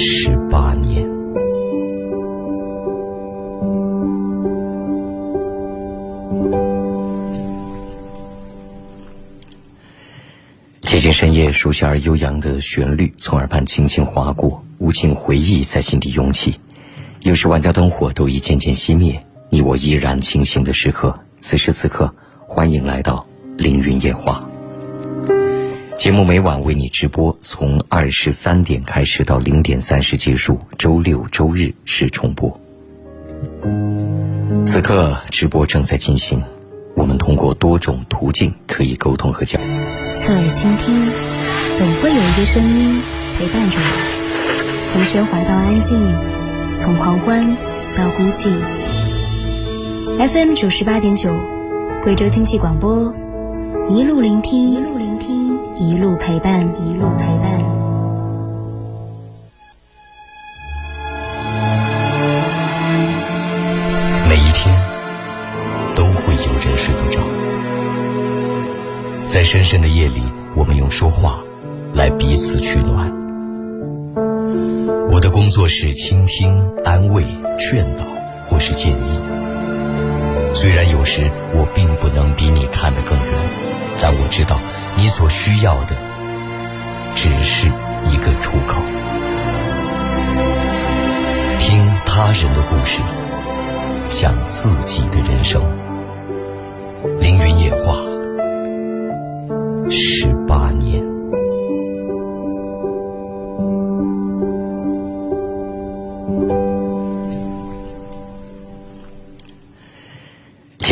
十八年。接近深夜，熟悉而悠扬的旋律从耳畔轻轻划过，无尽回忆在心底涌起。又是万家灯火都已渐渐熄灭，你我依然清醒的时刻。此时此刻，欢迎来到凌云夜话。节目每晚为你直播，从二十三点开始到零点三十结束，周六周日是重播。此刻直播正在进行，我们通过多种途径可以沟通和交流。侧耳倾听，总会有一个声音陪伴着你，从喧哗到安静，从狂欢到孤寂。FM 九十八点九，贵州经济广播，一路聆听，一路聆听，一路陪伴，一路陪伴。每一天都会有人睡不着。在深深的夜里，我们用说话来彼此取暖。我的工作是倾听、安慰、劝导或是建议。虽然有时我并不能比你看得更远，但我知道你所需要的只是一个出口。听他人的故事，想自己的人生。凌云夜话。十八年，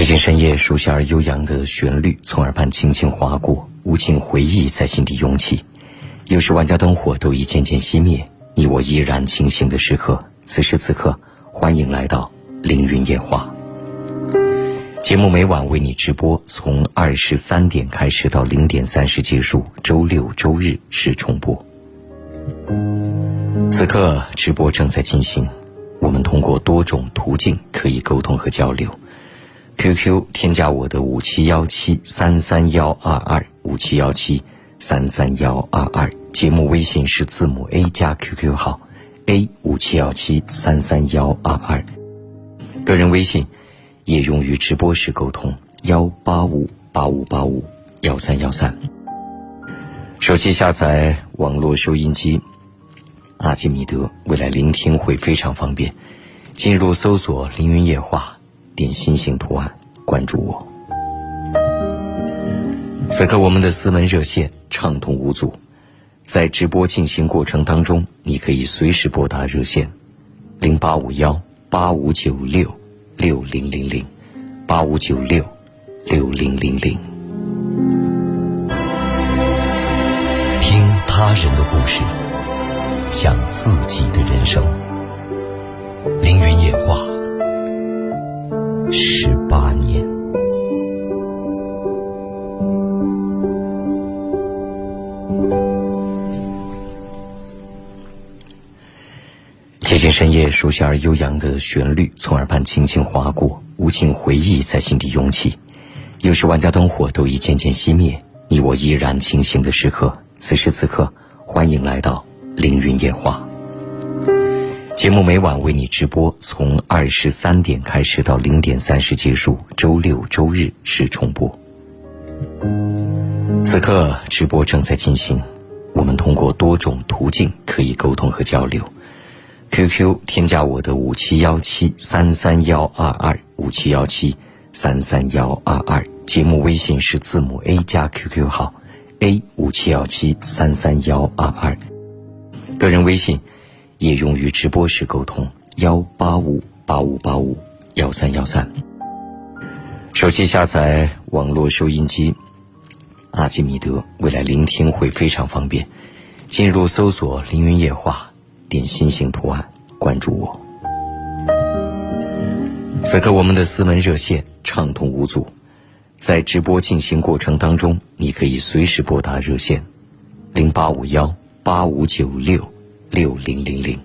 近深夜，熟悉而悠扬的旋律从耳畔轻轻划过，无尽回忆在心底涌起。有时万家灯火都已渐渐熄灭，你我依然清醒的时刻。此时此刻，欢迎来到凌云夜话。节目每晚为你直播，从二十三点开始到零点三十结束，周六周日是重播。此刻直播正在进行，我们通过多种途径可以沟通和交流。QQ 添加我的五七幺七三三幺二二五七幺七三三幺二二，节目微信是字母 A 加 QQ 号 A 五七幺七三三幺二二，个人微信。也用于直播时沟通，幺八五八五八五幺三幺三。手机下载网络收音机，阿基米德，未来聆听会非常方便。进入搜索“凌云夜话”，点心形图案，关注我。此刻我们的私门热线畅通无阻，在直播进行过程当中，你可以随时拨打热线零八五幺八五九六。六零零零八五九六六零零零，听他人的故事，想自己的人生。凌云夜话，十八年。接近深夜，熟悉而悠扬的旋律从耳畔轻轻划过，无尽回忆在心底涌起。有时万家灯火都已渐渐熄灭，你我依然清醒的时刻。此时此刻，欢迎来到凌云夜话。节目每晚为你直播，从二十三点开始到零点三十结束，周六周日是重播。此刻直播正在进行，我们通过多种途径可以沟通和交流。QQ 添加我的五七幺七三三幺二二五七幺七三三幺二二，节目微信是字母 A 加 QQ 号 A 五七幺七三三幺二二，个人微信也用于直播时沟通幺八五八五八五幺三幺三。手机下载网络收音机，阿基米德，未来聆听会非常方便。进入搜索“凌云夜话”。点心形图案，关注我。此刻我们的私门热线畅通无阻，在直播进行过程当中，你可以随时拨打热线零八五幺八五九六六零零零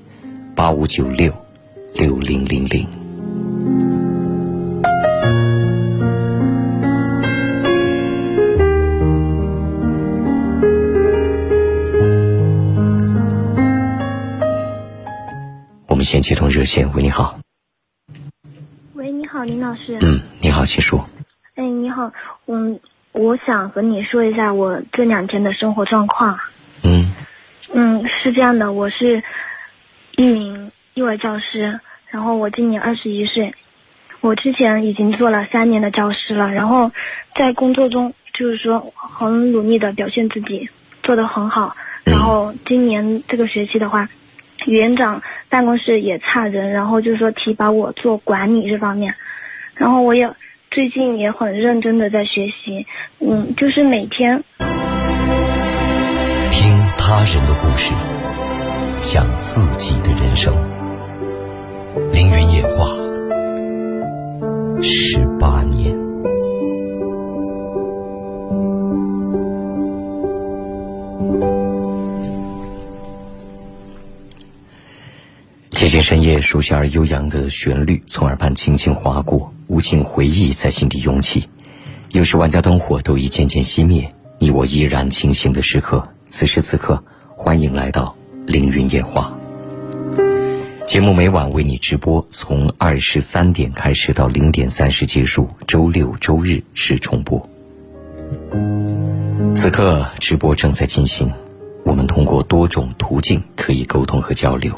八五九六六零零零。我们先接通热线，喂，你好。喂，你好，林老师。嗯，你好，请说。哎，你好，嗯，我想和你说一下我这两天的生活状况。嗯嗯，是这样的，我是一名幼儿教师，然后我今年二十一岁，我之前已经做了三年的教师了，然后在工作中就是说很努力的表现自己，做得很好，然后今年这个学期的话，园长办公室也差人，然后就是说提拔我做管理这方面，然后我也最近也很认真的在学习，嗯，就是每天他人的故事，像自己的人生。凌云夜话，十八年。接近深夜，熟悉而悠扬的旋律从耳畔轻轻划过，无尽回忆在心底涌起。有时万家灯火都已渐渐熄灭，你我依然清醒的时刻。此时此刻，欢迎来到凌云夜话。节目每晚为你直播，从二十三点开始到零点三十结束，周六周日是重播。此刻直播正在进行，我们通过多种途径可以沟通和交流。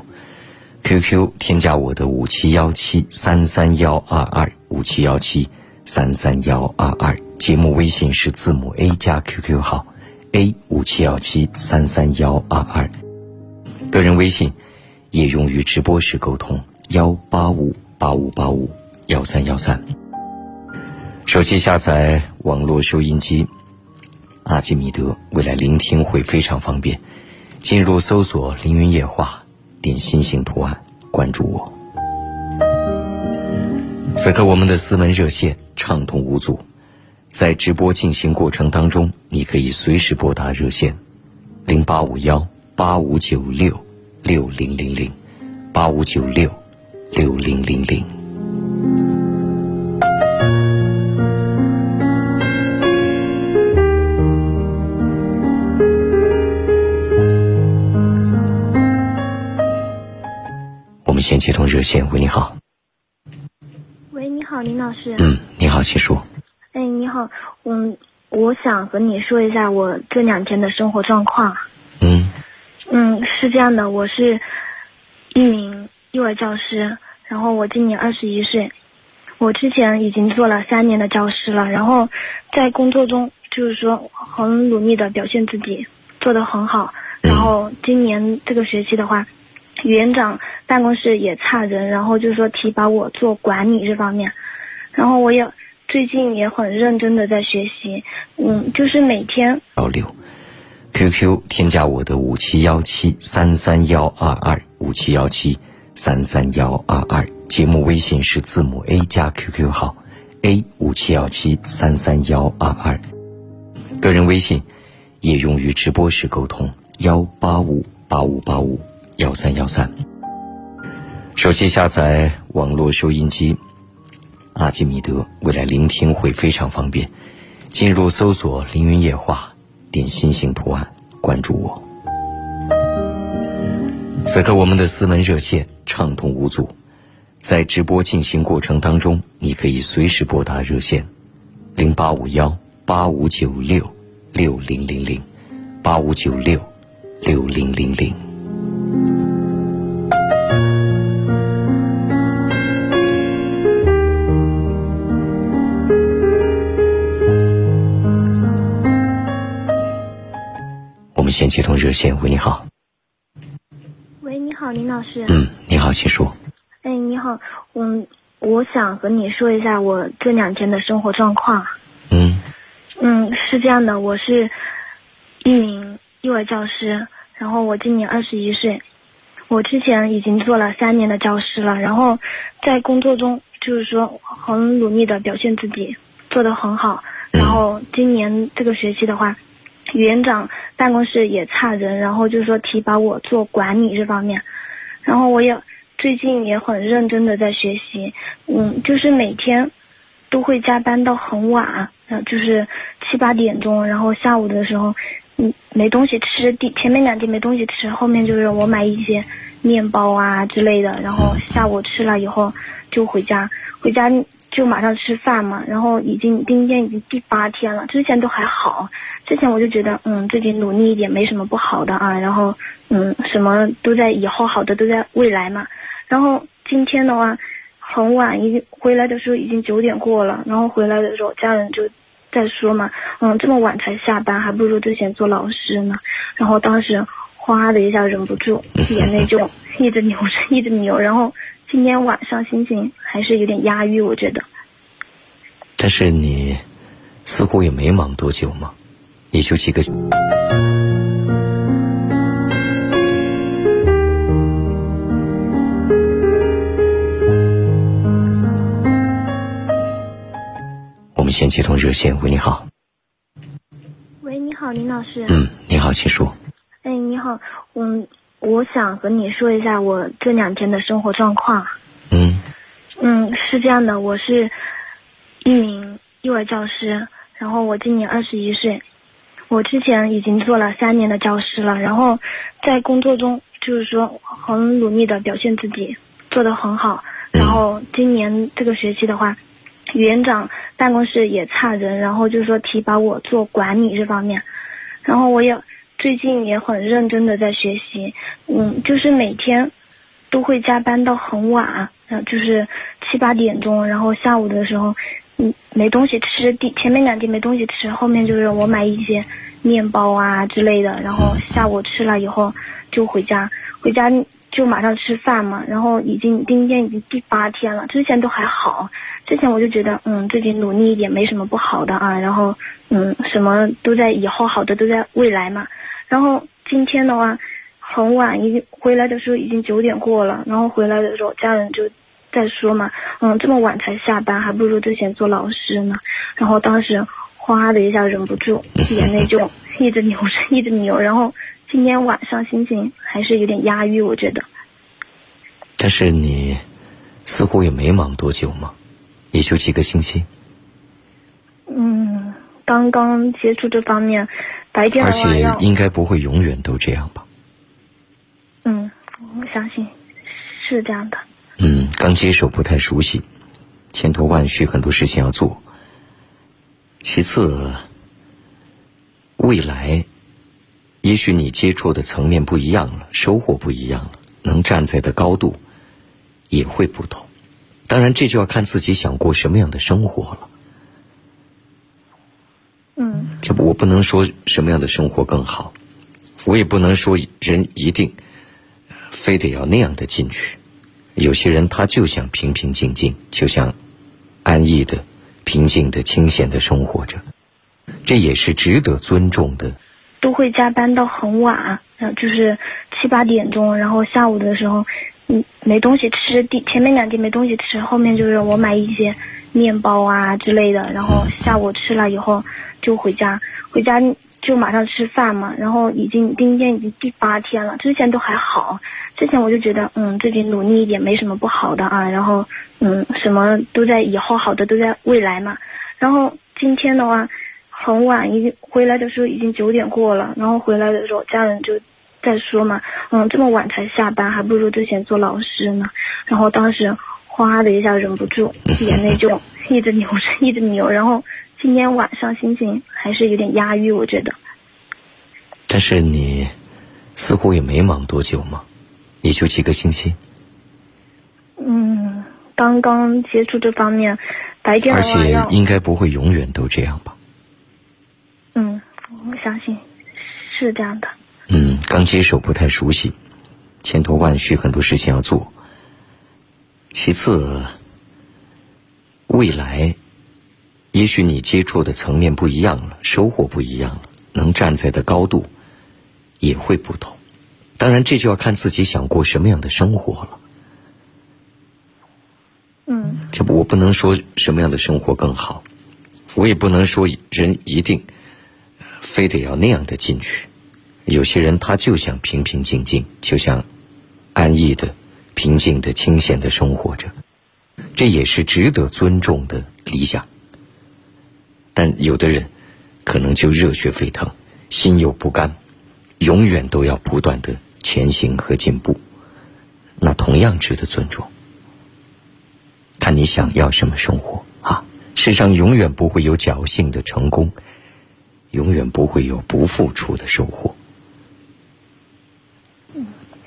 QQ 添加我的五七幺七三三幺二二五七幺七三三幺二二，节目微信是字母 A 加 QQ 号 A 五七幺七三三幺二二，个人微信也用于直播时沟通幺八五八五八五幺三幺三。手机下载网络收音机阿基米德，未来聆听会非常方便。进入搜索“凌云夜话”。点心形图案，关注我。此刻我们的私门热线畅通无阻，在直播进行过程当中，你可以随时拨打热线零八五幺八五九六六零零零八五九六六零零零。我们先接通热线，喂，你好。喂，你好，林老师。嗯，你好，请说。哎，你好，嗯，我想和你说一下我这两天的生活状况。嗯。嗯，是这样的，我是一名幼儿教师，然后我今年二十一岁，我之前已经做了三年的教师了，然后在工作中就是说很努力的表现自己，做得很好，然后今年这个学期的话，园长办公室也差人，然后就是说提拔我做管理这方面，然后我也最近也很认真的在学习，嗯，就是每天交流。QQ 添加我的五七幺七三三幺二二五七幺七三三幺二二，节目微信是字母 A 加 QQ 号 A 五七幺七三三幺二二，个人微信也用于直播时沟通幺八五八五八五幺三幺三。手机下载网络收音机阿基米德，未来聆听会非常方便。进入搜索“凌云夜话”，点心形图案，关注我。此刻我们的私门热线畅通无阻，在直播进行过程当中，你可以随时拨打热线零八五幺八五九六六零零零八五九六六零零零。我们先接通热线，喂，你好。喂，你好，林老师。嗯，你好，请说。哎，你好，嗯，我想和你说一下我这两天的生活状况。嗯嗯，是这样的，我是一名幼儿教师，然后我今年二十一岁，我之前已经做了三年的教师了，然后在工作中就是说很努力的表现自己，做得很好，然后今年这个学期的话，园长办公室也差人，然后就说提拔我做管理这方面，然后我也最近也很认真的在学习，嗯，就是每天都会加班到很晚，然后就是七八点钟，然后下午的时候，嗯，没东西吃，第前面两天没东西吃，后面就是我买一些面包啊之类的，然后下午吃了以后就回家，回家就马上吃饭嘛。然后已经今天已经第八天了，之前都还好，之前我就觉得嗯自己努力一点没什么不好的啊，然后嗯什么都在以后，好的都在未来嘛。然后今天的话很晚，已经回来的时候已经九点过了，然后回来的时候家人就在说嘛，嗯这么晚才下班，还不如之前做老师呢。然后当时。哗的一下忍不住，眼泪就一直流着，一直流。然后今天晚上心情还是有点压抑，我觉得。但是你似乎也没忙多久嘛，也就几个。我们先接通热线，喂，你好。喂，你好，林老师。嗯，你好，秦叔。哎，你好，嗯，我想和你说一下我这两天的生活状况。嗯。嗯，是这样的，我是一名幼儿教师，然后我今年二十一岁，我之前已经做了三年的教师了，然后在工作中就是说很努力的表现自己，做的很好，然后今年这个学期的话，园长办公室也差人，然后就是说提拔我做管理这方面，然后我也。最近也很认真的在学习，嗯，就是每天都会加班到很晚，然后，就是七八点钟，然后下午的时候，嗯，没东西吃，第前面两天没东西吃，后面就是我买一些面包啊之类的，然后下午吃了以后就回家，回家就马上吃饭嘛，然后已经今天已经第八天了，之前都还好，之前我就觉得嗯自己努力一点没什么不好的啊，然后嗯什么都在以后，好的都在未来嘛。然后今天的话很晚，已经回来的时候已经九点过了。然后回来的时候家人就在说嘛，嗯，这么晚才下班，还不如之前做老师呢。然后当时哗的一下忍不住，眼泪就一直流着，一直流。然后今天晚上心情还是有点压抑，我觉得。但是你似乎也没忙多久嘛，也就几个星期。嗯，刚刚接触这方面。白天而且应该不会永远都这样吧？嗯，我相信是这样的。嗯，刚接手不太熟悉，千头万绪，很多事情要做。其次，未来也许你接触的层面不一样了，收获不一样了，能站在的高度也会不同。当然，这就要看自己想过什么样的生活了。嗯，这不，我不能说什么样的生活更好，我也不能说人一定非得要那样的进去。有些人他就想平平静静，就像安逸的、平静的、清闲的生活着，这也是值得尊重的。都会加班到很晚，嗯，就是七八点钟，然后下午的时候，嗯，没东西吃，第前面两天没东西吃，后面就是我买一些面包啊之类的，然后下午吃了以后。就回家，回家就马上吃饭嘛。然后已经今天已经第八天了，之前都还好，之前我就觉得嗯自己努力一点没什么不好的啊。然后嗯什么都在以后，好的都在未来嘛。然后今天的话很晚，已经回来的时候已经九点过了。然后回来的时候家人就在说嘛，嗯这么晚才下班，还不如之前做老师呢。然后当时哗的一下忍不住，眼泪就一直流着，一直流，然后。今天晚上心情还是有点压抑，我觉得。但是你似乎也没忙多久嘛，也就几个星期。嗯，刚刚接触这方面，白天而且应该不会永远都这样吧？嗯，我相信是这样的。嗯，刚接手不太熟悉，千头万绪，很多事情要做。其次，未来。也许你接触的层面不一样了，收获不一样了，能站在的高度也会不同。当然，这就要看自己想过什么样的生活了。嗯，这不，我不能说什么样的生活更好，我也不能说人一定非得要那样的进去。有些人他就想平平静静，就像安逸的、平静的、清闲的生活着，这也是值得尊重的理想。但有的人可能就热血沸腾，心有不甘，永远都要不断的前行和进步。那同样值得尊重。看你想要什么生活啊！世上永远不会有侥幸的成功，永远不会有不付出的收获。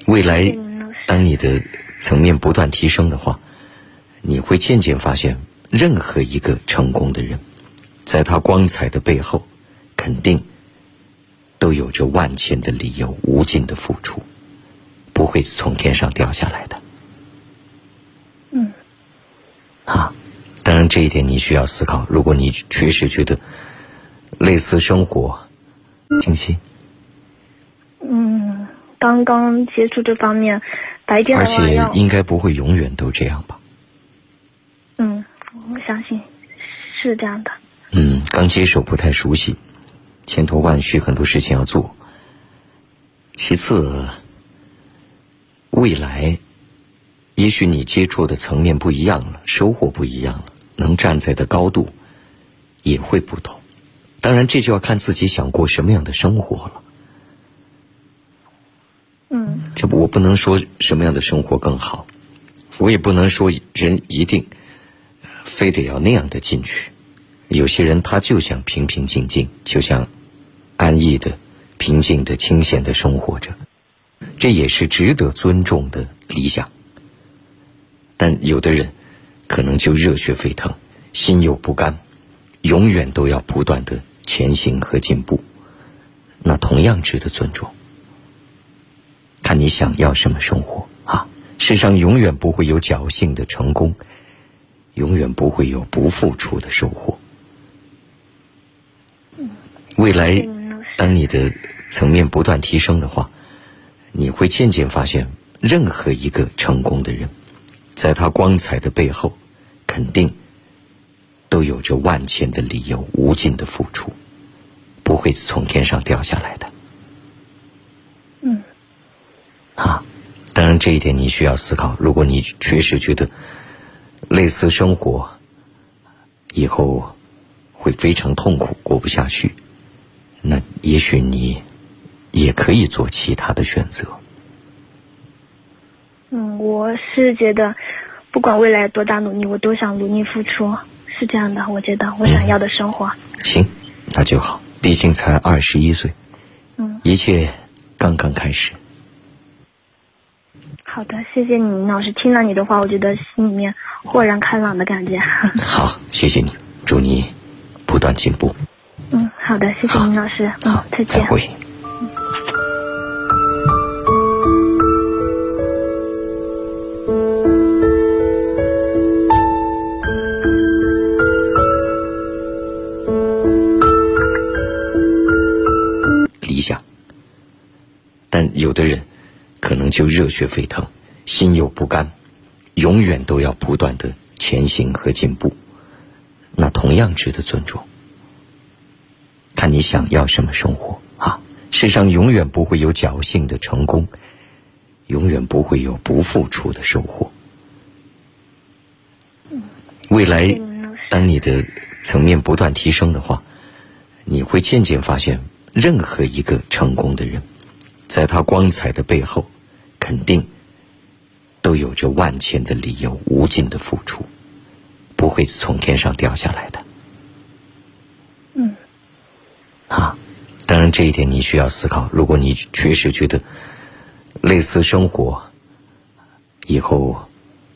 未来，当你的层面不断提升的话，你会渐渐发现，任何一个成功的人，在他光彩的背后，肯定都有着万千的理由、无尽的付出，不会从天上掉下来的。嗯。啊，当然这一点你需要思考。如果你确实觉得类似生活，静心。嗯。刚刚接触这方面，白天而且应该不会永远都这样吧？嗯，我相信是这样的。嗯，刚接手不太熟悉，千头万绪，很多事情要做。其次，未来也许你接触的层面不一样了，收获不一样了，能站在的高度也会不同。当然，这就要看自己想过什么样的生活了。嗯，这不，我不能说什么样的生活更好，我也不能说人一定非得要那样的进去。有些人他就想平平静静，就像安逸的、平静的、清闲的生活着，这也是值得尊重的理想。但有的人可能就热血沸腾，心有不甘，永远都要不断的前行和进步，那同样值得尊重。看你想要什么生活啊！世上永远不会有侥幸的成功，永远不会有不付出的收获。未来，当你的层面不断提升的话，你会渐渐发现，任何一个成功的人，在他光彩的背后，肯定都有着万千的理由、无尽的付出，不会从天上掉下来的。啊，当然这一点你需要思考。如果你确实觉得类似生活以后会非常痛苦，过不下去，那也许你也可以做其他的选择。嗯，我是觉得不管未来多大努力，我都想努力付出，是这样的。我觉得我想要的生活。行，那就好。毕竟才二十一岁，嗯，一切刚刚开始。好的，谢谢你，老师。听了你的话，我觉得心里面豁然开朗的感觉。好，谢谢你，祝你不断进步。嗯，好的，谢谢林老师。好，再见。再会。理想，但有的人。可能就热血沸腾，心有不甘，永远都要不断的前行和进步，那同样值得尊重。看你想要什么生活啊！世上永远不会有侥幸的成功，永远不会有不付出的收获。未来，当你的层面不断提升的话，你会渐渐发现，任何一个成功的人，在他光彩的背后。肯定都有着万千的理由、无尽的付出，不会从天上掉下来的。嗯。啊，当然这一点你需要思考。如果你确实觉得类似生活以后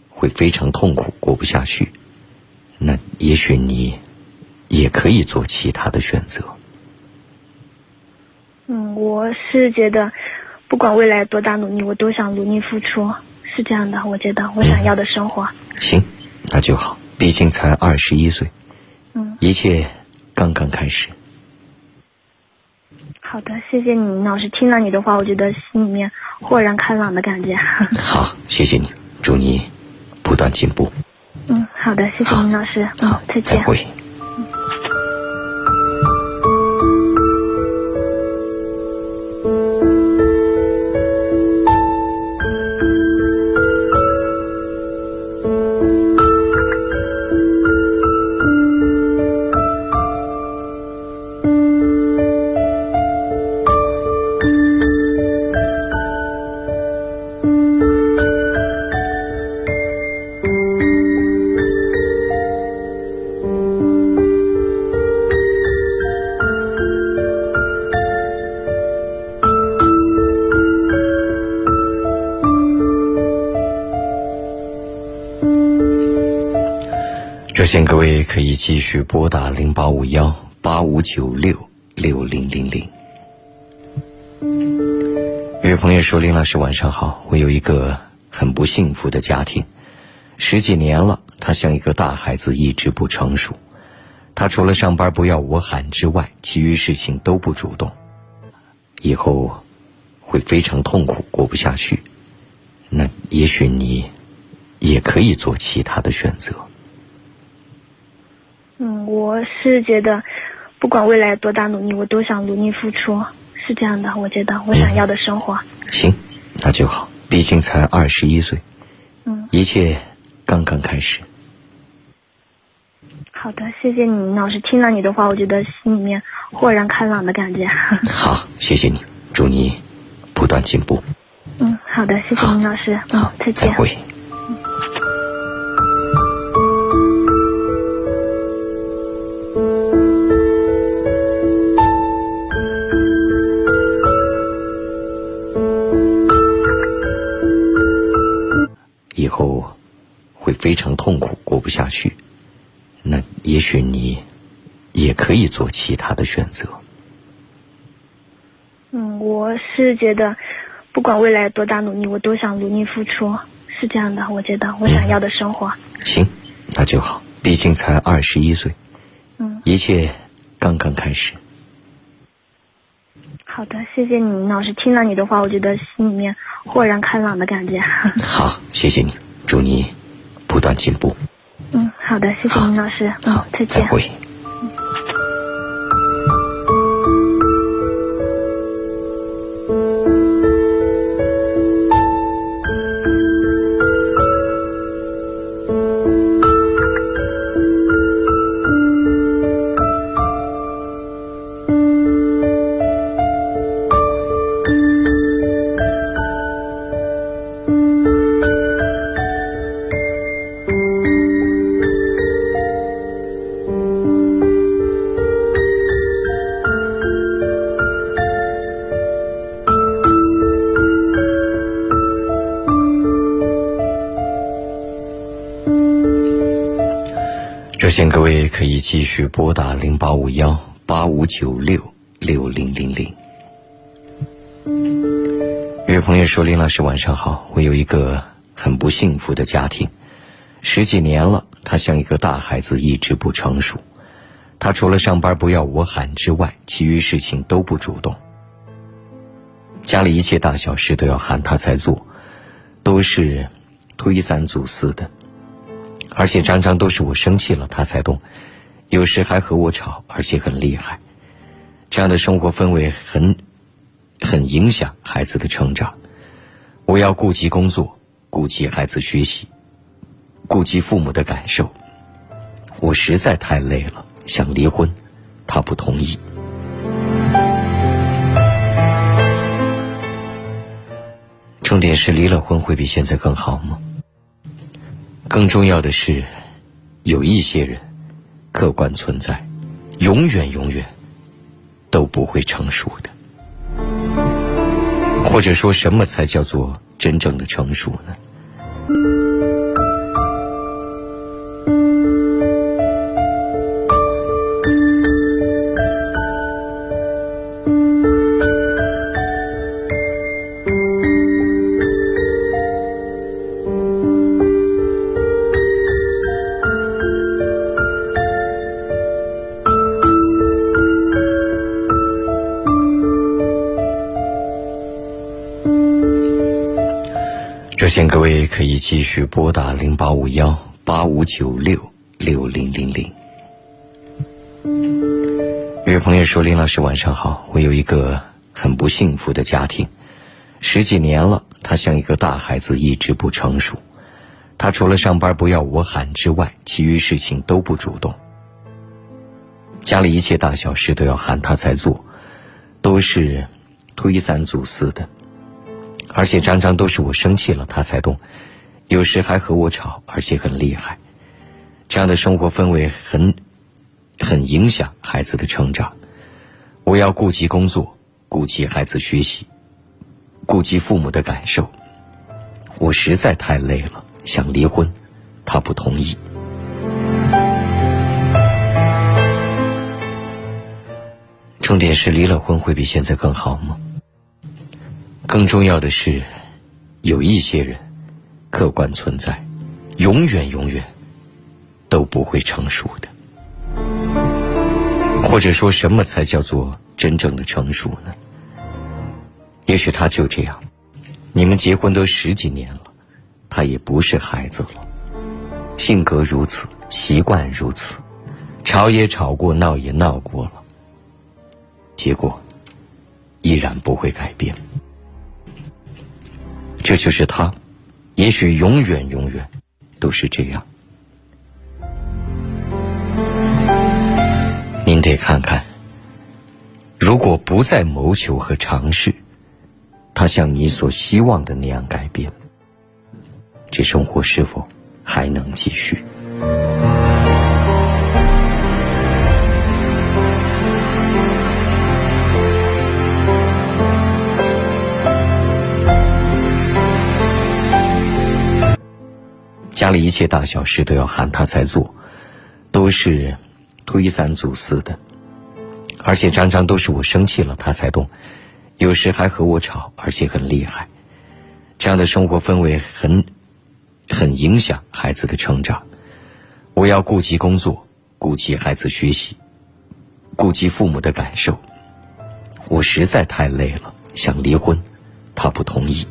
会非常痛苦、过不下去，那也许你也可以做其他的选择。嗯，我是觉得。不管未来多大努力，我都想努力付出，是这样的。我觉得我想要的生活。行，那就好。毕竟才二十一岁，嗯，一切刚刚开始。好的，谢谢你，老师。听了你的话，我觉得心里面豁然开朗的感觉。好，谢谢你，祝你不断进步。嗯，好的，谢谢林老师。好，再见。再会。热线各位可以继续拨打零八五幺八五九六六零零零。有朋友说：“林老师晚上好，我有一个很不幸福的家庭，十几年了，他像一个大孩子，一直不成熟。他除了上班不要我喊之外，其余事情都不主动。以后会非常痛苦，过不下去。那也许你也可以做其他的选择。”嗯，我是觉得，不管未来多大努力，我都想努力付出，是这样的。我觉得我想要的生活。行，那就好。毕竟才二十一岁，嗯，一切刚刚开始。好的，谢谢你，老师。听了你的话，我觉得心里面豁然开朗的感觉。好，谢谢你，祝你不断进步。嗯，好的，谢谢林老师。嗯，再见。再会。会非常痛苦，过不下去。那也许你也可以做其他的选择。嗯，我是觉得，不管未来多大努力，我都想努力付出，是这样的。我觉得我想要的生活。行，那就好。毕竟才二十一岁，嗯，一切刚刚开始。好的，谢谢你，老师。听了你的话，我觉得心里面豁然开朗的感觉。好，谢谢你，祝你不断进步。嗯，好的，谢谢林老师。嗯，好，再见。再会。热线各位可以继续拨打零八五幺八五九六六零零零。有朋友说：“林老师晚上好，我有一个很不幸福的家庭，十几年了，他像一个大孩子，一直不成熟。他除了上班不要我喊之外，其余事情都不主动。家里一切大小事都要喊他才做，都是推三阻四的。”而且常常都是我生气了他才动，有时还和我吵，而且很厉害。这样的生活氛围很，很影响孩子的成长。我要顾及工作，顾及孩子学习，顾及父母的感受。我实在太累了，想离婚，他不同意。重点是离了婚会比现在更好吗？更重要的是，有一些人客观存在，永远永远都不会成熟的。或者说什么才叫做真正的成熟呢？热线各位可以继续拨打零八五幺八五九六六零零零。有位朋友说：“林老师晚上好，我有一个很不幸福的家庭，十几年了，他像一个大孩子，一直不成熟。他除了上班不要我喊之外，其余事情都不主动。家里一切大小事都要喊他才做，都是推三阻四的。”而且常常都是我生气了他才动有时还和我吵而且很厉害。这样的生活氛围很很影响孩子的成长。我要顾及工作顾及孩子学习顾及父母的感受。我实在太累了想离婚他不同意。重点是离了婚会比现在更好吗？更重要的是，有一些人客观存在，永远永远都不会成熟的。或者说什么才叫做真正的成熟呢？也许他就这样，你们结婚都十几年了，他也不是孩子了，性格如此，习惯如此，吵也吵过，闹也闹过了，结果依然不会改变。这就是他，也许永远永远都是这样。您得看看，如果不再谋求和尝试，他像你所希望的那样改变，这生活是否还能继续？家里一切大小事都要喊他在做，都是推三阻四的，而且常常都是我生气了他才动，有时还和我吵，而且很厉害。这样的生活氛围很很影响孩子的成长。我要顾及工作，顾及孩子学习，顾及父母的感受。我实在太累了，想离婚，他不同意。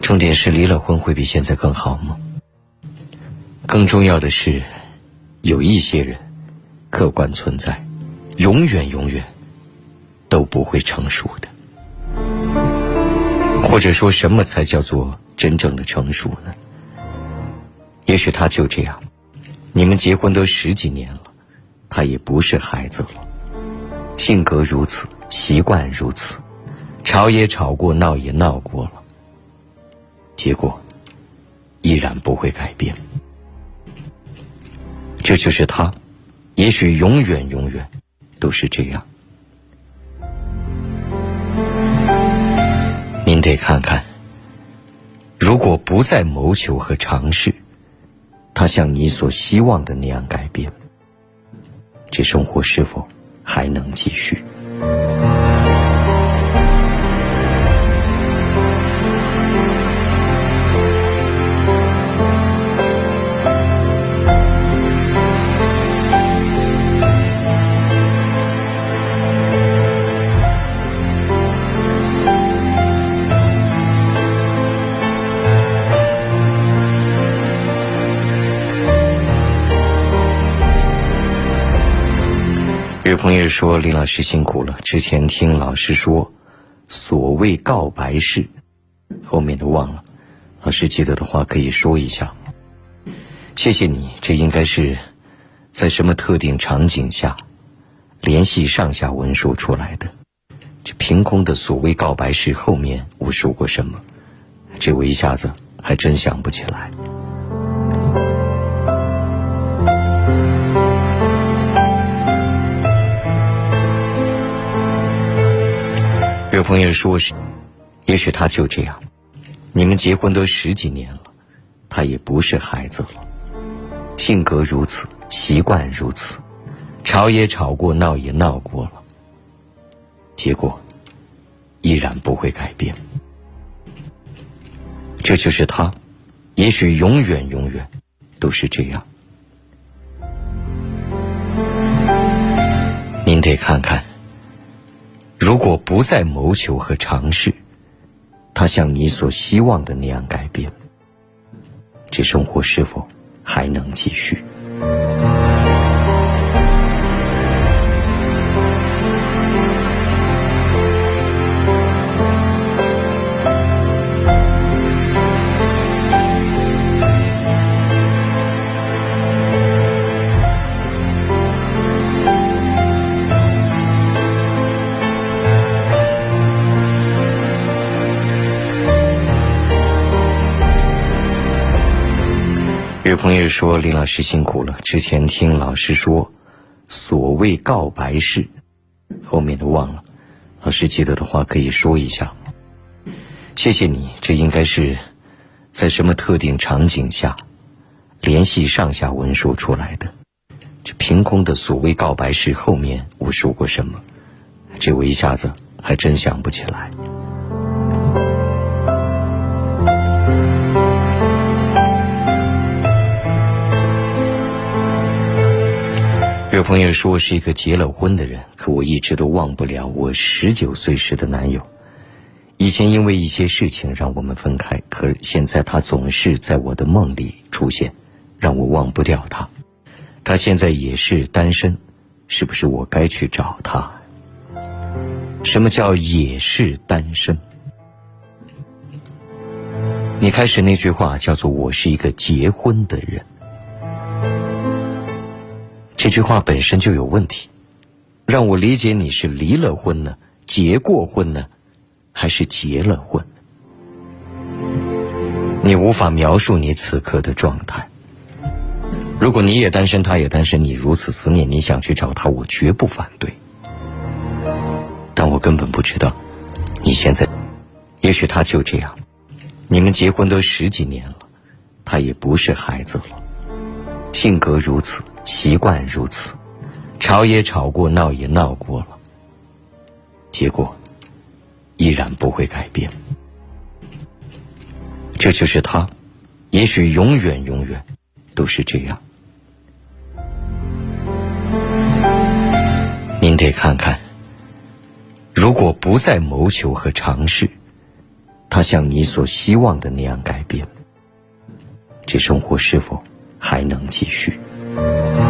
重点是离了婚会比现在更好吗？更重要的是，有一些人客观存在，永远永远都不会成熟的。或者说什么才叫做真正的成熟呢？也许他就这样，你们结婚都十几年了，他也不是孩子了，性格如此，习惯如此，吵也吵过，闹也闹过了。结果依然不会改变，这就是他，也许永远永远都是这样。您得看看，如果不再谋求和尝试，他像你所希望的那样改变，这生活是否还能继续？有朋友说：“林老师辛苦了。之前听老师说，所谓告白式，后面都忘了。老师记得的话可以说一下。”谢谢你，这应该是在什么特定场景下联系上下文说出来的。这凭空的所谓告白式后面我说过什么？这我一下子还真想不起来。有朋友说是，也许他就这样，你们结婚都十几年了，他也不是孩子了，性格如此，习惯如此，吵也吵过，闹也闹过了，结果依然不会改变。这就是他，也许永远永远都是这样。您得看看。如果不再谋求和尝试，他像你所希望的那样改变，这生活是否还能继续？有朋友说：“林老师辛苦了。之前听老师说，所谓告白式，后面都忘了。老师记得的话可以说一下。谢谢你，这应该是在什么特定场景下联系上下文说出来的。这凭空的所谓告白式后面我说过什么？这我一下子还真想不起来。有朋友说我是一个结了婚的人，可我一直都忘不了我十九岁时的男友。以前因为一些事情让我们分开，可现在他总是在我的梦里出现，让我忘不掉他。他现在也是单身，是不是我该去找他？什么叫也是单身？你开始那句话叫做“我是一个结婚的人”，这句话本身就有问题。让我理解你是离了婚呢，结过婚呢？还是结了婚，你无法描述你此刻的状态。如果你也单身，他也单身，你如此思念，你想去找他，我绝不反对。但我根本不知道，你现在，也许他就这样，你们结婚都十几年了，他也不是孩子了，性格如此，习惯如此，吵也吵过，闹也闹过了，结果。依然不会改变，这就是他，也许永远永远都是这样。您得看看，如果不再谋求和尝试，他像你所希望的那样改变，这生活是否还能继续？有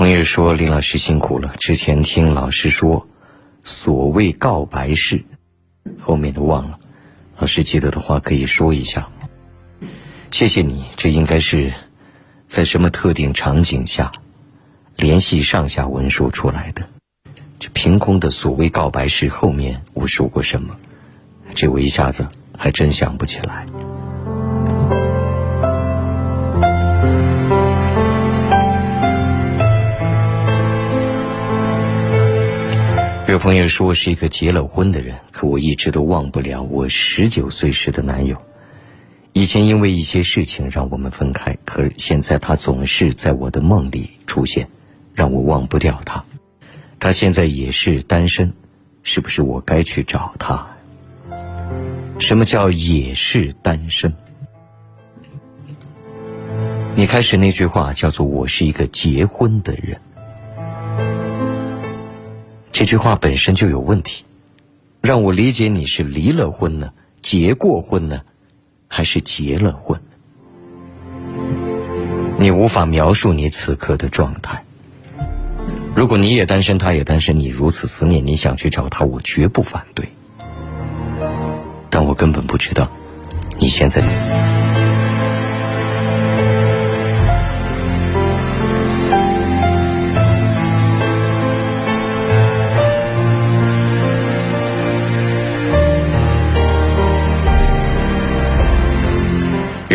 朋友说林老师辛苦了。之前听老师说，所谓告白式，后面都忘了。老师记得的话可以说一下。谢谢你，这应该是在什么特定场景下联系上下文说出来的。这凭空的所谓告白式后面我说过什么？这我一下子还真想不起来。有朋友说是一个结了婚的人，可我一直都忘不了我十九岁时的男友。以前因为一些事情让我们分开，可现在他总是在我的梦里出现，让我忘不掉他。他现在也是单身，是不是我该去找他？什么叫也是单身？你开始那句话叫做“我是一个结婚的人”。这句话本身就有问题，让我理解你是离了婚呢，结过婚呢，还是结了婚？你无法描述你此刻的状态。如果你也单身，他也单身，你如此思念，你想去找他，我绝不反对。但我根本不知道你现在。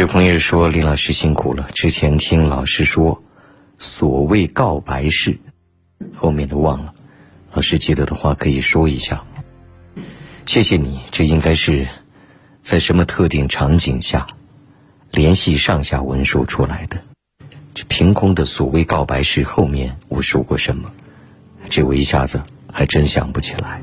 有朋友说林老师辛苦了。之前听老师说，所谓告白式，后面都忘了。老师记得的话可以说一下。谢谢你，这应该是在什么特定场景下联系上下文说出来的。这凭空的所谓告白式后面我说过什么？这我一下子还真想不起来。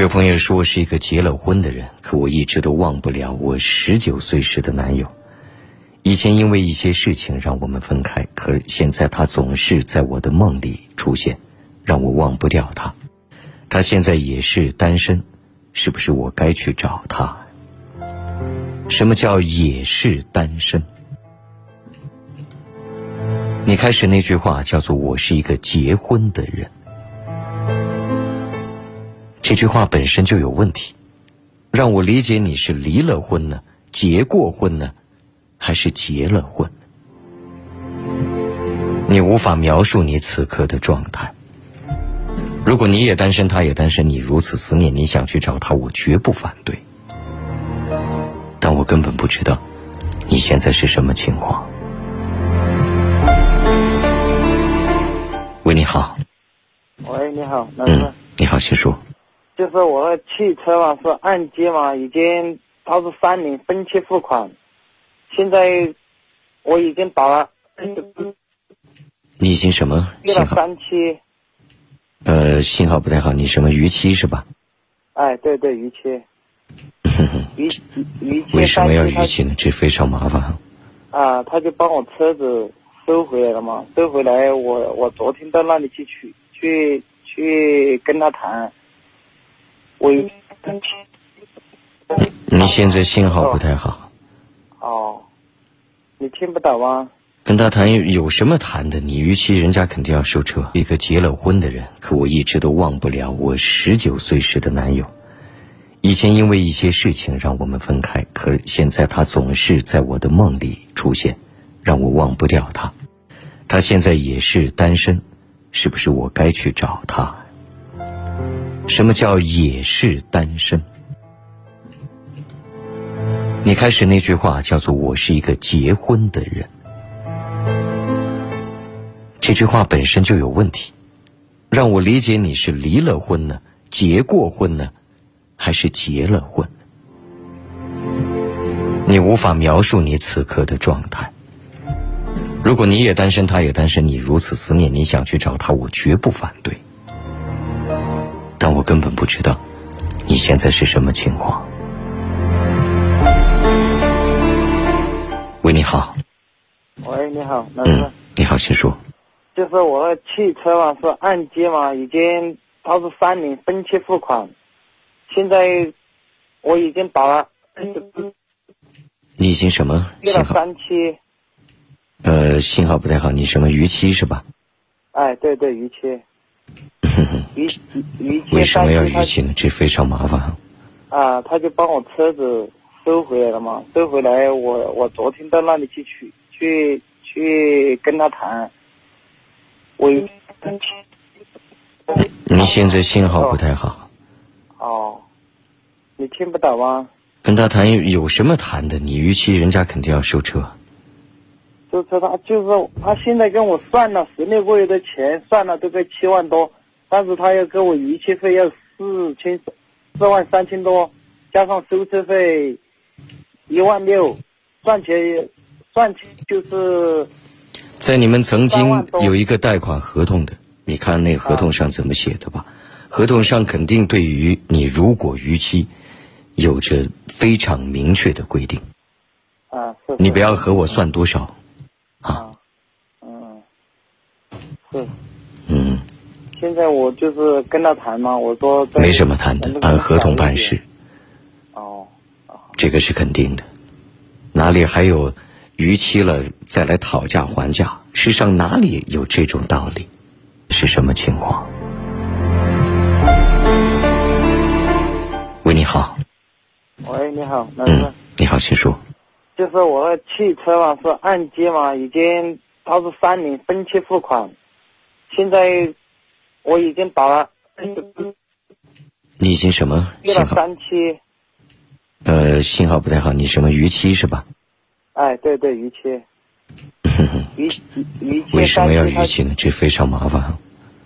有朋友说我是一个结了婚的人，可我一直都忘不了我十九岁时的男友。以前因为一些事情让我们分开，可现在他总是在我的梦里出现，让我忘不掉他。他现在也是单身，是不是我该去找他？什么叫也是单身？你开始那句话叫做“我是一个结婚的人”。这句话本身就有问题，让我理解你是离了婚呢，结过婚呢，还是结了婚？你无法描述你此刻的状态。如果你也单身，他也单身，你如此思念，你想去找他，我绝不反对。但我根本不知道你现在是什么情况。喂，你好。喂，你好，老师。嗯，你好，请说。就是我的汽车嘛，是按揭嘛，已经它是三年分期付款，现在我已经打了，你已经什么约了信号？三期，呃，信号不太好，你什么逾期是吧？哎，对对，逾期，逾逾期为什么要逾期呢？这非常麻烦啊。他啊，他就帮我车子收回来了嘛，收回来我我昨天到那里去取去去跟他谈，我已你现在信号不太好，哦，你听不到吗？跟他谈有有什么谈的？你逾期，人家肯定要收车。一个结了婚的人，可我一直都忘不了我十九岁时的男友。以前因为一些事情让我们分开，可现在他总是在我的梦里出现，让我忘不掉他。他现在也是单身，是不是我该去找他？什么叫也是单身？你开始那句话叫做“我是一个结婚的人”，这句话本身就有问题。让我理解你是离了婚呢，结过婚呢，还是结了婚？你无法描述你此刻的状态。如果你也单身，他也单身，你如此思念，你想去找他，我绝不反对。但我根本不知道你现在是什么情况。喂，你好，喂，你好，老师。嗯，你好，请说。就是我的汽车嘛，是按揭嘛，已经它是三年分期付款，现在我已经打了你已经什么约了信号？三期，呃，信号不太好，你什么逾期是吧？哎，对对，逾期，为什么要逾期呢？这非常麻烦啊。他就帮我车子收回来了嘛，收回来我我昨天到那里去取去去跟他谈，我已你现在信号不太好，哦，你听不到吗？跟他谈有有什么谈的？你逾期，人家肯定要收车。就是他，就是他现在跟我算了十六个月的钱，算了这个七万多，但是他要给我逾期费要四千四万三千多，加上收车费一万六，算起来算起就是在你们曾经有一个贷款合同的，你看那合同上怎么写的吧？合同上肯定对于你如果逾期，有着非常明确的规定。啊是。你不要和我算多少，啊，嗯，是。嗯，现在我就是跟他谈嘛，我说没什么谈的按合同办事，哦，这个是肯定的。哪里还有逾期了再来讨价还价？世上哪里有这种道理？是什么情况？喂，你好，喂，你好，老师。嗯，你好，请说。就是我的汽车嘛，是按揭嘛，已经它是三年分期付款，现在我已经打了你已经什么信号？三期，呃，信号不太好，你什么逾期是吧？哎，对对，逾期，逾逾期为什么要逾期呢？这非常麻烦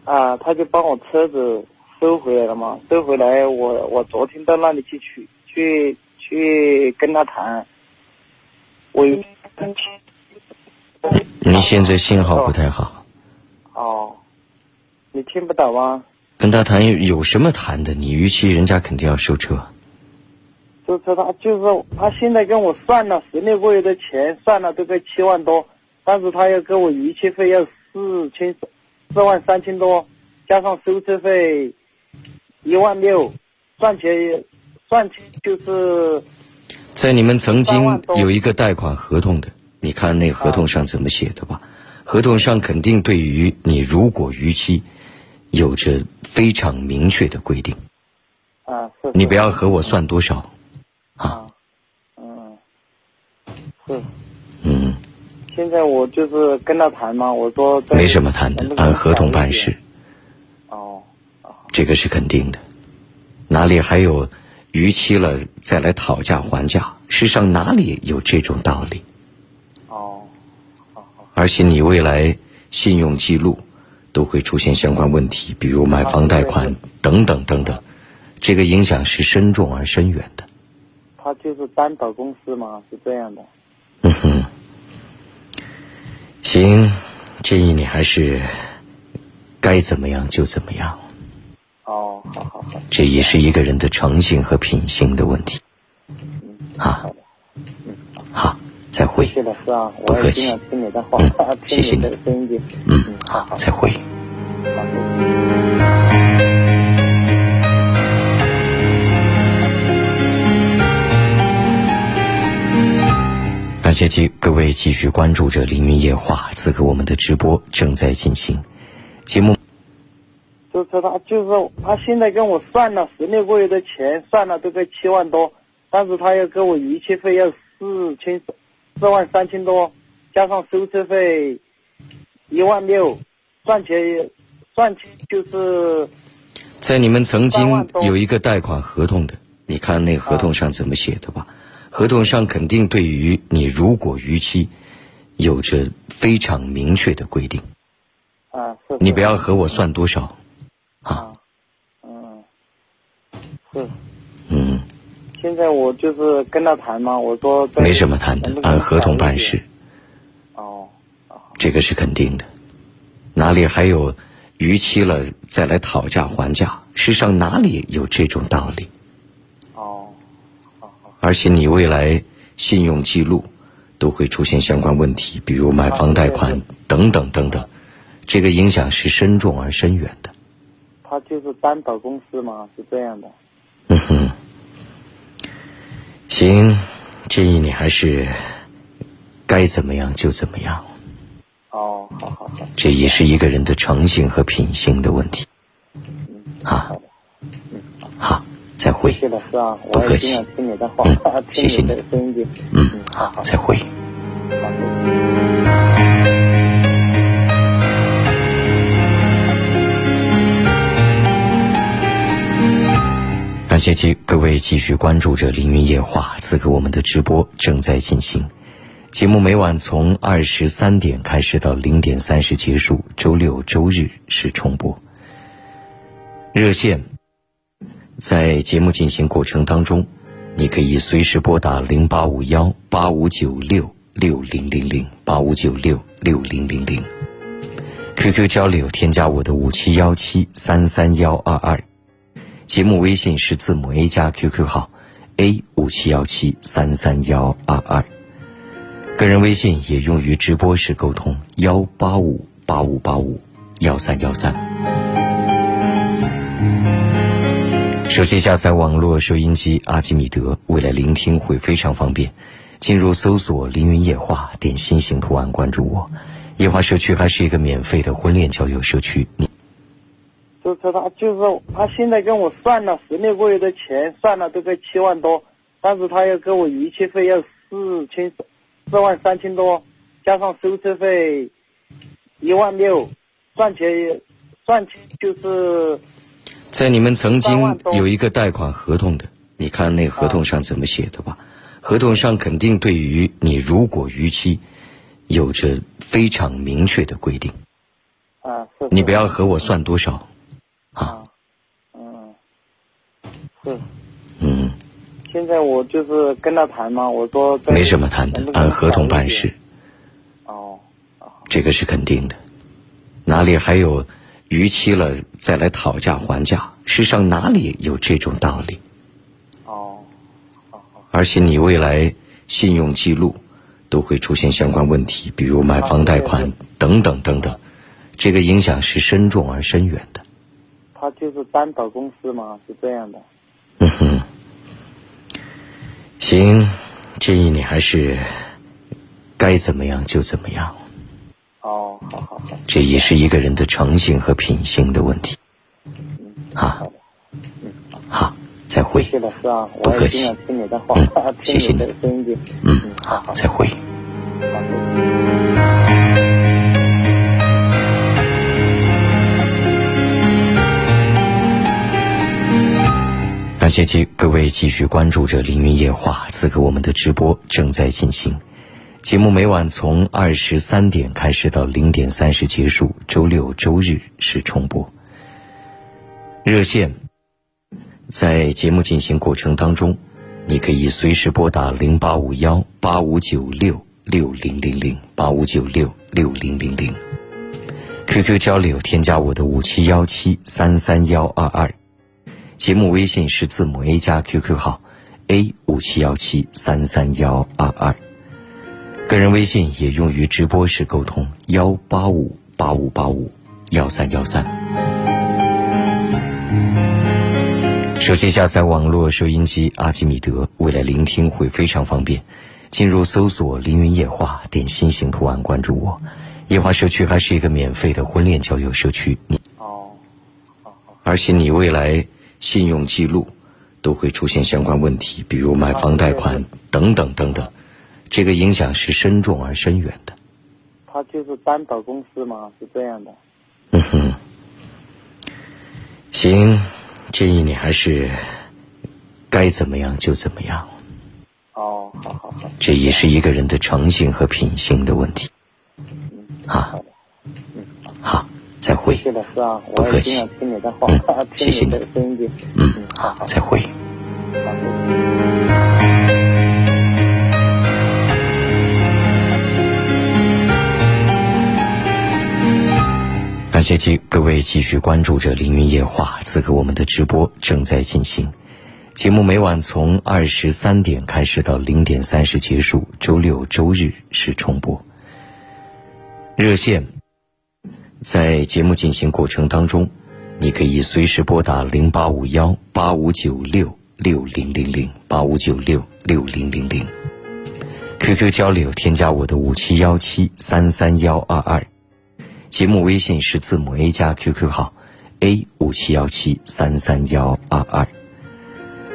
啊。他就帮我车子收回来了嘛，收回来我我昨天到那里去取去去跟他谈，我已你现在信号不太好，哦，你听不懂吗？跟他谈有有什么谈的？你逾期，人家肯定要收车。就是他，就是他现在跟我算了十六个月的钱，算了这个七万多，但是他要给我逾期费要四千四万三千多，加上收车费一万六，算起来算起就是在你们曾经有一个贷款合同的，你看那合同上怎么写的吧？合同上肯定对于你如果逾期，有着非常明确的规定。啊是。你不要和我算多少，啊，嗯，是。嗯，现在我就是跟他谈嘛，我说没什么谈的按合同办事，哦，这个是肯定的。哪里还有逾期了再来讨价还价？世上哪里有这种道理？哦，而且你未来信用记录都会出现相关问题，比如买房贷款等等等等，这个影响是深重而深远的。他就是担保公司嘛，是这样的。嗯哼，行，建议你还是该怎么样就怎么样，哦，好好好，这也是一个人的诚信和品行的问题。啊好，嗯，好，再会。啊，不客气。嗯 谢谢你。嗯，好好，再会。感谢继各位继续关注着《凌云夜话》，此刻我们的直播正在进行，节目就是他，就是他现在跟我算了十六个月的钱，算了都快七万多，但是他要给我逾期费要四千四万三千多，加上收车费一万六，算起来算起就是在你们曾经有一个贷款合同的，你看那合同上怎么写的吧？合同上肯定对于你如果逾期，有着非常明确的规定。啊是。你不要和我算多少，啊，啊，嗯，是。嗯，现在我就是跟他谈嘛，我说没什么谈的按合同办事。哦，这个是肯定的。哪里还有逾期了再来讨价还价？世上哪里有这种道理？哦，而且你未来信用记录都会出现相关问题，比如买房贷款等等等等，这个影响是深重而深远的。他就是担保公司嘛，是这样的。嗯哼，行，建议你还是该怎么样就怎么样，哦，好好好，这也是一个人的诚信和品行的问题。啊，好，再会。是的，是啊，不客气听你的话，嗯 谢谢你。嗯，好好，再会。感谢继各位继续关注着《凌云夜话》，此刻我们的直播正在进行。节目每晚从二十三点开始到零点三十结束，周六周日是重播。热线在节目进行过程当中，你可以随时拨打零八五幺八五九六六零零零八五九六六零零零。QQ 交流，添加我的五七幺七三三幺二二。节目微信是字母 A 加 QQ 号 A 五七幺七三三幺二二，个人微信也用于直播时沟通幺八五八五八五幺三幺三。手机下载网络收音机阿基米德，未来聆听会非常方便。进入搜索“凌云夜话”，点心形图案关注我。夜话社区还是一个免费的婚恋交友社区，就是他，就是他现在跟我算了十六个月的钱，算了都快七万多，但是他要给我逾期费要四千四万三千多，加上收车费一万六，算起来算起就是在你们曾经有一个贷款合同的，你看那合同上怎么写的吧？合同上肯定对于你如果逾期，有着非常明确的规定。啊是。你不要和我算多少，啊，嗯，是。嗯，现在我就是跟他谈嘛，我说没什么谈的按合同办事，哦，这个是肯定的。哪里还有逾期了再来讨价还价？世上哪里有这种道理？哦，而且你未来信用记录都会出现相关问题，比如买房贷款等等等等，这个影响是深重而深远的。他就是担保公司嘛，是这样的。嗯哼，行，建议你还是该怎么样就怎么样，哦，好好好，这也是一个人的诚信和品行的问题。嗯，好，嗯，好再会。会。谢谢老师啊，不客气听你的话，嗯 谢谢你的声音的。嗯，好好，再会。好感谢继各位继续关注着《凌云夜话》，此刻我们的直播正在进行。节目每晚从二十三点开始到零点三十结束，周六周日是重播。热线在节目进行过程当中，你可以随时拨打零八五幺八五九六六零零零八五九六六零零零。QQ 交流，添加我的五七幺七三三幺二二。节目微信是字母 A 加 QQ 号 A 五七幺七三三幺二二，个人微信也用于直播时沟通幺八五八五八五幺三幺三。手机下载网络收音机阿基米德，未来聆听会非常方便。进入搜索“凌云夜话”，点心形图案关注我。夜话社区还是一个免费的婚恋交友社区，你哦，而且你未来信用记录都会出现相关问题，比如买房贷款等等等等，这个影响是深重而深远的。他就是担保公司嘛，是这样的。嗯哼，行，建议你还是该怎么样就怎么样，哦，好好好，这也是一个人的诚信和品性的问题。啊好的，好，再会是的，是啊，不客气嗯 谢谢你。嗯，再会。感谢继各位继续关注着《凌云夜话》，此刻我们的直播正在进行。节目每晚从二十三点开始到零点三十结束，周六周日是重播。热线在节目进行过程当中，你可以随时拨打零八五幺八五九六六零零零八五九六六零零零。QQ 交流，添加我的五七幺七三三幺二二。节目微信是字母 A 加 QQ 号 A 五七幺七三三幺二二，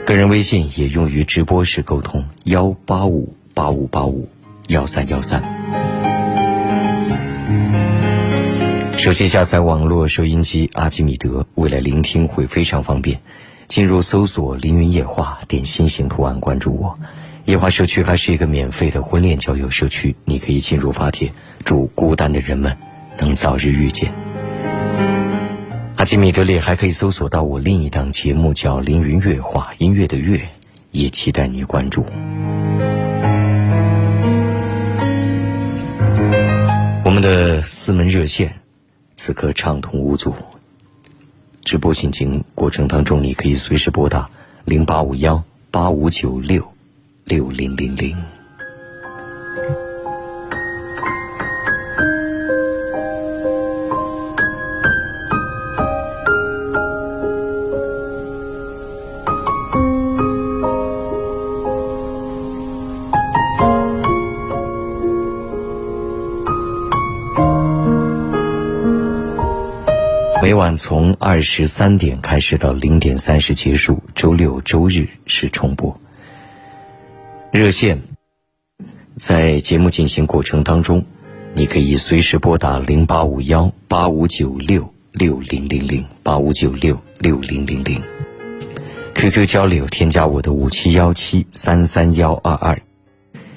个人微信也用于直播时沟通幺八五八五八五幺三幺三。手机下载网络收音机阿基米德，未来聆听会非常方便。进入搜索“凌云夜话”，点心形图案关注我。夜话社区还是一个免费的婚恋交友社区，你可以进入发帖，祝孤单的人们能早日遇见。阿基米德里还可以搜索到我另一档节目叫《凌云乐话》，音乐的乐，也期待你关注。我们的四门热线此刻畅通无阻，直播进行过程当中，你可以随时拨打零八五幺八五九六六零零零。晚从二十三点开始到零点三十结束，周六周日是重播。热线在节目进行过程当中，你可以随时拨打零八五幺八五九六六零零零八五九六六零零零。QQ 交流，添加我的五七幺七三三幺二二。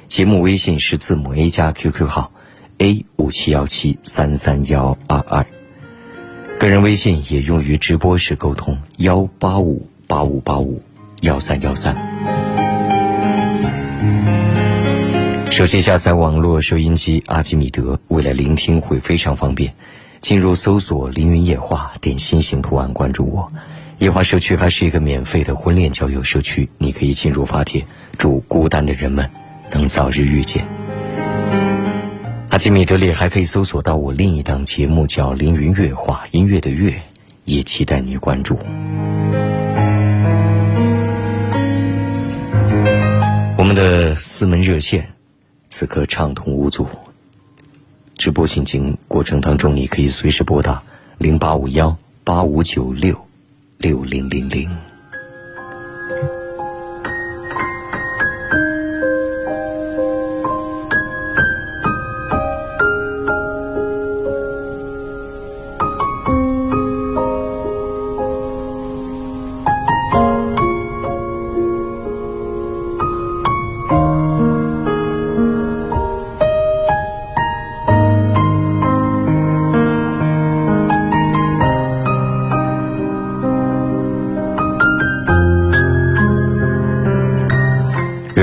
节目微信是字母 A 加 QQ 号 A 五七幺七三三幺二二。个人微信也用于直播时沟通幺八五八五八五幺三幺三。手机下载网络收音机阿基米德，未来聆听会非常方便。进入搜索“凌云夜话”，点心形图案关注我。夜话社区还是一个免费的婚恋交友社区，你可以进入发帖，祝孤单的人们能早日遇见。阿基米德里还可以搜索到我另一档节目叫《凌云乐话》，音乐的乐，也期待你关注。我们的四门热线此刻畅通无阻，直播进行过程当中，你可以随时拨打零八五幺八五九六六零零零。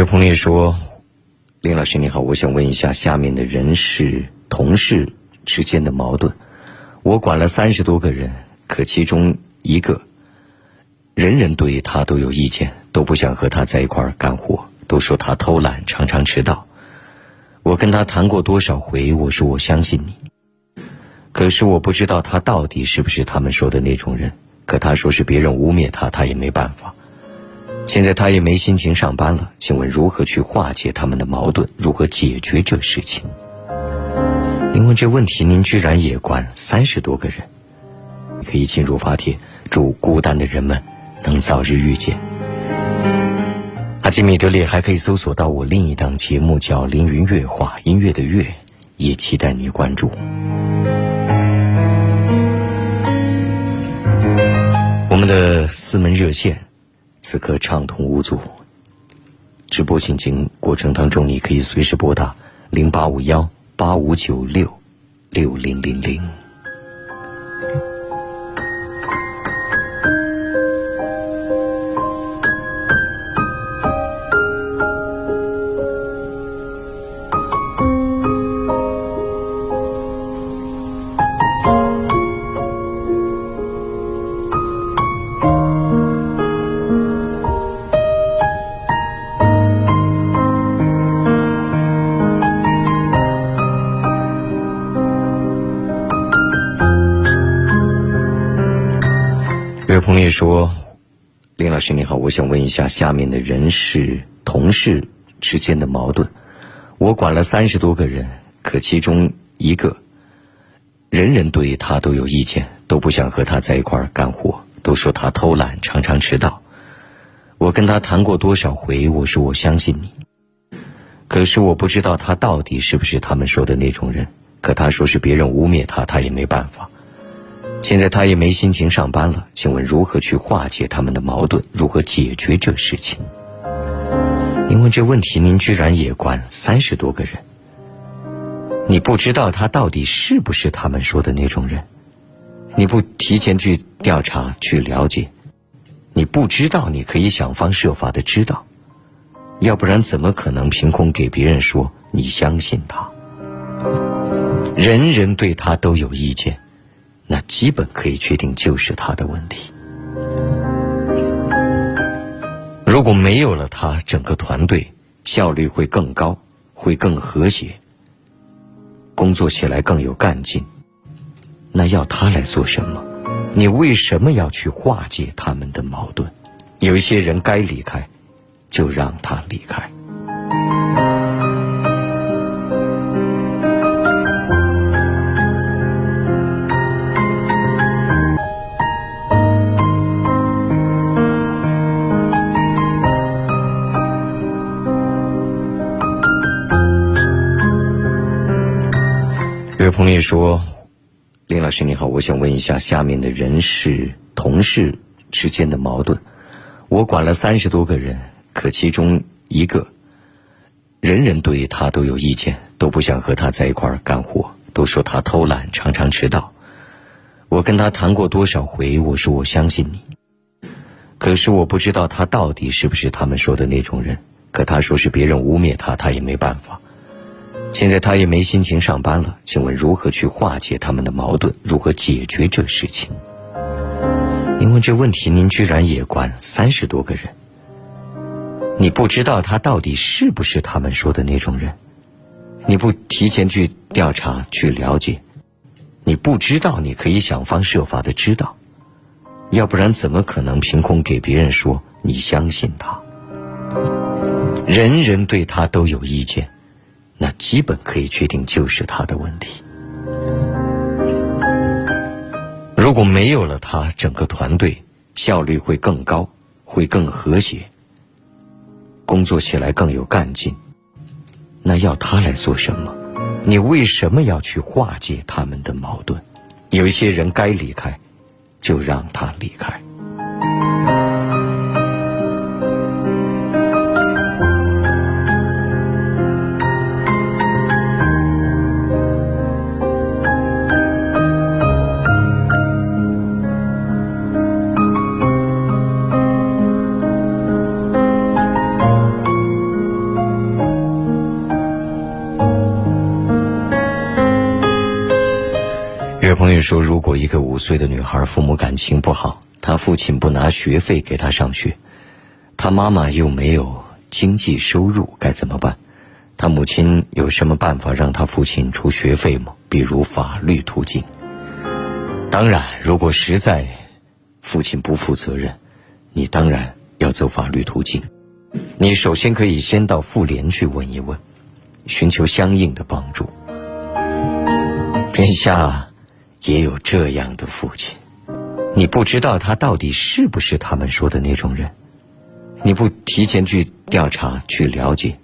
有朋友说：“林老师你好，我想问一下，下面的人事同事之间的矛盾，我管了三十多个人，可其中一个，人人对他都有意见，都不想和他在一块儿干活，都说他偷懒，常常迟到。我跟他谈过多少回，我说我相信你，可是我不知道他到底是不是他们说的那种人。可他说是别人污蔑他，他也没办法。”现在他也没心情上班了，请问如何去化解他们的矛盾？如何解决这事情？您问这问题，您居然也管三十多个人，可以进入发帖，祝孤单的人们能早日遇见。阿基米德里还可以搜索到我另一档节目，叫《凌云乐话》，音乐的乐，也期待你关注。我们的四门热线。此刻畅通无阻。直播进行过程当中，你可以随时拨打零八五幺八五九六六零零零。说：“林老师你好，我想问一下，下面的人事同事之间的矛盾，我管了三十多个人，可其中一个，人人对他都有意见，都不想和他在一块儿干活，都说他偷懒，常常迟到。我跟他谈过多少回，我说我相信你，可是我不知道他到底是不是他们说的那种人。可他说是别人污蔑他，他也没办法。”现在他也没心情上班了，请问如何去化解他们的矛盾？如何解决这事情？您问这问题，您居然也管三十多个人，你不知道他到底是不是他们说的那种人？你不提前去调查去了解，你不知道你可以想方设法的知道，要不然怎么可能凭空给别人说你相信他？人人对他都有意见。那基本可以确定就是他的问题。如果没有了他，整个团队效率会更高，会更和谐，工作起来更有干劲。那要他来做什么？你为什么要去化解他们的矛盾？有一些人该离开，就让他离开。同学说：“林老师你好，我想问一下，下面的人事同事之间的矛盾，我管了三十多个人，可其中一个，人人对他都有意见，都不想和他在一块儿干活，都说他偷懒，常常迟到。我跟他谈过多少回，我说我相信你，可是我不知道他到底是不是他们说的那种人。可他说是别人污蔑他，他也没办法。”现在他也没心情上班了，请问如何去化解他们的矛盾？如何解决这事情？您问这问题，您居然也管三十多个人，你不知道他到底是不是他们说的那种人？你不提前去调查去了解，你不知道你可以想方设法的知道，要不然怎么可能凭空给别人说你相信他？人人对他都有意见。那基本可以确定就是他的问题。如果没有了他，整个团队效率会更高，会更和谐，工作起来更有干劲。那要他来做什么？你为什么要去化解他们的矛盾？有一些人该离开，就让他离开。朋友说，如果一个五岁的女孩父母感情不好，她父亲不拿学费给她上学，她妈妈又没有经济收入，该怎么办？她母亲有什么办法让她父亲出学费吗？比如法律途径？当然，如果实在父亲不负责任，你当然要走法律途径。你首先可以先到妇联去问一问，寻求相应的帮助。天下。也有这样的父亲，你不知道他到底是不是他们说的那种人，你不提前去调查去了解，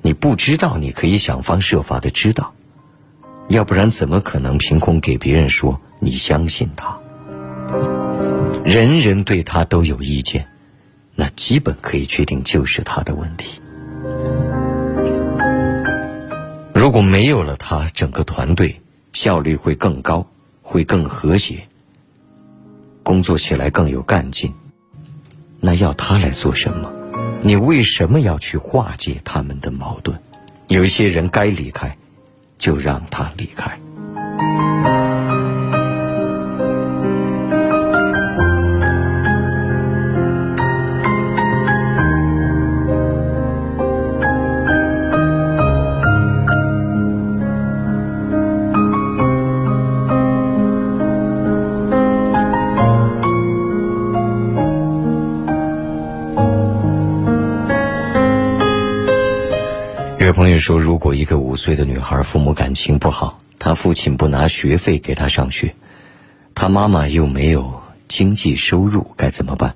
你不知道你可以想方设法的知道，要不然怎么可能凭空给别人说你相信他？人人对他都有意见，那基本可以确定就是他的问题。如果没有了他，整个团队。效率会更高，会更和谐，工作起来更有干劲。那要他来做什么？你为什么要去化解他们的矛盾？有一些人该离开，就让他离开。朋友说，如果一个五岁的女孩父母感情不好，她父亲不拿学费给她上学，她妈妈又没有经济收入，该怎么办？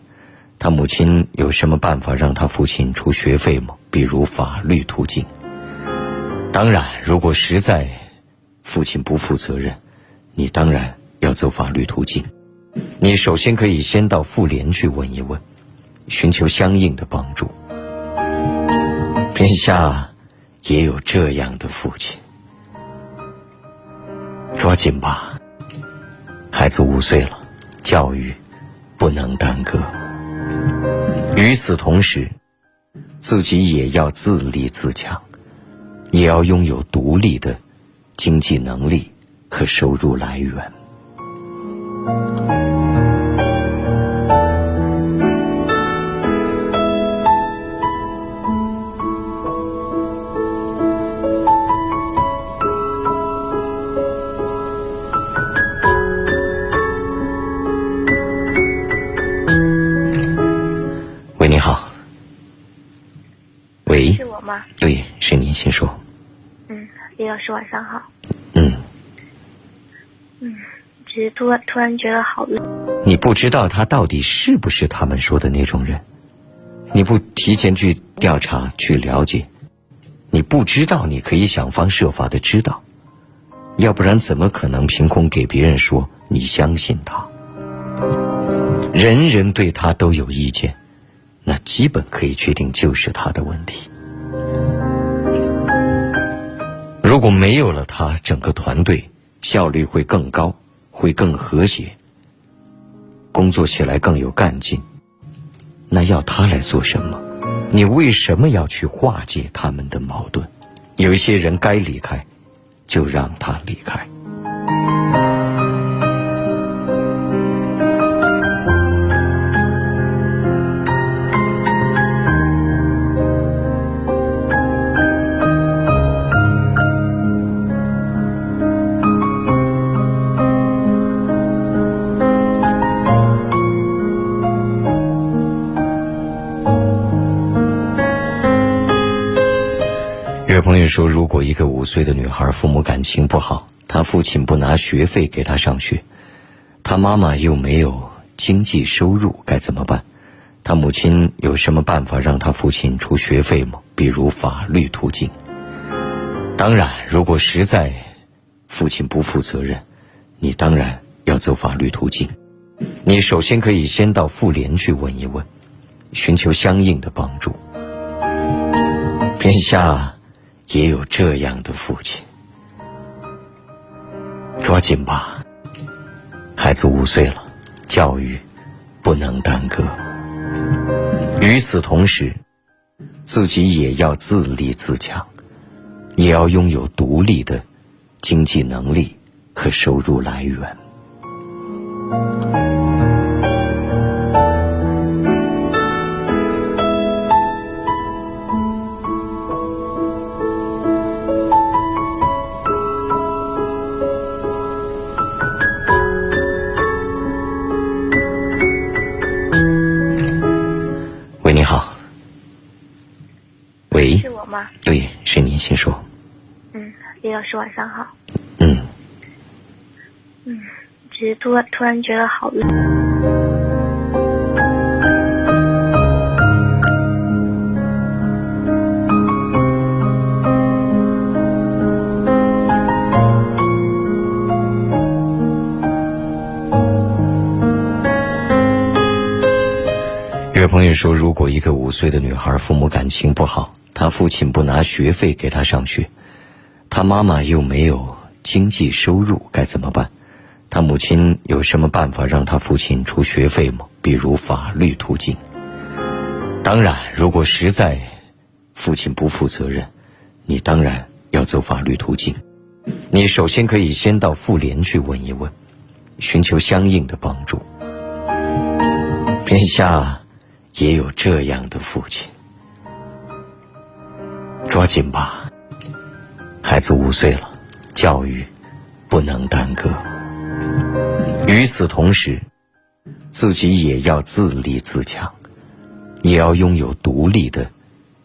她母亲有什么办法让她父亲出学费吗？比如法律途径？当然，如果实在父亲不负责任，你当然要走法律途径。你首先可以先到妇联去问一问，寻求相应的帮助。天下。也有这样的父亲，抓紧吧，孩子五岁了，教育不能耽搁。与此同时，自己也要自立自强，也要拥有独立的经济能力和收入来源。对，是您，请说。嗯，李老师，晚上好。嗯。嗯，只是突然突然觉得好累。你不知道他到底是不是他们说的那种人，你不提前去调查去了解，你不知道你可以想方设法的知道，要不然怎么可能凭空给别人说你相信他？人人对他都有意见，那基本可以确定就是他的问题。如果没有了他，整个团队效率会更高，会更和谐，工作起来更有干劲。那要他来做什么？你为什么要去化解他们的矛盾？有一些人该离开，就让他离开。朋友说，如果一个五岁的女孩父母感情不好，她父亲不拿学费给她上学，她妈妈又没有经济收入，该怎么办？她母亲有什么办法让她父亲出学费吗？比如法律途径？当然，如果实在父亲不负责任，你当然要走法律途径。你首先可以先到妇联去问一问，寻求相应的帮助。天下。也有这样的父亲，抓紧吧，孩子五岁了，教育不能耽搁。与此同时，自己也要自立自强，也要拥有独立的经济能力和收入来源。你好。喂，是我吗？对，是您，请说。嗯，李老师晚上好。嗯，嗯，只是突然突然觉得好累。有位朋友说，如果一个五岁的女孩父母感情不好，她父亲不拿学费给她上学，她妈妈又没有经济收入，该怎么办？她母亲有什么办法让她父亲出学费吗？比如法律途径？当然，如果实在父亲不负责任，你当然要走法律途径。你首先可以先到妇联去问一问，寻求相应的帮助。天下也有这样的父亲，抓紧吧，孩子五岁了，教育不能耽搁。与此同时，自己也要自立自强，也要拥有独立的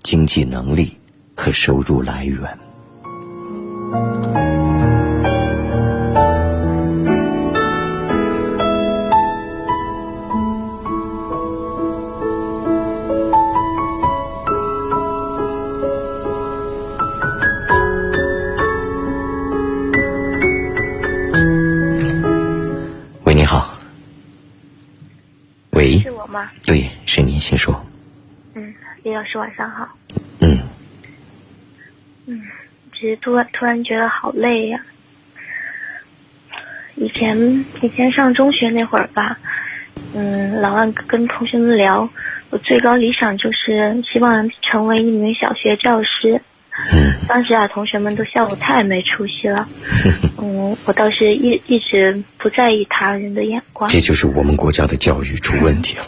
经济能力和收入来源。喂，是我吗？对，是您，请说。嗯，李老师晚上好。嗯，嗯，只是突然突然觉得好累呀、以前以前上中学那会儿吧，嗯，老按跟同学们聊，我最高理想就是希望成为一名小学教师。嗯当时啊，同学们都笑我太没出息了。嗯，我倒是一一直不在意他人的眼光。这就是我们国家的教育出问题了。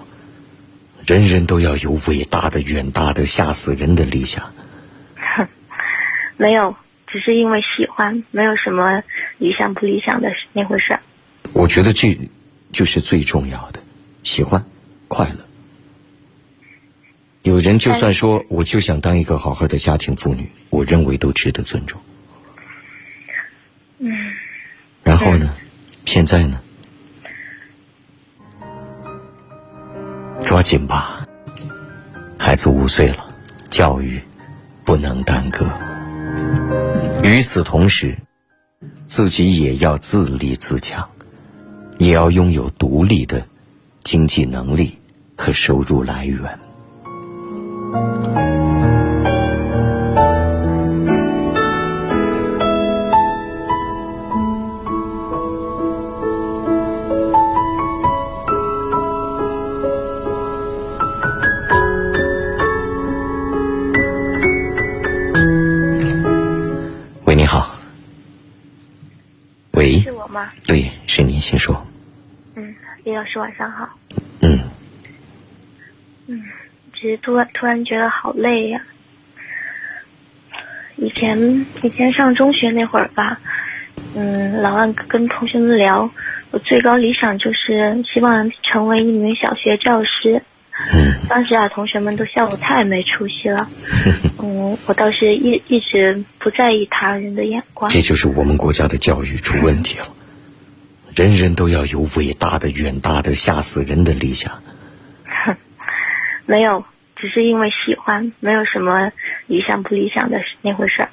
人人都要有伟大的、远大的、吓死人的理想。哼 没有，只是因为喜欢，没有什么理想不理想的那回事儿。我觉得这就是最重要的，喜欢、快乐。有人就算说我就想当一个好好的家庭妇女，我认为都值得尊重。嗯，然后呢？现在呢？抓紧吧，孩子五岁了，教育不能耽搁。与此同时，自己也要自立自强，也要拥有独立的经济能力和收入来源。喂，你好。喂是，我吗？对，是您，请说。嗯，李老师晚上好。嗯，嗯，只是突然突然觉得好累呀、以前以前上中学那会儿吧，嗯，老万跟同学们聊，我最高理想就是希望成为一名小学教师。嗯当时啊，同学们都笑我太没出息了。嗯，我倒是一一直不在意他人的眼光。这就是我们国家的教育出问题了。人人都要有伟大的、远大的、吓死人的理想。没有，只是因为喜欢，没有什么理想不理想的那回事儿。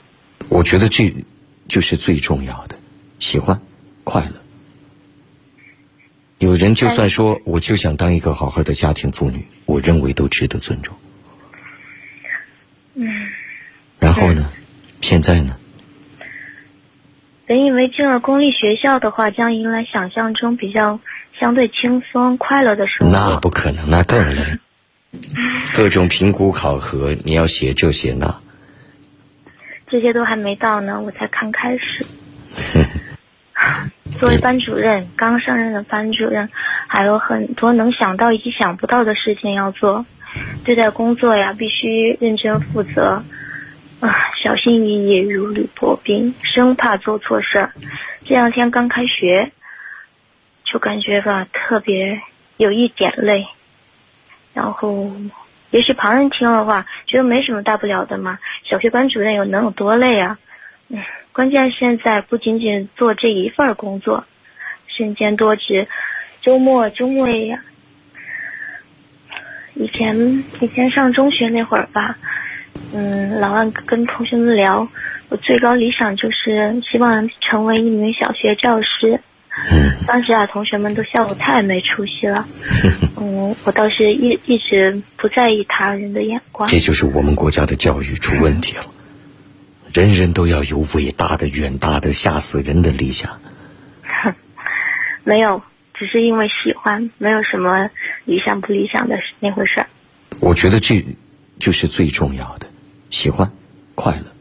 我觉得这就是最重要的，喜欢、快乐。有人就算说我就想当一个好好的家庭妇女，我认为都值得尊重。嗯。然后呢？现在呢？本以为进了公立学校的话，将迎来想象中比较相对轻松、快乐的生活。那不可能，那更累。各种评估考核，你要写这写那。这些都还没到呢，我才刚开始。作为班主任，刚上任的班主任，还有很多能想到以及想不到的事情要做。对待工作呀，必须认真负责，啊，小心翼翼，如履薄冰，生怕做错事儿。这两天刚开学，就感觉吧，特别有一点累。然后，也许旁人听了话，觉得没什么大不了的嘛。小学班主任有能有多累啊？嗯，关键现在不仅仅做这一份工作，身兼多职，周末周末呀。以前以前上中学那会儿吧，嗯，老按跟同学们聊，我最高理想就是希望成为一名小学教师。当时啊，同学们都笑我太没出息了。嗯，我倒是一一直不在意他人的眼光。这就是我们国家的教育出问题了，人人都要有伟大的、远大的、吓死人的理想。没有。只是因为喜欢，没有什么理想不理想的那回事儿。我觉得这就是最重要的，喜欢，快乐。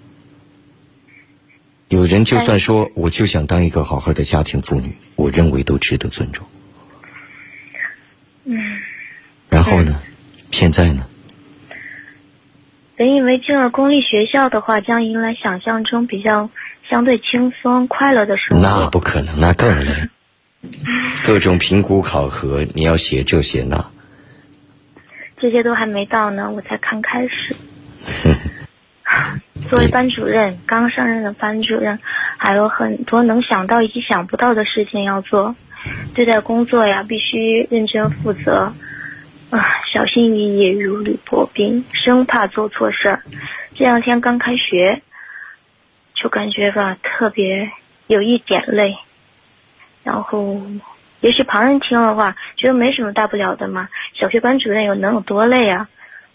有人就算说我就想当一个好好的家庭妇女，我认为都值得尊重。嗯。然后呢？现在呢？本以为进了公立学校的话，将迎来想象中比较相对轻松快乐的生活。那不可能，那更累。各种评估考核，你要写这写那，这些都还没到呢，我才刚开始。作为班主任，刚上任的班主任，还有很多能想到以及想不到的事情要做。对待工作呀，必须认真负责，啊，小心翼翼，如履薄冰，生怕做错事儿。这两天刚开学，就感觉吧，特别有一点累。然后，也许旁人听了话，觉得没什么大不了的嘛。小学班主任有能有多累啊？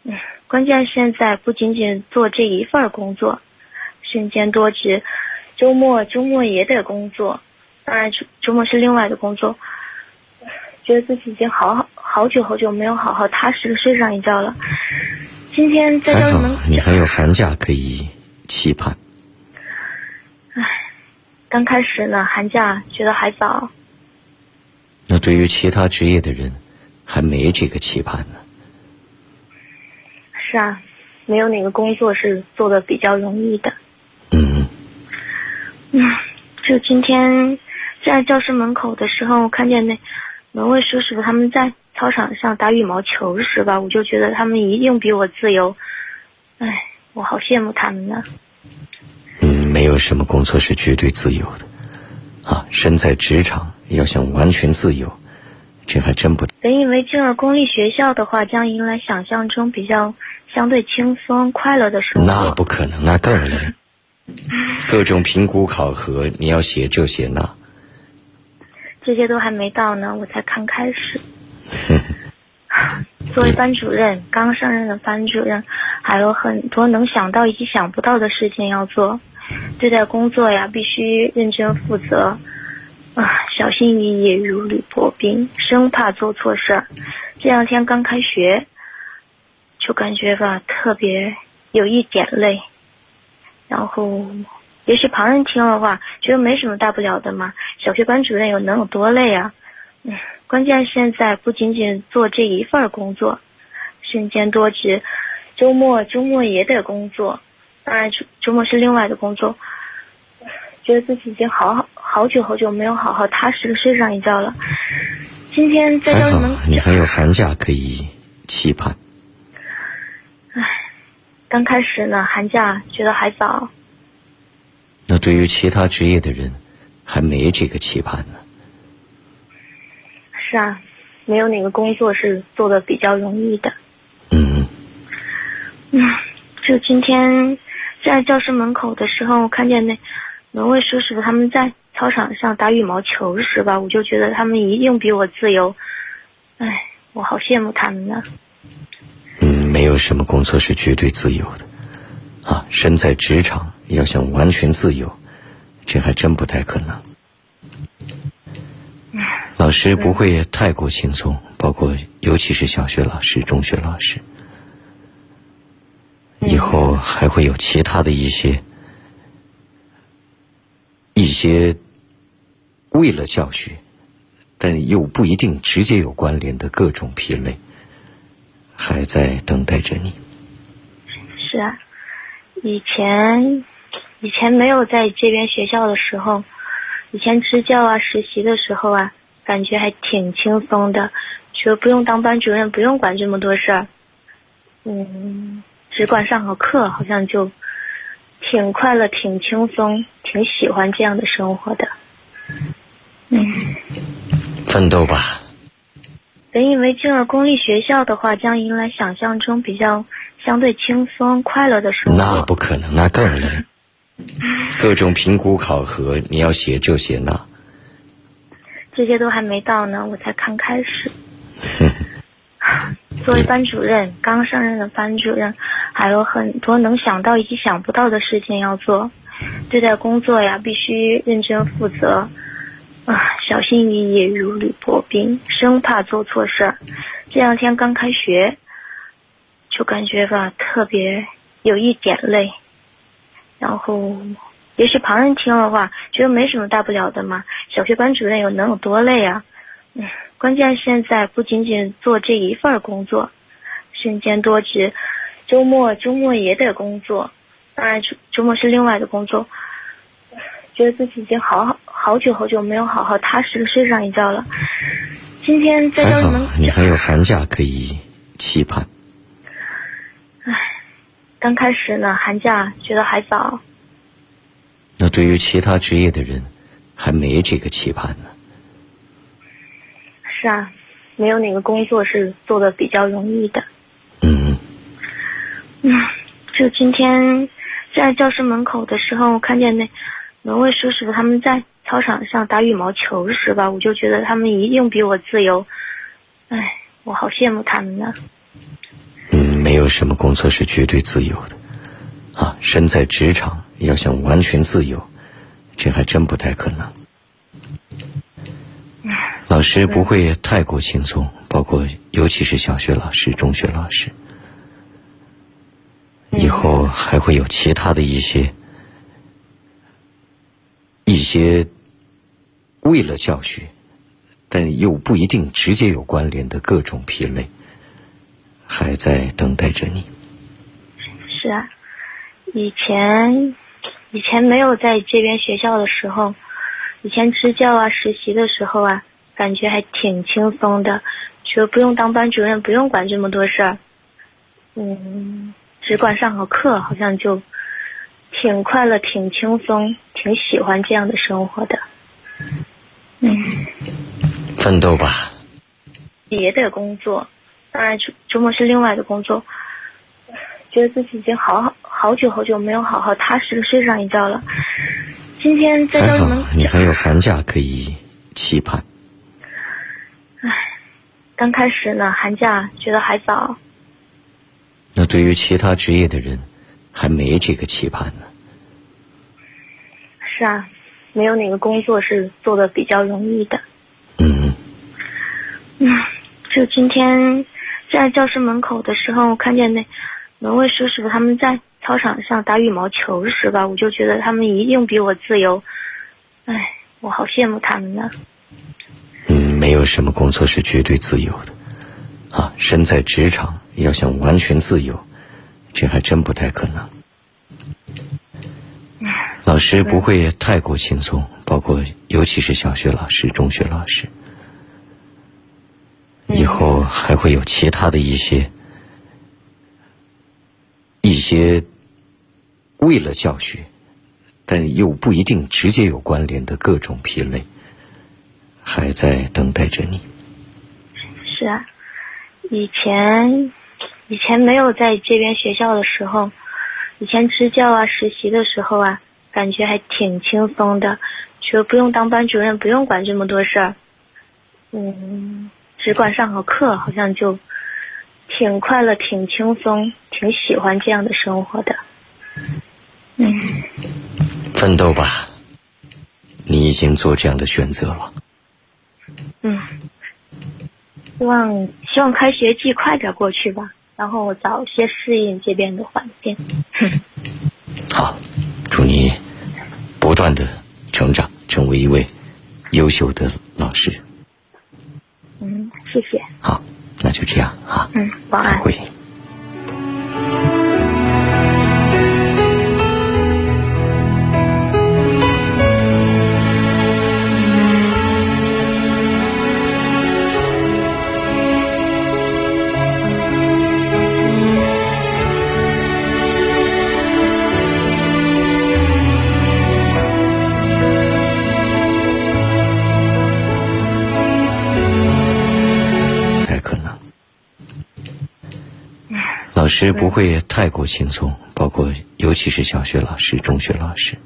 嗯，关键现在不仅仅做这一份工作，身兼多职，周末周末也得工作。当然，周周末是另外的工作。觉得自己已经好好好久好久没有好好踏实的睡上一觉了。今天在教室门，你还有寒假可以期盼。唉刚开始呢，寒假觉得还早。那对于其他职业的人，还没这个期盼呢。是啊，没有哪个工作是做的比较容易的。嗯。嗯，就今天在教室门口的时候，看见那门卫叔叔他们在操场上打羽毛球时吧，我就觉得他们一定比我自由。哎，我好羡慕他们呢。没有什么工作是绝对自由的，啊，身在职场要想完全自由，这还真不。本以为进了公立学校的话，将迎来想象中比较相对轻松快乐的生活。那不可能，那更累。各种评估考核，你要写这写那，这些都还没到呢，我才刚开始。作为班主任，刚上任的班主任，还有很多能想到以及想不到的事情要做。对待工作呀，必须认真负责，啊，小心翼翼，如履薄冰，生怕做错事儿。这两天刚开学，就感觉吧，特别有一点累。然后，也许旁人听了话，觉得没什么大不了的嘛。小学班主任有能有多累啊？嗯，关键现在不仅仅做这一份工作，身兼多职，周末周末也得工作。当然，周周末是另外的工作。觉得自己已经好好好久好久没有好好踏实的睡上一觉了。今天在教室门，你还有寒假可以期盼。唉，刚开始呢，寒假觉得还早。那对于其他职业的人，还没这个期盼呢。是啊，没有哪个工作是做的比较容易的。嗯。嗯，就今天。在教室门口的时候，我看见那门卫叔叔他们在操场上打羽毛球时吧，我就觉得他们一定比我自由。哎，我好羡慕他们呢。嗯，没有什么工作是绝对自由的，啊，身在职场要想完全自由，这还真不太可能。老师不会太过轻松，包括尤其是小学老师、中学老师。以后还会有其他的一些一些为了教学，但又不一定直接有关联的各种疲累，还在等待着你。是啊，以前以前没有在这边学校的时候，以前支教啊、实习的时候啊，感觉还挺轻松的，就不用当班主任，不用管这么多事儿，嗯，只管上好课，好像就挺快乐、挺轻松、挺喜欢这样的生活的。嗯，奋斗吧。本以为进了公立学校的话，将迎来想象中比较相对轻松、快乐的生活。那不可能，那更累。各种评估考核，你要写这写那，这些都还没到呢，我才刚开始。作为班主任，刚上任的班主任，还有很多能想到以及想不到的事情要做。对待工作呀，必须认真负责。啊，小心翼翼，如履薄冰，生怕做错事儿。这两天刚开学，就感觉吧，特别有一点累。然后，也许旁人听了话，觉得没什么大不了的嘛。小学班主任有能有多累啊？嗯，关键现在不仅仅做这一份工作，身兼多职，周末周末也得工作，当然周周末是另外的工作。觉得自己已经好好好久好久没有好好踏实的睡上一觉了。今天在教室门，你还有寒假可以期盼。唉，刚开始呢，寒假觉得还早。那对于其他职业的人，还没这个期盼呢。是啊，没有哪个工作是做的比较容易的。嗯。嗯，就今天在教室门口的时候，我看见那。门卫叔叔他们在操场上打羽毛球时吧，我就觉得他们一定比我自由。唉，我好羡慕他们呢。嗯，没有什么工作是绝对自由的，啊，身在职场要想完全自由，这还真不太可能。老师不会太过轻松，包括尤其是小学老师、中学老师，以后还会有其他的一些。一些为了教学，但又不一定直接有关联的各种疲累，还在等待着你。是啊，以前以前没有在这边学校的时候，以前支教啊、实习的时候啊，感觉还挺轻松的，就不用当班主任，不用管这么多事儿，嗯，只管上好课，好像就。挺快乐，挺轻松，挺喜欢这样的生活的。嗯，奋斗吧。别的工作，当然周周末是另外的工作。觉得自己已经好好好久好久没有好好踏实的睡上一觉了。今天在你还有寒假可以期盼。唉，刚开始呢，寒假觉得还早。那对于其他职业的人。还没这个期盼呢。是啊，没有哪个工作是做的比较容易的。嗯。嗯，就今天在教室门口的时候，我看见那门卫叔叔他们在操场上打羽毛球时吧，我就觉得他们一定比我自由。唉，我好羡慕他们呢。嗯，没有什么工作是绝对自由的。啊，身在职场要想完全自由。这还真不太可能。老师不会太过轻松，包括尤其是小学老师、中学老师，以后还会有其他的一些一些为了教学，但又不一定直接有关联的各种疲累，还在等待着你。是啊，以前。以前没有在这边学校的时候，以前支教啊、实习的时候啊，感觉还挺轻松的，就不用当班主任，不用管这么多事儿，嗯，只管上好课，好像就挺快乐、挺轻松、挺喜欢这样的生活的。嗯，奋斗吧，你已经做这样的选择了。嗯，希望希望开学季快点过去吧。然后早些适应这边的环境。好，祝你不断的成长，成为一位优秀的老师。嗯，谢谢。好，那就这样啊。嗯，晚安。再会。老师不会太过轻松，包括尤其是小学老师、中学老师，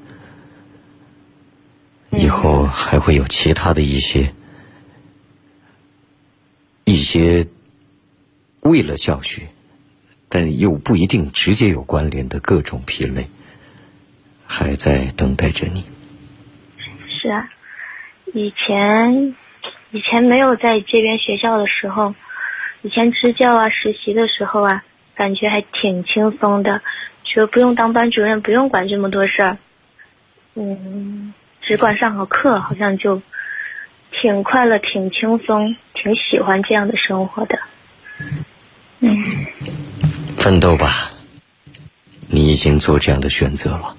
以后还会有其他的一些一些为了教学，但又不一定直接有关联的各种疲累，还在等待着你。是啊，以前以前没有在这边学校的时候，以前支教啊、实习的时候啊，感觉还挺轻松的，就不用当班主任，不用管这么多事儿，嗯，只管上好课，好像就挺快乐、挺轻松、挺喜欢这样的生活的。嗯，奋斗吧，你已经做这样的选择了。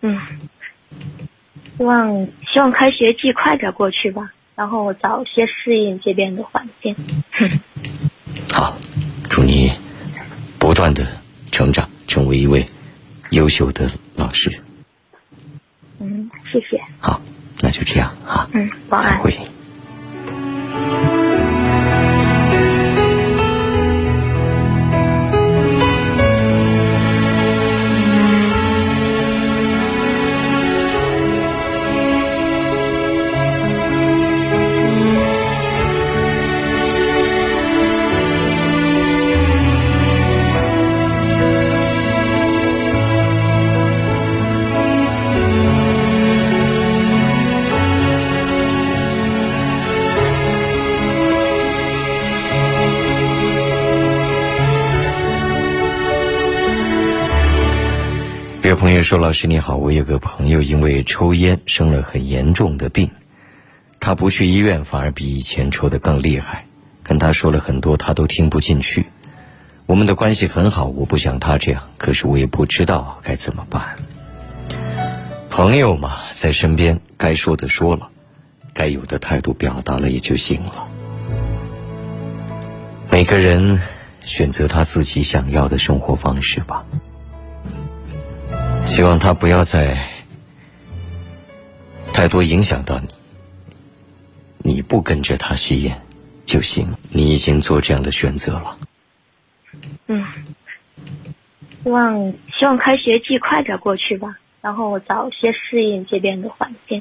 嗯，希望希望开学季快点过去吧，然后我早些适应这边的环境。好，祝你不断的成长，成为一位优秀的老师。嗯，谢谢。好，那就这样啊。嗯，晚安。再会。有朋友说：“老师你好，我有个朋友因为抽烟生了很严重的病，他不去医院反而比以前抽的更厉害。跟他说了很多，他都听不进去。我们的关系很好，我不想他这样，可是我也不知道该怎么办。朋友嘛，在身边，该说的说了，该有的态度表达了也就行了。每个人选择他自己想要的生活方式吧。”希望他不要再太多影响到你，你不跟着他吸烟就行。你已经做这样的选择了。嗯，希望希望开学季快点过去吧，然后我早些适应这边的环境。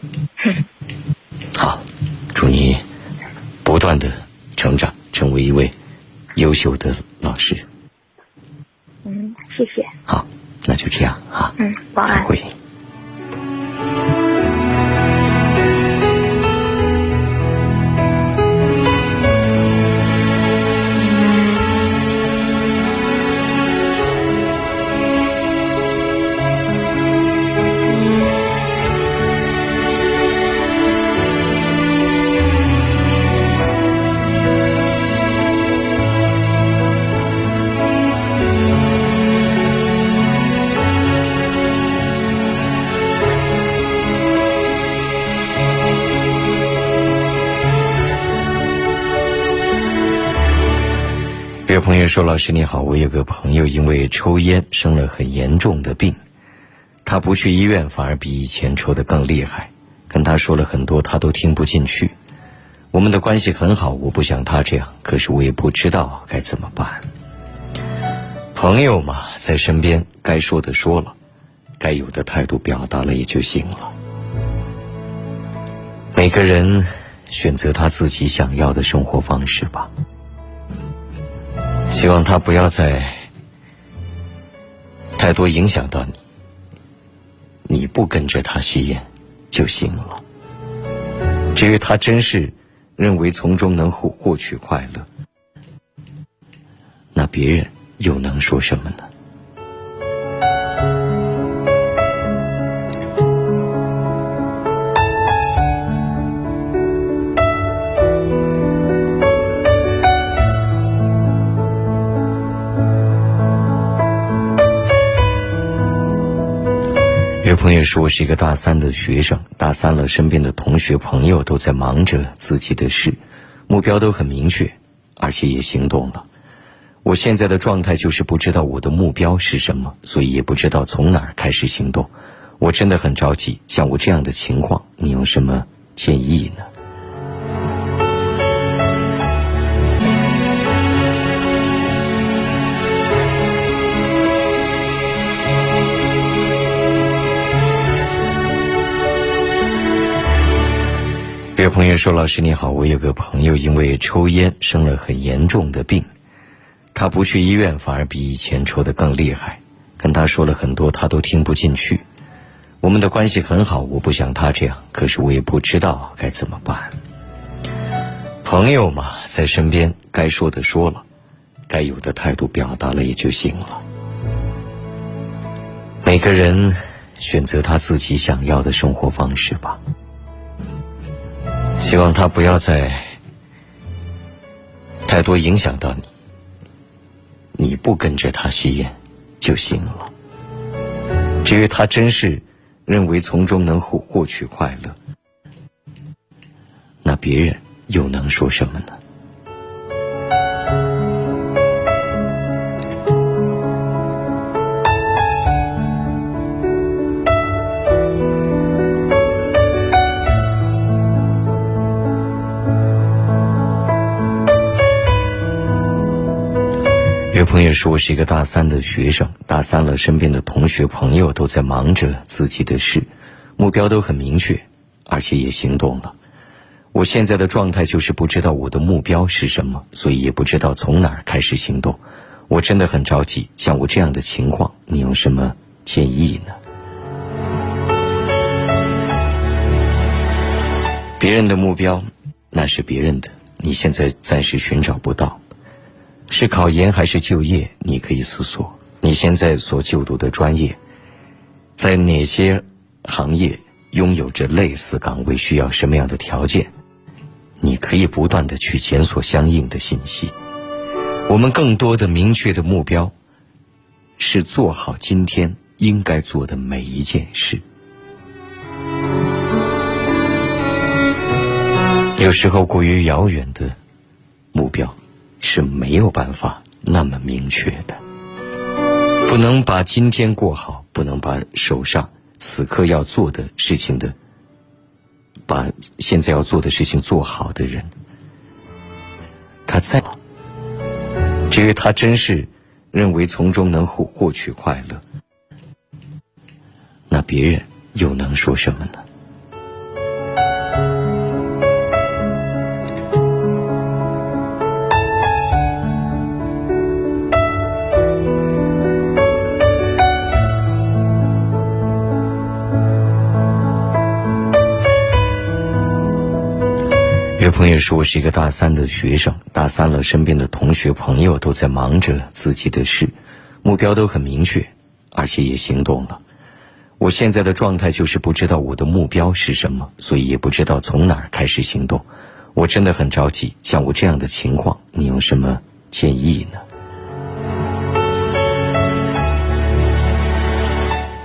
好，祝你不断的成长，成为一位优秀的老师。嗯，谢谢。好，那就这样啊。嗯。再会。有朋友说：“老师你好，我有个朋友因为抽烟生了很严重的病，他不去医院反而比以前抽的更厉害。跟他说了很多，他都听不进去。我们的关系很好，我不想他这样，可是我也不知道该怎么办。朋友嘛，在身边，该说的说了，该有的态度表达了也就行了。每个人选择他自己想要的生活方式吧。”希望他不要再太多影响到你，你不跟着他吸烟就行了。至于他真是认为从中能获获取快乐，那别人又能说什么呢？有朋友说，我是一个大三的学生，大三了，身边的同学朋友都在忙着自己的事，目标都很明确，而且也行动了。我现在的状态就是不知道我的目标是什么，所以也不知道从哪儿开始行动。我真的很着急。像我这样的情况，你有什么建议呢？有朋友说：“老师你好，我有个朋友因为抽烟生了很严重的病，他不去医院，反而比以前抽的更厉害。跟他说了很多，他都听不进去。我们的关系很好，我不想他这样，可是我也不知道该怎么办。朋友嘛，在身边，该说的说了，该有的态度表达了也就行了。每个人选择他自己想要的生活方式吧。”希望他不要再太多影响到你，你不跟着他吸烟就行了。至于他真是认为从中能获获取快乐，那别人又能说什么呢？有朋友说，我是一个大三的学生，大三了，身边的同学朋友都在忙着自己的事，目标都很明确，而且也行动了。我现在的状态就是不知道我的目标是什么，所以也不知道从哪儿开始行动。我真的很着急。像我这样的情况，你有什么建议呢？别人的目标，那是别人的，你现在暂时寻找不到。是考研还是就业？你可以思索。你现在所就读的专业，在哪些行业拥有着类似岗位？需要什么样的条件？你可以不断的去检索相应的信息。我们更多的明确的目标，是做好今天应该做的每一件事。有时候过于遥远的目标。是没有办法那么明确的，不能把今天过好，不能把手上此刻要做的事情的，把现在要做的事情做好的人，他在。至于他真是认为从中能获获取快乐，那别人又能说什么呢？有朋友说，我是一个大三的学生，大三了，身边的同学朋友都在忙着自己的事，目标都很明确，而且也行动了。我现在的状态就是不知道我的目标是什么，所以也不知道从哪儿开始行动。我真的很着急。像我这样的情况，你有什么建议呢？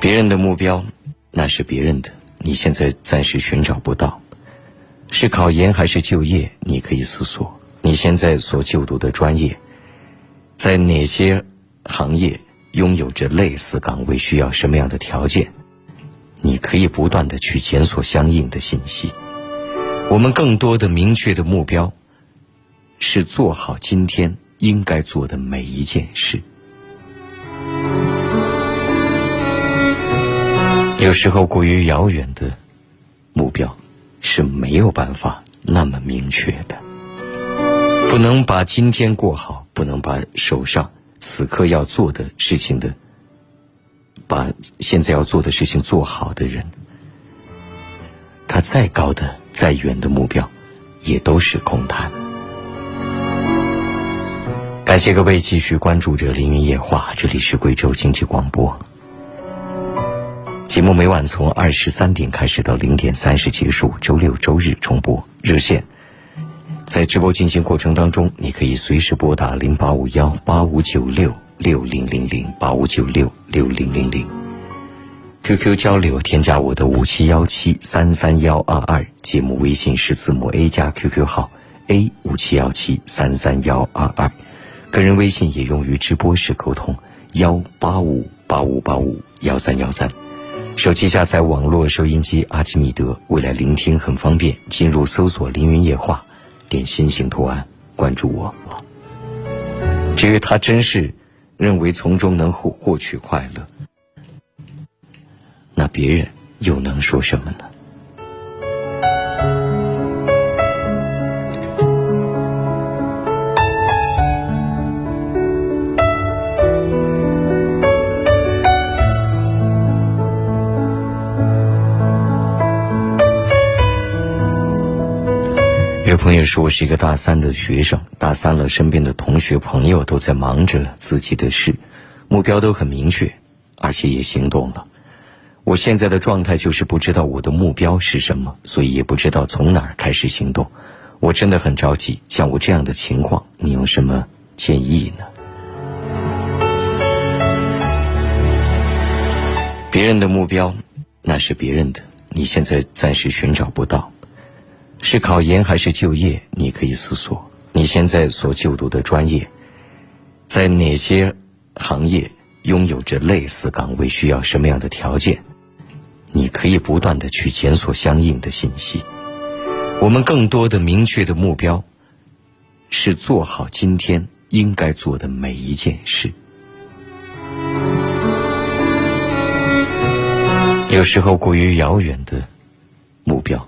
别人的目标，那是别人的，你现在暂时寻找不到。是考研还是就业？你可以思索。你现在所就读的专业，在哪些行业拥有着类似岗位？需要什么样的条件？你可以不断的去检索相应的信息。我们更多的明确的目标，是做好今天应该做的每一件事。有时候过于遥远的目标。是没有办法那么明确的，不能把今天过好，不能把手上此刻要做的事情的，把现在要做的事情做好的人，他再高的、再远的目标，也都是空谈。感谢各位继续关注着《凌云夜话》，这里是贵州经济广播。节目每晚从二十三点开始到零点三十结束，周六周日重播。热线在直播进行过程当中，你可以随时拨打零八五幺八五九六六零零零八五九六六零零零。QQ 交流，添加我的五七幺七三三幺二二，节目微信是字母 A 加 QQ 号 A 五七幺七三三幺二二，个人微信也用于直播时沟通幺八五八五八五幺三幺三。手机下载网络收音机阿基米德，未来聆听很方便。进入搜索“凌云夜话”，点心形图案，关注我。至于他真是认为从中能获获取快乐，那别人又能说什么呢？有朋友说我是一个大三的学生，大三了，身边的同学朋友都在忙着自己的事，目标都很明确，而且也行动了。我现在的状态就是不知道我的目标是什么，所以也不知道从哪儿开始行动。我真的很着急。像我这样的情况，你有什么建议呢？别人的目标，那是别人的，你现在暂时寻找不到。是考研还是就业？你可以思索。你现在所就读的专业，在哪些行业拥有着类似岗位？需要什么样的条件？你可以不断的去检索相应的信息。我们更多的明确的目标，是做好今天应该做的每一件事。有时候过于遥远的目标。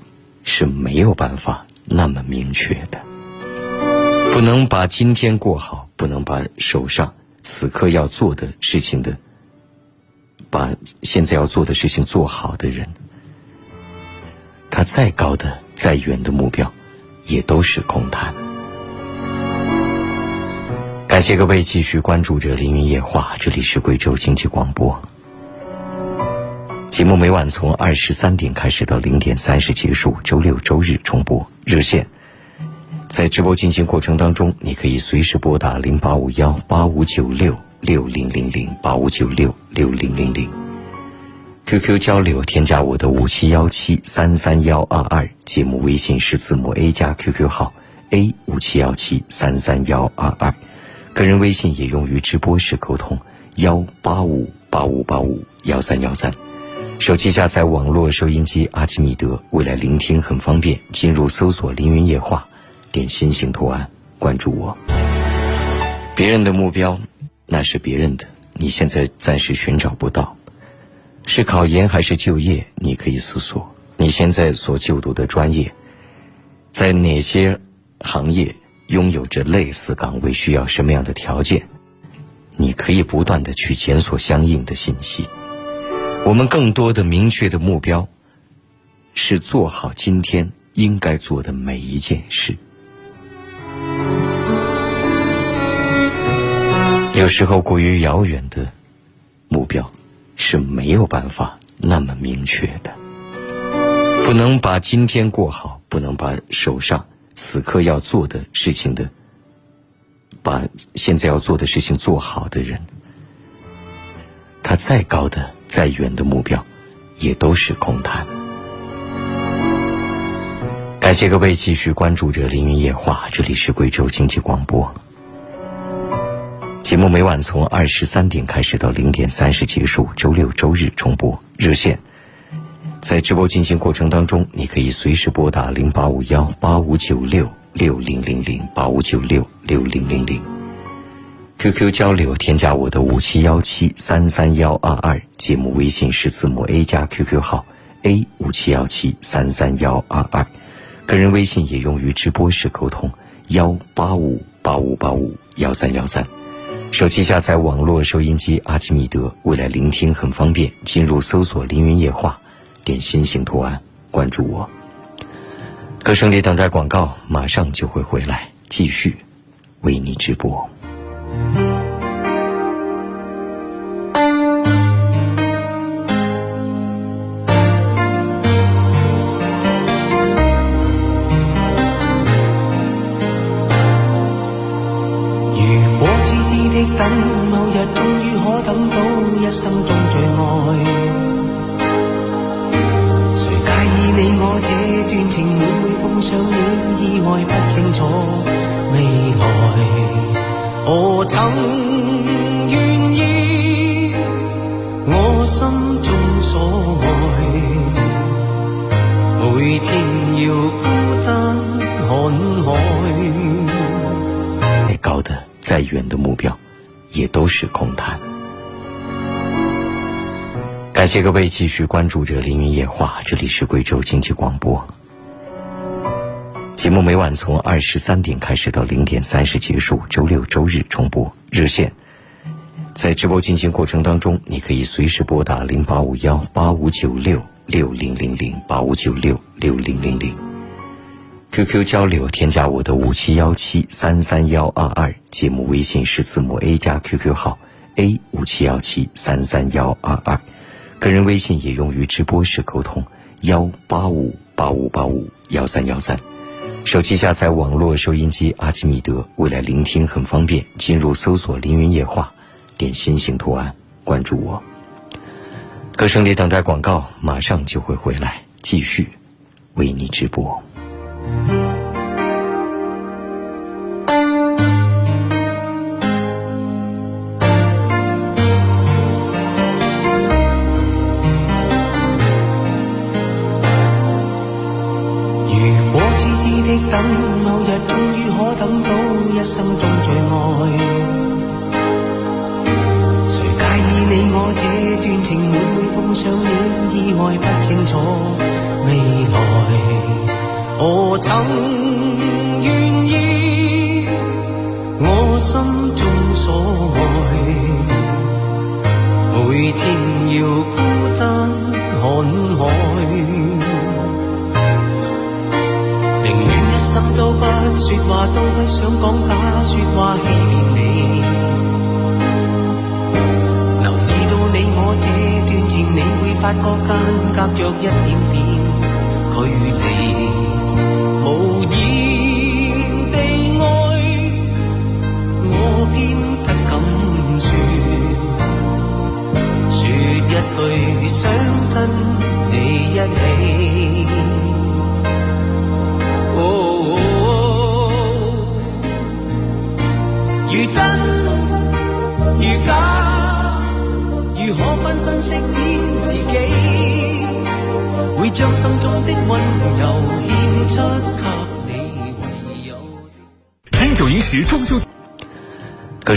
是没有办法那么明确的，不能把今天过好，不能把手上此刻要做的事情的，把现在要做的事情做好的人，他再高的、再远的目标，也都是空谈。感谢各位继续关注着《凌云夜话》，这里是贵州经济广播。节目每晚从二十三点开始到零点三十结束，周六周日重播。热线在直播进行过程当中，你可以随时拨打零八五幺八五九六六零零零八五九六六零零零。QQ 交流，添加我的五七幺七三三幺二二，节目微信是字母 A 加 QQ 号 A 五七幺七三三幺二二，个人微信也用于直播时沟通幺八五八五八五幺三幺三。手机下载网络收音机阿基米德，未来聆听很方便。进入搜索“凌云夜话”，点心形图案，关注我。别人的目标，那是别人的，你现在暂时寻找不到。是考研还是就业？你可以思索。你现在所就读的专业，在哪些行业拥有着类似岗位？需要什么样的条件？你可以不断的去检索相应的信息。我们更多的明确的目标，是做好今天应该做的每一件事。有时候过于遥远的目标是没有办法那么明确的，不能把今天过好，不能把手上此刻要做的事情的，把现在要做的事情做好的人，他再高的。再远的目标，也都是空谈。感谢各位继续关注着《凌云夜话》，这里是贵州经济广播。节目每晚从二十三点开始到零点三十结束，周六周日重播。热线在直播进行过程当中，你可以随时拨打零八五幺八五九六六零零零八五九六六零零零。QQ 交流，添加我的五七幺七三三幺二二，节目微信是字母 A 加 QQ 号 A 五七幺七三三幺二二，个人微信也用于直播时沟通幺八五八五八五幺三幺三。手机下载网络收音机阿基米德，未来聆听很方便。进入搜索“凌云夜话”，点心形图案，关注我。歌声里等待广告，马上就会回来，继续为你直播。如感谢各位继续关注着《凌云夜话》，这里是贵州经济广播。节目每晚从二十三点开始到零点三十结束，周六周日重播。热线在直播进行过程当中，你可以随时拨打零八五幺八五九六六零零零八五九六六零零零。QQ 交流，添加我的五七幺七三三幺二二，节目微信是字母 A 加 QQ 号 A 五七幺七三三幺二二。个人微信也用于直播时沟通，幺八五八五八五幺三幺三。手机下载网络收音机阿基米德，未来聆听很方便。进入搜索“凌云夜话”，点心形图案，关注我。歌声里等待广告，马上就会回来，继续为你直播。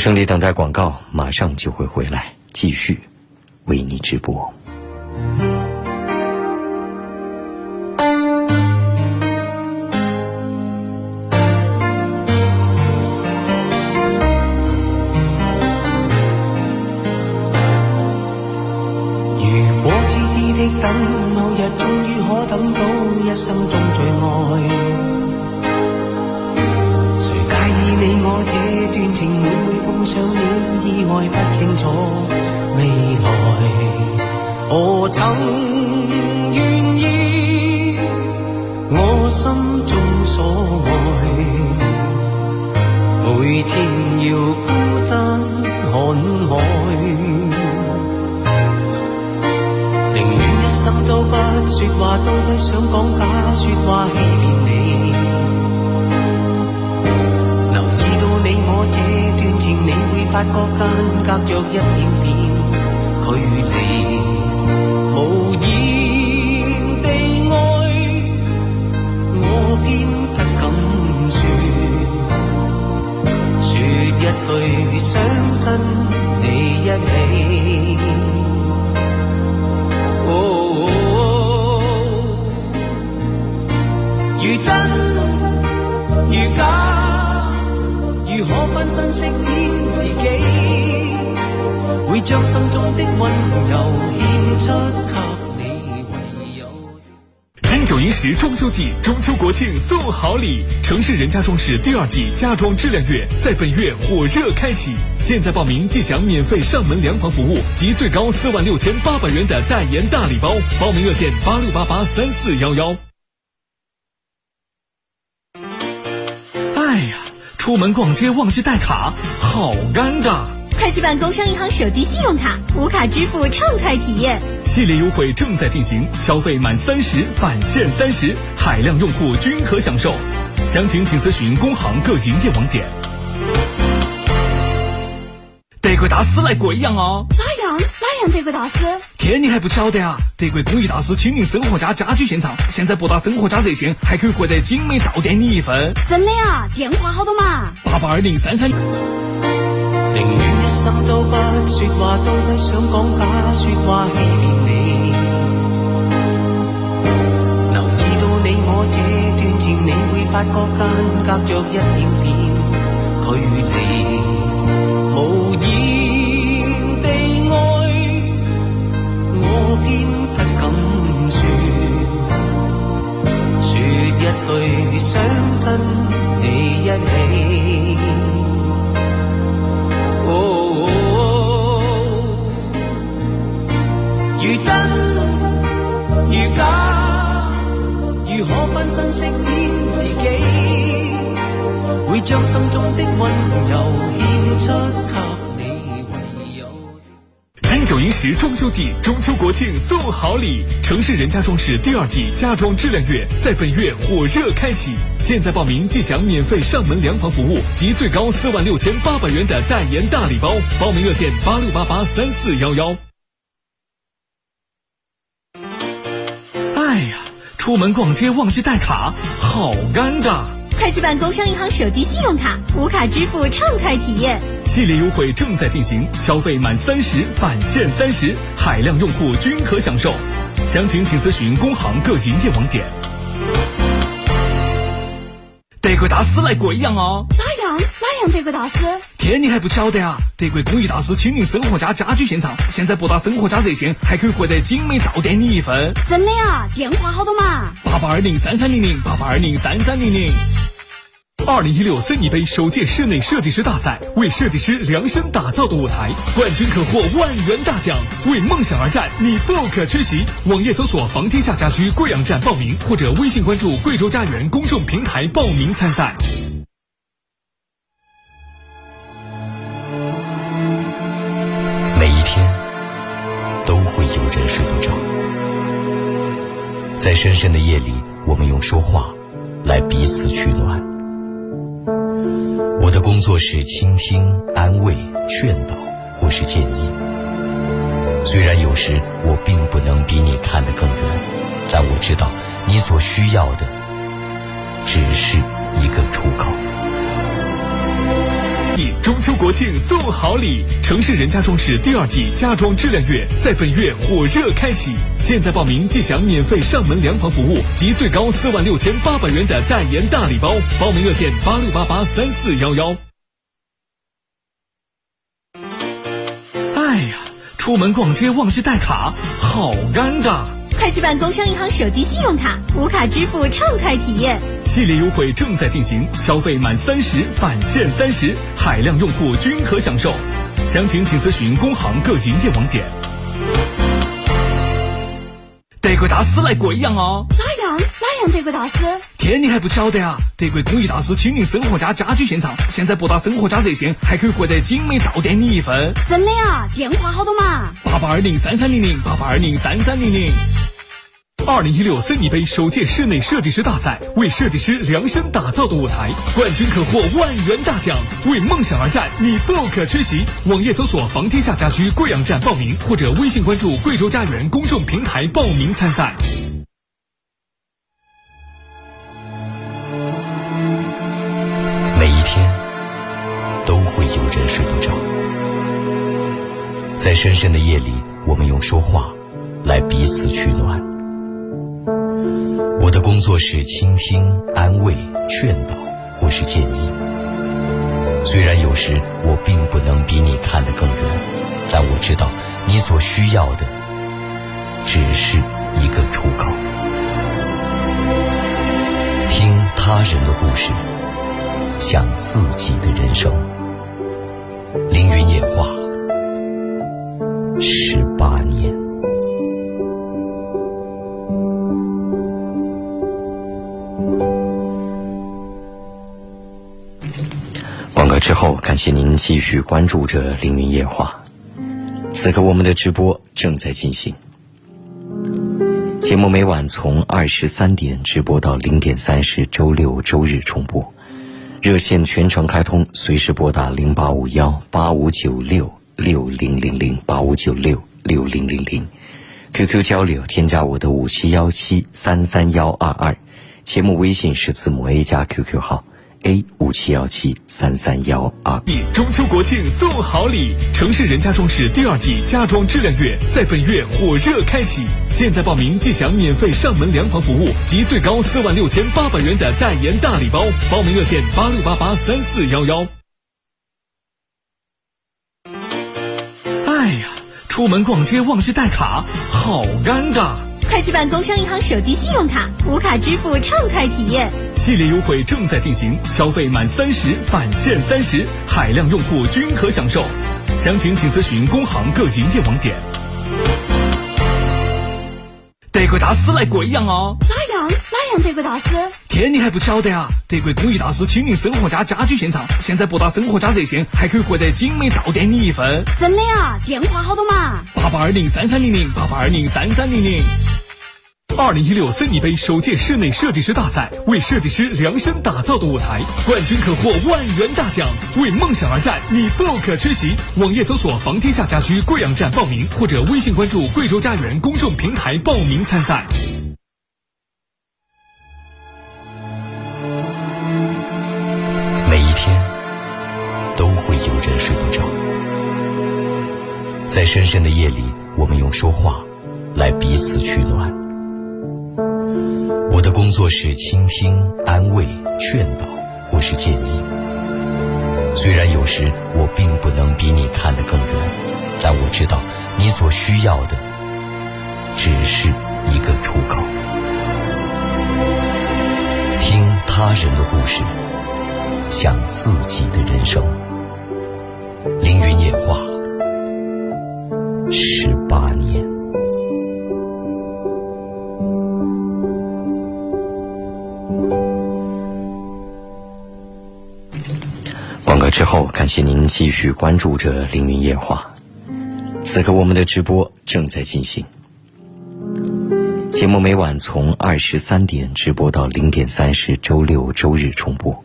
胜利等待广告马上就会回来继续为你直播。家裝飾第二季家装质量月在本月火热开启，现在报名即享免费上门量房服务及最高四万六千八百元的代言大礼包，报名热线八六八八三四幺幺。哎呀，出门逛街忘记带卡，好尴尬。快去办工商银行手机信用卡，无卡支付畅快体验。系列优惠正在进行，消费满三十返现三十，海量用户均可享受。详情请咨询工行各营业网点。德国大师来贵阳哦！哪样哪样德国大师？天，你还不晓得啊？德国工艺大师亲临生活家家居现场，现在拨打生活家热线还可以获得精美到店礼一份。真的呀？电话好多嘛？八八二零三三。宁愿一生都不说话，都不想讲假说话发觉间隔着一点点距离。无言地爱，我偏不敢说，说一句想跟你一起。如真如假，如可分身饰演？将心中的温柔献出给你，唯有。金九银十中秋季，中秋国庆送好礼，城市人家装饰第二季家装质量月在本月火热开启，现在报名即享免费上门量房服务及最高四万六千八百元的代言大礼包，报名热线八六八八三四幺幺。哎呀，出门逛街忘记带卡，好尴尬！快去办工商银行手机信用卡，无卡支付畅快体验。系列优惠正在进行，消费满三十返现三十，海量用户均可享受。详情请咨询工行各营业网点。德国大师来贵阳哦！哪样哪样德国大师？天，你还不晓得啊？德国工艺大师亲临生活家家居现场，现在拨打生活家热线还可以获得精美到店礼一份。真的呀？电话好多嘛？八八二零三三零零八八二零三三零零。二零一六森尼杯首届室内设计师大赛，为设计师量身打造的舞台，冠军可获万元大奖。为梦想而战，你不可缺席。网页搜索“房天下家居贵阳站”报名，或者微信关注“贵州家园”公众平台报名参赛。每一天都会有人睡不着，在深深的夜里，我们用说话来彼此取暖。我的工作是倾听、安慰、劝导或是建议。虽然有时我并不能比你看得更远，但我知道你所需要的只是一个出口。中秋国庆送好礼，城市人家装饰第二季家装质量月在本月火热开启，现在报名即享免费上门量房服务及最高四万六千八百元的代言大礼包，报名热线八六八八三四幺幺。哎呀，出门逛街忘记带卡，好尴尬！快去办工商银行手机信用卡，无卡支付畅快体验。系列优惠正在进行，消费满三十返现三十，海量用户均可享受。详情请咨询工行各营业网点。德国大师来贵阳哦！哪样哪样德国大师？天，你还不晓得啊？德国工艺大师亲临生活家家居现场，现在拨打生活家热线还可以获得精美到店礼一份。真的呀？电话好多嘛？八八二零三三零零八八二零三三零零。二零一六森尼杯首届室内设计师大赛，为设计师量身打造的舞台，冠军可获万元大奖。为梦想而战，你不可缺席。网页搜索“房天下家居贵阳站”报名，或者微信关注“贵州家园”公众平台报名参赛。每一天都会有人睡不着，在深深的夜里，我们用说话来彼此取暖。我的工作是倾听、安慰、劝导或是建议。虽然有时我并不能比你看得更远，但我知道你所需要的只是一个出口。听他人的故事，想自己的人生。凌云夜话，十八年。之后，感谢您继续关注着凌云夜话。此刻我们的直播正在进行，节目每晚从二十三点直播到零点三十，周六周日重播。热线全程开通，随时拨打零八五幺八五九六六零零零八五九六六零零零。QQ 交流，添加我的五七幺七三三幺二二。节目微信是字母 A 加 QQ 号。A 五七幺七三三幺二。中秋国庆送好礼，城市人家装饰第二季家装质量月在本月火热开启，现在报名即享免费上门量房服务及最高四万六千八百元的代言大礼包。报名热线八六八八三四幺幺。哎呀，出门逛街忘记带卡，好尴尬。快去办工商银行手机信用卡，无卡支付畅快体验。系列优惠正在进行，消费满三十返现三十，海量用户均可享受。详情请咨询工行各营业网点。德国大师来贵阳哦！哪样哪样德国大师？天，你还不晓得啊？德国工艺大师亲临生活家家居现场，现在拨打生活家热线还可以获得精美到店礼一份。真的呀？电话好多嘛？八八二零三三零零八八二零三三零零。二零一六森尼杯首届室内设计师大赛，为设计师量身打造的舞台，冠军可获万元大奖。为梦想而战，你不可缺席。网页搜索“房天下家居贵阳站”报名，或者微信关注“贵州家园”公众平台报名参赛。每一天都会有人睡不着，在深深的夜里，我们用说话来彼此取暖。我的工作是倾听、安慰、劝导或是建议。虽然有时我并不能比你看得更远，但我知道你所需要的只是一个出口。听他人的故事，想自己的人生。凌云夜话，十八年。后，感谢您继续关注着凌云夜话。此刻我们的直播正在进行，节目每晚从二十三点直播到零点三十，周六周日重播。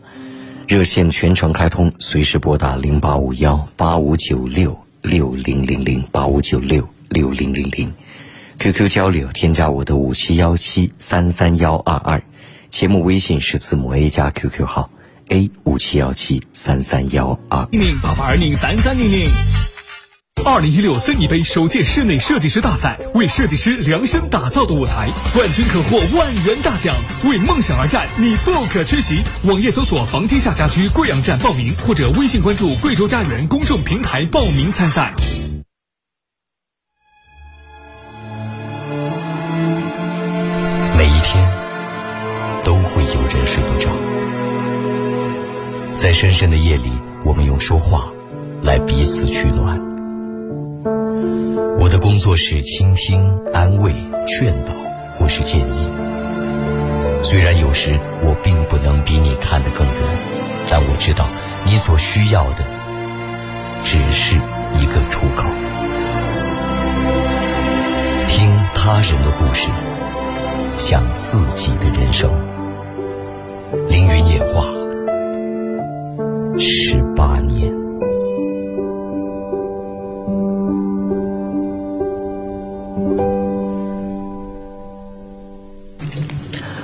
热线全程开通，随时拨打零八五幺八五九六六零零零八五九六六零零零。QQ 交流，添加我的五七幺七三三幺二二。节目微信是字母 A 加 QQ 号。A 五七幺七三三幺二零八八二零三三零零。二零一六森尼杯首届室内设计师大赛，为设计师量身打造的舞台，冠军可获万元大奖。为梦想而战，你不可缺席。网页搜索“房天下家居贵阳站”报名，或者微信关注“贵州家园”公众平台报名参赛。在深深的夜里，我们用说话来彼此取暖。我的工作是倾听、安慰、劝导或是建议。虽然有时我并不能比你看得更远，但我知道你所需要的只是一个出口。听他人的故事，想自己的人生。凌云夜话。十八年。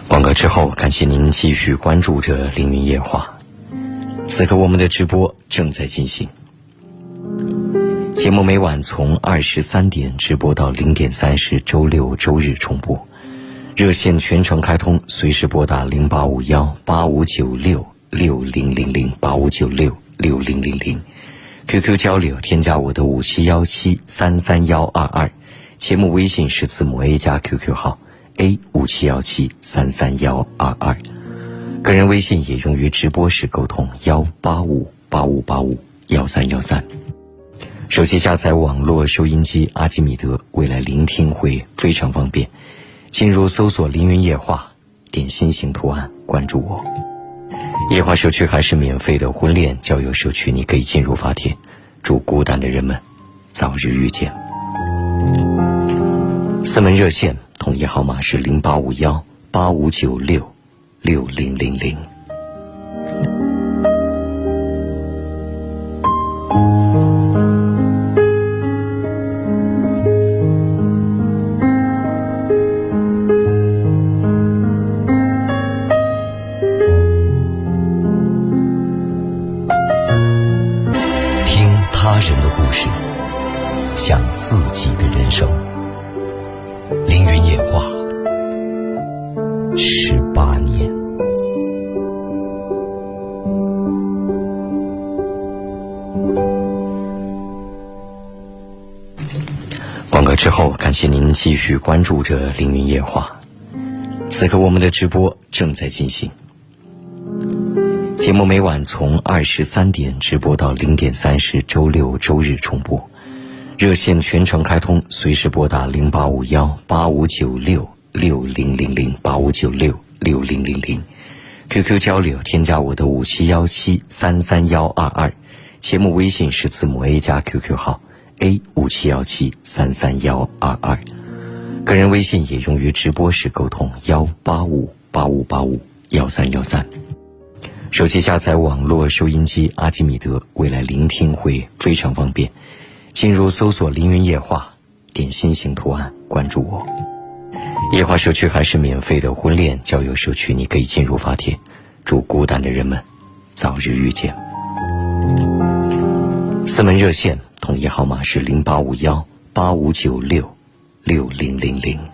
广告之后，感谢您继续关注着凌云夜话。此刻我们的直播正在进行，节目每晚从二十三点直播到零点三十，周六周日重播。热线全程开通，随时拨打零八五幺八五九六。六零零零八五九六六零零零，QQ 交流，添加我的五七幺七三三幺二二，节目微信是字母 A 加 QQ 号 A 五七幺七三三幺二二，个人微信也用于直播时沟通幺八五八五八五幺三幺三，手机下载网络收音机阿基米德，未来聆听会非常方便，进入搜索凌云夜话，点心形图案关注我。夜话社区还是免费的婚恋交友社区，你可以进入发帖。祝孤单的人们早日遇见。四门热线统一号码是零八五幺八五九六六零零零。谢您继续关注着凌云夜话。此刻我们的直播正在进行。节目每晚从二十三点直播到零点三十，周六周日重播。热线全程开通，随时拨打零八五幺八五九六六零零零八五九六六零零零。QQ 交流，添加我的五七幺七三三幺二二。节目微信是字母 A 加 QQ 号 A 五七幺七三三幺二二。个人微信也用于直播时沟通，幺八五八五八五幺三幺三。手机下载网络收音机阿基米德，未来聆听会非常方便。进入搜索“凌云夜话”，点心形图案关注我。夜话社区还是免费的婚恋交友社区，你可以进入发帖。祝孤单的人们早日遇见。四门热线统一号码是零八五幺八五九六六零零零。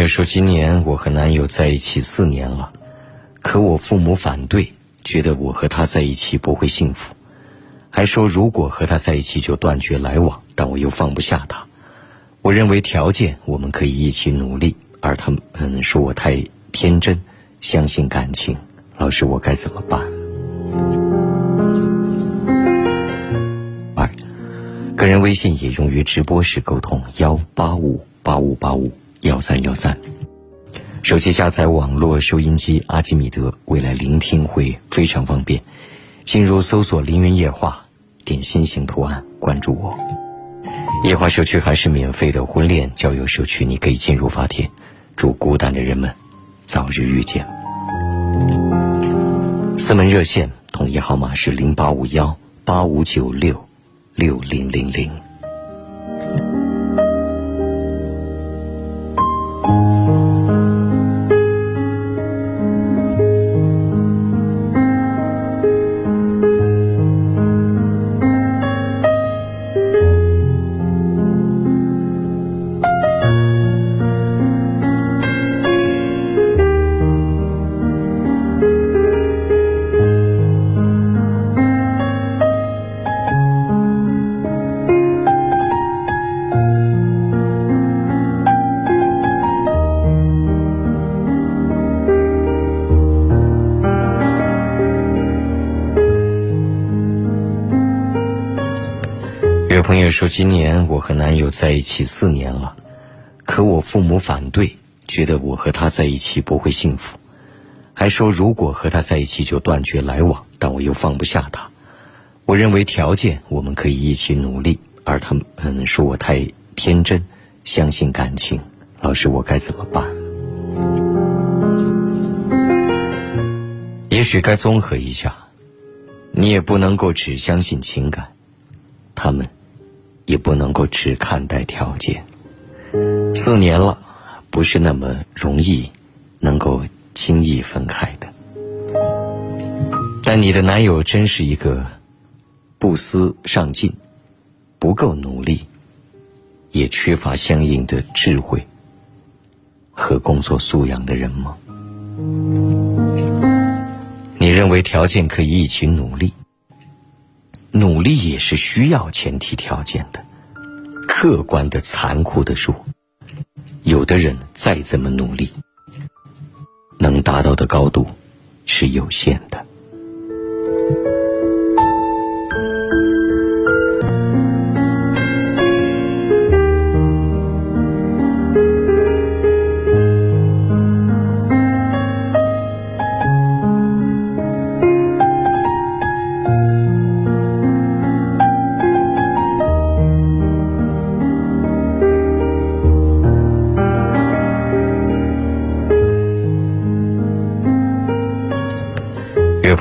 有说，今年我和男友在一起四年了，可我父母反对，觉得我和他在一起不会幸福，还说如果和他在一起就断绝来往，但我又放不下他。我认为条件我们可以一起努力，而他们说我太天真，相信感情。老师，我该怎么办？二，个人微信也用于直播时沟通，幺八五八五八五。幺三幺三，手机下载网络收音机阿基米德，未来聆听会非常方便。进入搜索“凌云夜话”，点心形图案关注我。夜话社区还是免费的婚恋交友社区，你可以进入发帖。祝孤单的人们早日遇见。四门热线统一号码是零八五幺八五九六六零零零。说，今年我和男友在一起四年了，可我父母反对，觉得我和他在一起不会幸福，还说如果和他在一起就断绝来往，但我又放不下他。我认为条件我们可以一起努力，而他们说我太天真，相信感情。老师，我该怎么办？也许该综合一下，你也不能够只相信情感，他们。也不能够只看待条件。四年了，不是那么容易能够轻易分开的。但你的男友真是一个不思上进、不够努力，也缺乏相应的智慧和工作素养的人吗？你认为条件可以一起努力，努力也是需要前提条件的。客观的、残酷的说，有的人再怎么努力，能达到的高度是有限的。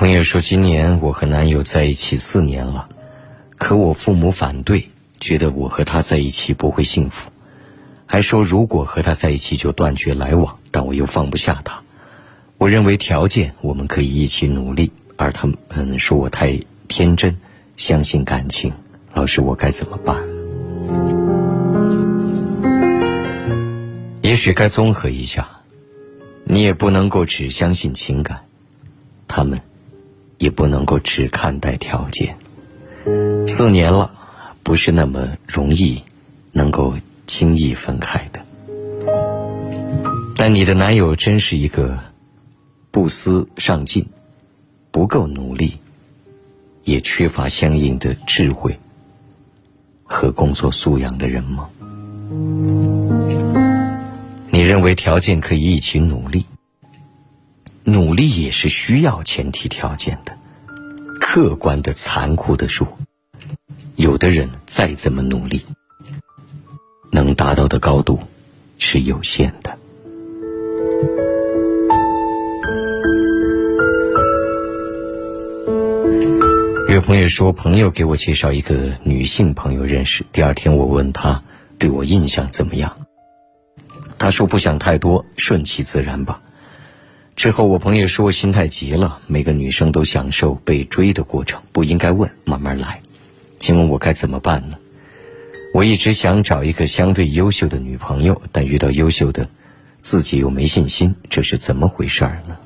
朋友说，今年我和男友在一起四年了，可我父母反对，觉得我和他在一起不会幸福，还说如果和他在一起就断绝来往，但我又放不下他。我认为条件我们可以一起努力，而他们说我太天真，相信感情。老师，我该怎么办？也许该综合一下，你也不能够只相信情感，他们。也不能够只看待条件。四年了，不是那么容易能够轻易分开的。但你的男友真是一个不思上进、不够努力，也缺乏相应的智慧和工作素养的人吗？你认为条件可以一起努力？努力也是需要前提条件的。客观的、残酷的说，有的人再怎么努力，能达到的高度是有限的。有朋友说，朋友给我介绍一个女性朋友认识。第二天我问他对我印象怎么样，他说不想太多，顺其自然吧。之后，我朋友说心太急了。每个女生都享受被追的过程，不应该问，慢慢来。请问我该怎么办呢？我一直想找一个相对优秀的女朋友，但遇到优秀的，自己又没信心，这是怎么回事儿呢？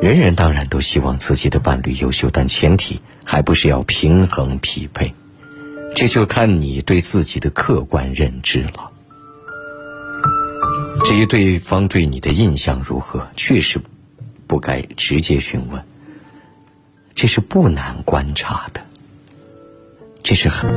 人人当然都希望自己的伴侣优秀，但前提还不是要平衡匹配，这就看你对自己的客观认知了。至于对方对你的印象如何，确实不该直接询问。这是不难观察的，这是很。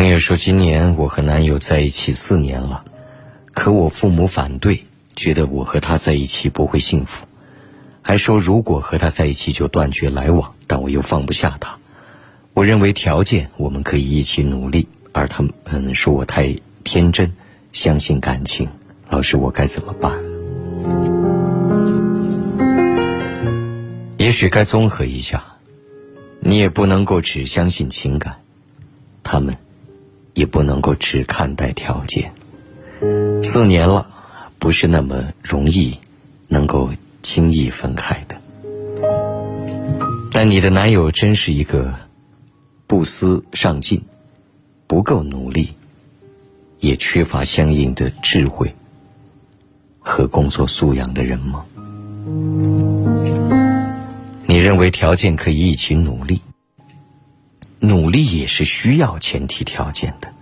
朋友说，今年我和男友在一起四年了，可我父母反对，觉得我和他在一起不会幸福，还说如果和他在一起就断绝来往，但我又放不下他。我认为条件我们可以一起努力，而他们说我太天真，相信感情。老师，我该怎么办？也许该综合一下，你也不能够只相信情感，他们。也不能够只看待条件。四年了，不是那么容易能够轻易分开的。但你的男友真是一个不思上进、不够努力，也缺乏相应的智慧和工作素养的人吗？你认为条件可以一起努力？努力也是需要前提条件的。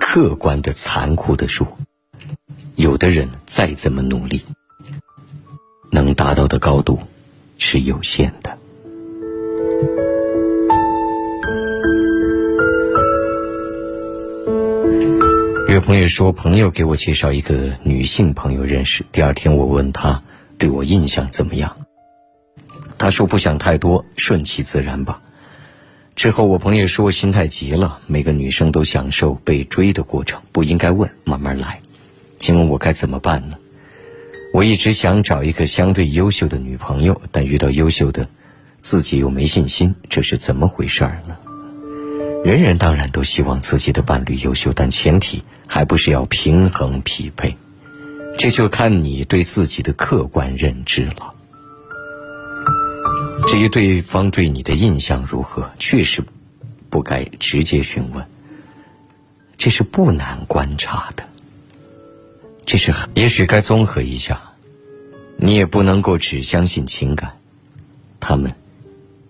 客观的、残酷的说，有的人再怎么努力，能达到的高度是有限的。有朋友说，朋友给我介绍一个女性朋友认识。第二天我问他对我印象怎么样，他说不想太多，顺其自然吧。之后我朋友说心太急了，每个女生都享受被追的过程，不应该问，慢慢来。请问我该怎么办呢？我一直想找一个相对优秀的女朋友，但遇到优秀的，自己又没信心，这是怎么回事儿呢？人人当然都希望自己的伴侣优秀，但前提还不是要平衡匹配，这就看你对自己的客观认知了。至于对方对你的印象如何，确实不该直接询问，这是不难观察的。这是也许该综合一下，你也不能够只相信情感，他们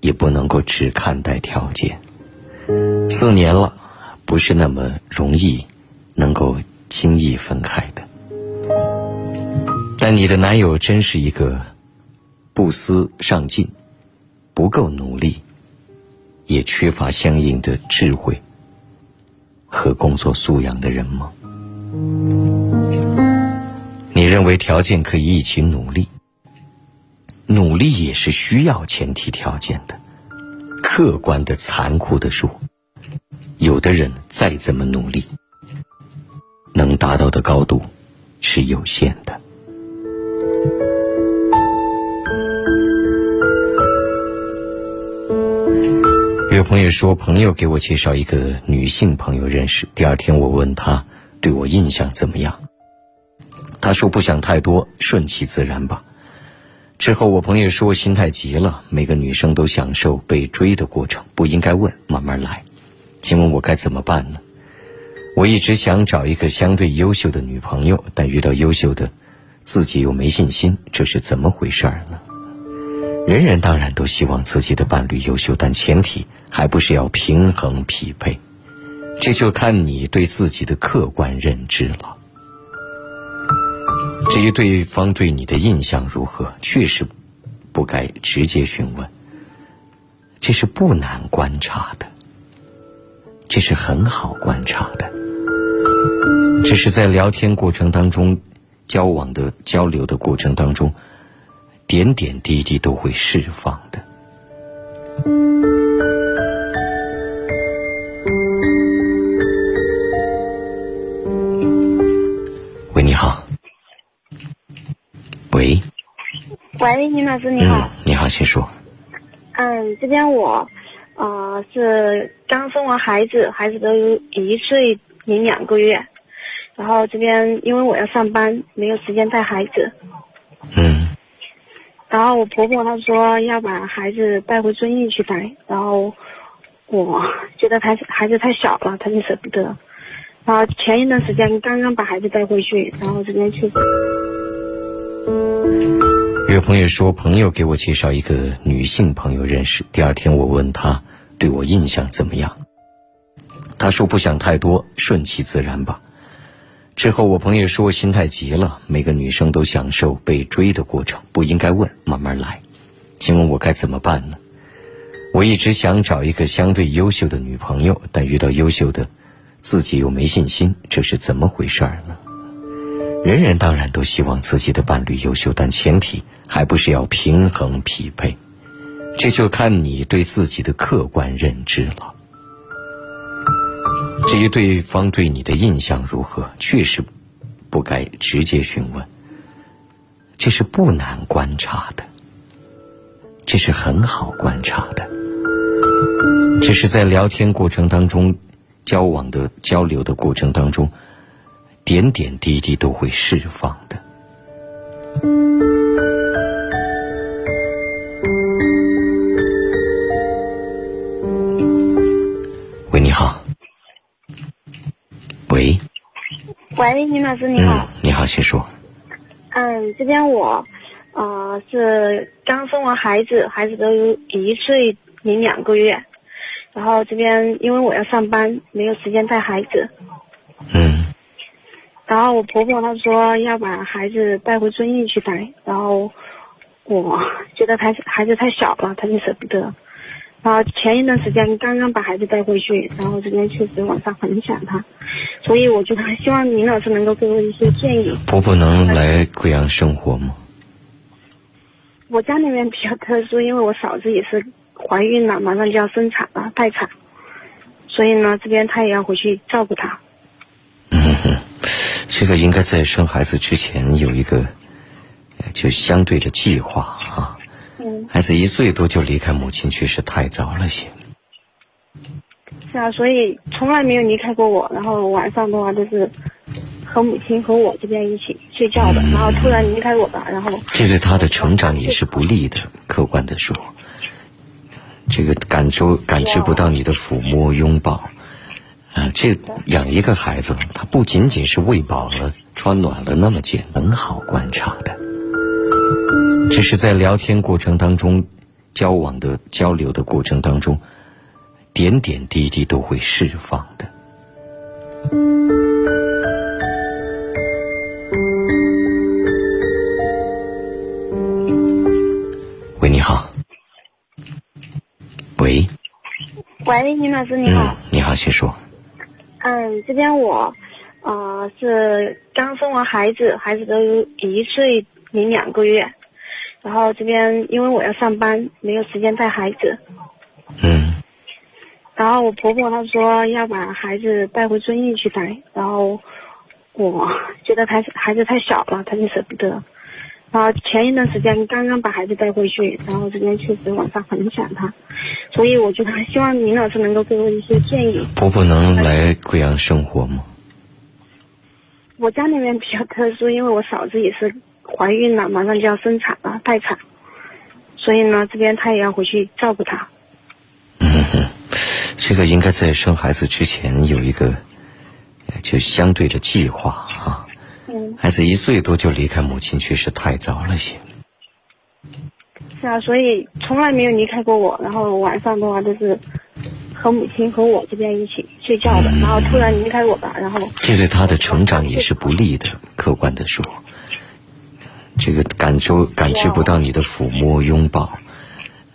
也不能够只看待条件。四年了，不是那么容易能够轻易分开的。但你的男友真是一个不思上进、不够努力，也缺乏相应的智慧和工作素养的人吗？你认为条件可以一起努力，努力也是需要前提条件的。客观的、残酷的说，有的人再怎么努力，能达到的高度是有限的。有朋友说，朋友给我介绍一个女性朋友认识，第二天我问他对我印象怎么样。他说：“不想太多，顺其自然吧。”之后我朋友说：“心太急了，每个女生都享受被追的过程，不应该问，慢慢来。”请问我该怎么办呢？我一直想找一个相对优秀的女朋友，但遇到优秀的，自己又没信心，这是怎么回事儿呢？人人当然都希望自己的伴侣优秀，但前提还不是要平衡匹配，这就看你对自己的客观认知了。至于对方对你的印象如何，确实不该直接询问，这是不难观察的，这是很好观察的，这是在聊天过程当中、交往的交流的过程当中，点点滴滴都会释放的。喂，林老师你好。嗯，你好，请说。嗯，这边我，呃，是刚生完孩子，孩子都一岁零两个月，然后这边因为我要上班，没有时间带孩子。嗯。然后我婆婆她说要把孩子带回遵义去带，然后我觉得他孩子太小了，她就舍不得。然后前一段时间刚刚把孩子带回去，然后这边确实。有朋友说，朋友给我介绍一个女性朋友认识。第二天我问他对我印象怎么样，他说不想太多，顺其自然吧。之后我朋友说心太急了，每个女生都享受被追的过程，不应该问，慢慢来。请问我该怎么办呢？我一直想找一个相对优秀的女朋友，但遇到优秀的，自己又没信心，这是怎么回事儿呢？人人当然都希望自己的伴侣优秀，但前提还不是要平衡匹配，这就看你对自己的客观认知了。至于对方对你的印象如何，确实不该直接询问，这是不难观察的，这是很好观察的，这是在聊天过程当中、交往的交流的过程当中。点点滴滴都会释放的。喂，你好。喂。喂，林老师你好。嗯，你好，请说。嗯，这边我，呃，是刚生完孩子，孩子都一岁零两个月，然后这边因为我要上班，没有时间带孩子。嗯。然后我婆婆她说要把孩子带回遵义去带，然后我觉得孩子孩子太小了，她就舍不得。然后前一段时间刚刚把孩子带回去，然后这边确实晚上很想他，所以我就希望林老师能够给我一些建议。婆婆能来贵阳生活吗？我家那边比较特殊，因为我嫂子也是怀孕了，马上就要生产了，待产，所以呢，这边她也要回去照顾她。嗯哼，这个应该在生孩子之前有一个，呃就相对的计划啊。嗯，孩子一岁多就离开母亲，去世太早了些。是啊，所以从来没有离开过我，然后晚上的话就是和母亲和我这边一起睡觉的，然后突然离开我吧，然后这对他的成长也是不利的。客观的说，这个感受感知不到你的抚摸拥抱，啊，这养一个孩子，他不仅仅是喂饱了、穿暖了那么简单，很好观察的。这是在聊天过程当中、交往的交流的过程当中，点点滴滴都会释放的。喂，你好。喂，喂，林老师你好嗯，，你好，请说。嗯，这边我呃是刚生完孩子，孩子都一岁零两个月，然后这边因为我要上班，没有时间带孩子，嗯然后我婆婆她说要把孩子带回遵义去带，然后我觉得孩子孩子太小了，她就舍不得。然后前一段时间刚刚把孩子带回去，然后这边确实晚上很想他，所以我觉得希望林老师能够给我一些建议。婆婆能来贵阳生活吗？我家里面比较特殊，因为我嫂子也是怀孕了，马上就要生产了，待产，所以呢，这边他也要回去照顾她。嗯哼，这个应该在生孩子之前有一个，呃就相对的计划啊。嗯，孩子一岁多就离开母亲，确实太早了些。是啊，所以从来没有离开过我，然后晚上的话都是和母亲和我这边一起睡觉的，然后突然离开我吧，然后这对他的成长也是不利的。客观的说，这个感受感知不到你的抚摸拥抱，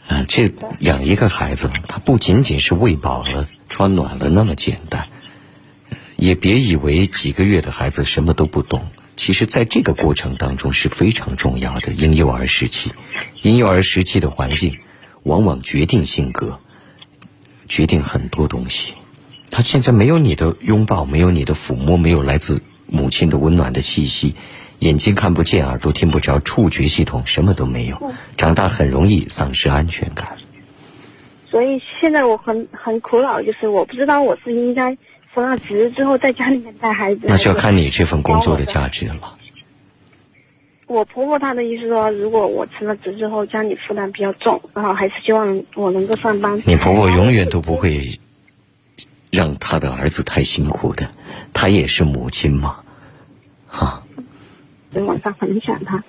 啊，这养一个孩子，他不仅仅是喂饱了、穿暖了那么简单，也别以为几个月的孩子什么都不懂。其实，在这个过程当中是非常重要的。婴幼儿时期，婴幼儿时期的环境，往往决定性格，决定很多东西。他现在没有你的拥抱，没有你的抚摸，没有来自母亲的温暖的气息，眼睛看不见，耳朵听不着，触觉系统什么都没有，长大很容易丧失安全感。所以现在我很很苦恼，就是我不知道我是应该辞了职之后在家里面带孩子，那就要看你这份工作的价值了。我婆婆她的意思说，如果我辞了职之后家里负担比较重，然后还是希望我能够上班。你婆婆永远都不会让她的儿子太辛苦的，她也是母亲嘛，哈、所以晚上很想他，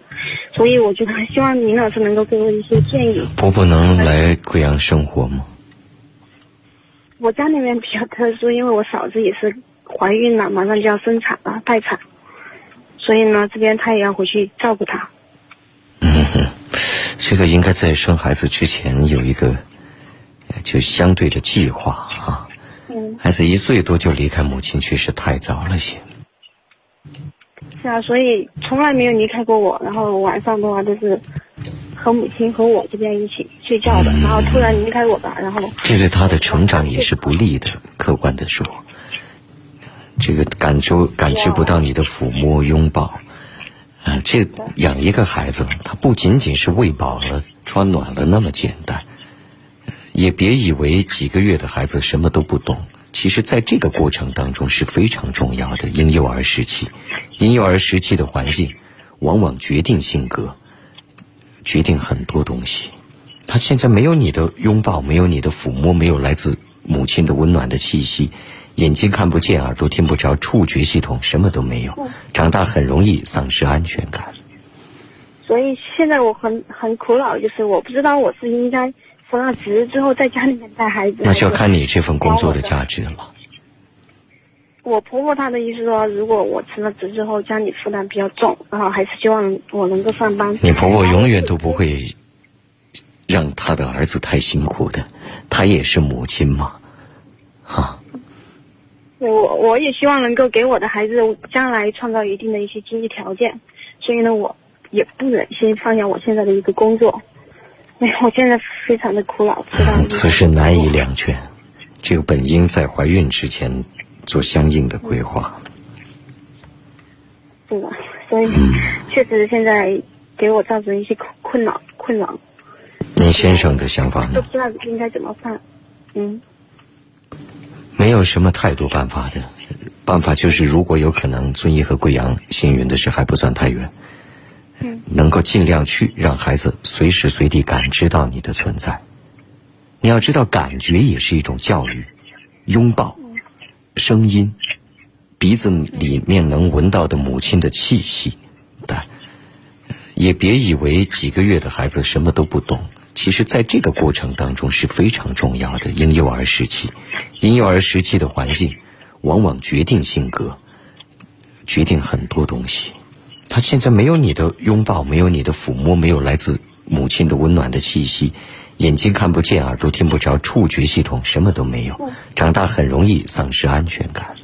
所以我觉得希望林老师能够给我一些建议。婆婆能来贵阳生活吗？我家里面比较特殊，因为我嫂子也是怀孕了，马上就要生产了，待产，所以呢，这边她也要回去照顾她。嗯哼，这个应该在生孩子之前有一个，呃就相对的计划啊。嗯，孩子一岁多就离开母亲，确实太早了些。是啊，所以从来没有离开过我，然后晚上的话都是和母亲和我这边一起睡觉的，然后突然离开我吧，然后这对他的成长也是不利的。客观的说，这个感受感知不到你的抚摸拥抱，啊，这养一个孩子，他不仅仅是喂饱了、穿暖了那么简单，也别以为几个月的孩子什么都不懂。其实，在这个过程当中是非常重要的。婴幼儿时期，婴幼儿时期的环境，往往决定性格，决定很多东西。他现在没有你的拥抱，没有你的抚摸，没有来自母亲的温暖的气息，眼睛看不见，耳朵听不着，触觉系统什么都没有，长大很容易丧失安全感。所以现在我很很苦恼，就是我不知道我是应该辞了职之后在家里面带孩子，那就要看你这份工作的。价值了。我婆婆她的意思说，如果我辞了职之后家里负担比较重，然后还是希望我能够上班。你婆婆永远都不会让她的儿子太辛苦的，她也是母亲嘛，哈、我我也希望能够给我的孩子将来创造一定的一些经济条件，所以呢，我也不忍心放下我现在的一个工作。哎，我现在非常的苦恼，知道吗？此事难以两全，这个本应在怀孕之前做相应的规划。是的，所以确实现在给我造成一些困困扰困扰，您先生的想法呢？都不知道应该怎么办。嗯，没有什么太多办法的，办法就是如果有可能，遵义和贵阳，幸运的是还不算太远。能够尽量去让孩子随时随地感知到你的存在。你要知道，感觉也是一种教育。拥抱，声音，鼻子里面能闻到的母亲的气息，但也别以为几个月的孩子什么都不懂。其实，在这个过程当中是非常重要的。婴幼儿时期，婴幼儿时期的环境，往往决定性格，决定很多东西。他现在没有你的拥抱，没有你的抚摸，没有来自母亲的温暖的气息，眼睛看不见，耳朵听不着，触觉系统什么都没有，长大很容易丧失安全感。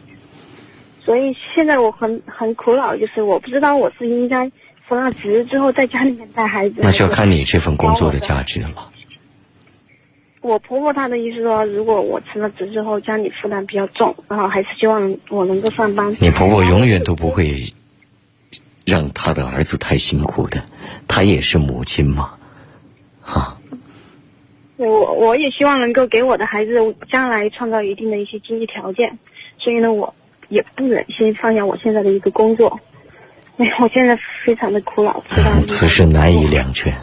所以现在我很很苦恼，就是我不知道我是应该辞了职之后在家里面带孩子，那就要看你这份工作的价值了。我婆婆她的意思说，如果我辞了职之后家里负担比较重，然后还是希望我能够上班。你婆婆永远都不会让他的儿子太辛苦的，他也是母亲嘛，哈。对我我也希望能够给我的孩子将来创造一定的一些经济条件，所以呢，我也不忍心放下我现在的一个工作。哎，我现在非常的苦恼，知道吗？此事难以两全，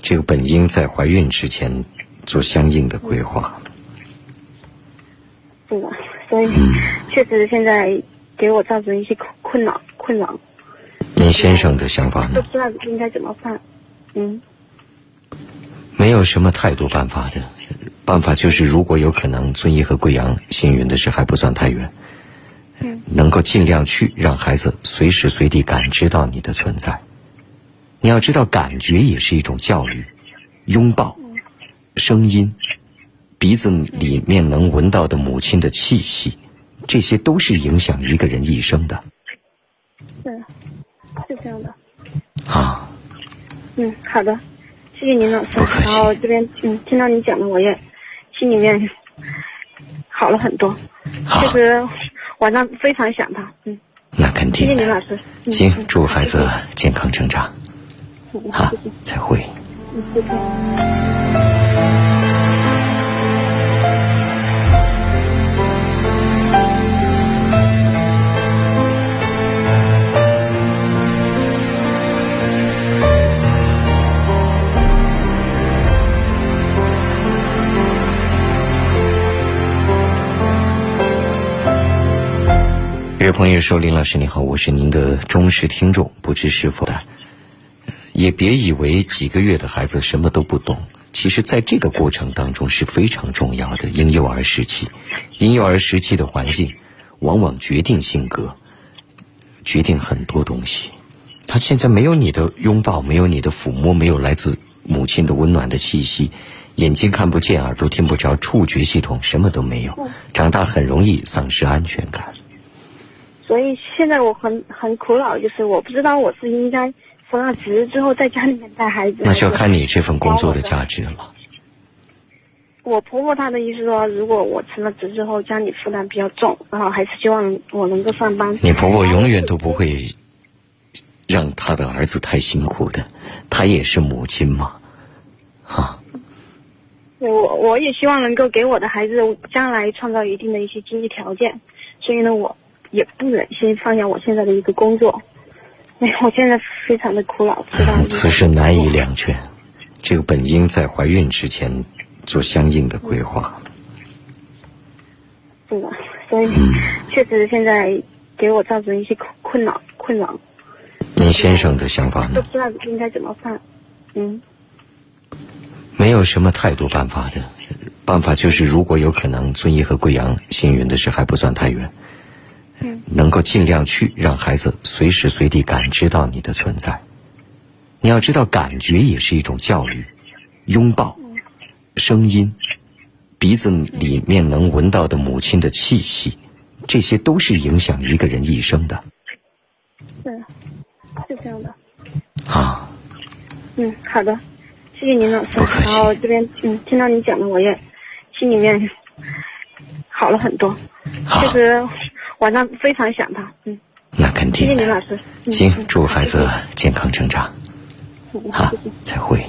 这个本应在怀孕之前做相应的规划。是的，所以确实现在给我造成一些困困扰困扰，您先生的想法呢？不知道应该怎么办。嗯，没有什么太多办法的，办法就是如果有可能，遵义和贵阳，幸运的是还不算太远。嗯，能够尽量去让孩子随时随地感知到你的存在。你要知道，感觉也是一种教育。拥抱，声音，鼻子里面能闻到的母亲的气息，这些都是影响一个人一生的。是，是这样的。啊，嗯，好的，谢谢您老师。然后这边嗯，听到你讲的，我也心里面好了很多。好就，是晚上非常想他，嗯，那肯定谢谢。您老师。嗯行，嗯祝孩子健康成长。好再会。嗯谢谢。位朋友说：“林老师你好，我是您的忠实听众，不知是否的。也别以为几个月的孩子什么都不懂，其实在这个过程当中是非常重要的。婴幼儿时期，婴幼儿时期的环境，往往决定性格，决定很多东西。他现在没有你的拥抱，没有你的抚摸，没有来自母亲的温暖的气息，眼睛看不见，耳朵听不着，触觉系统什么都没有，长大很容易丧失安全感。所以现在我很很苦恼，就是我不知道我是应该辞了职之后在家里面带孩子，那就要看你这份工作的价值了。我婆婆她的意思说，如果我辞了职之后家里负担比较重，然后还是希望我能够上班。你婆婆永远都不会让她的儿子太辛苦的，她也是母亲嘛，哈。对我我也希望能够给我的孩子将来创造一定的一些经济条件，所以呢，我也不忍心放下我现在的一个工作。哎，我现在非常的苦恼，知道吗？此事难以两全，这个本应在怀孕之前做相应的规划。是的，所以确实现在给我造成一些困困扰困扰，您先生的想法呢？都不知道应该怎么办。嗯，没有什么太多办法的，办法就是如果有可能，遵义和贵阳，幸运的是还不算太远。嗯，能够尽量去让孩子随时随地感知到你的存在。你要知道，感觉也是一种教育。拥抱，声音，鼻子里面能闻到的母亲的气息，这些都是影响一个人一生的。是，是这样的。啊，嗯，好的，谢谢您老师。不客气然后这边嗯，听到你讲的，我也心里面好了很多。好就，是晚上非常想他，嗯，那肯谢谢定的。您老师。嗯行，嗯祝孩子健康成长。嗯好谢谢，再会。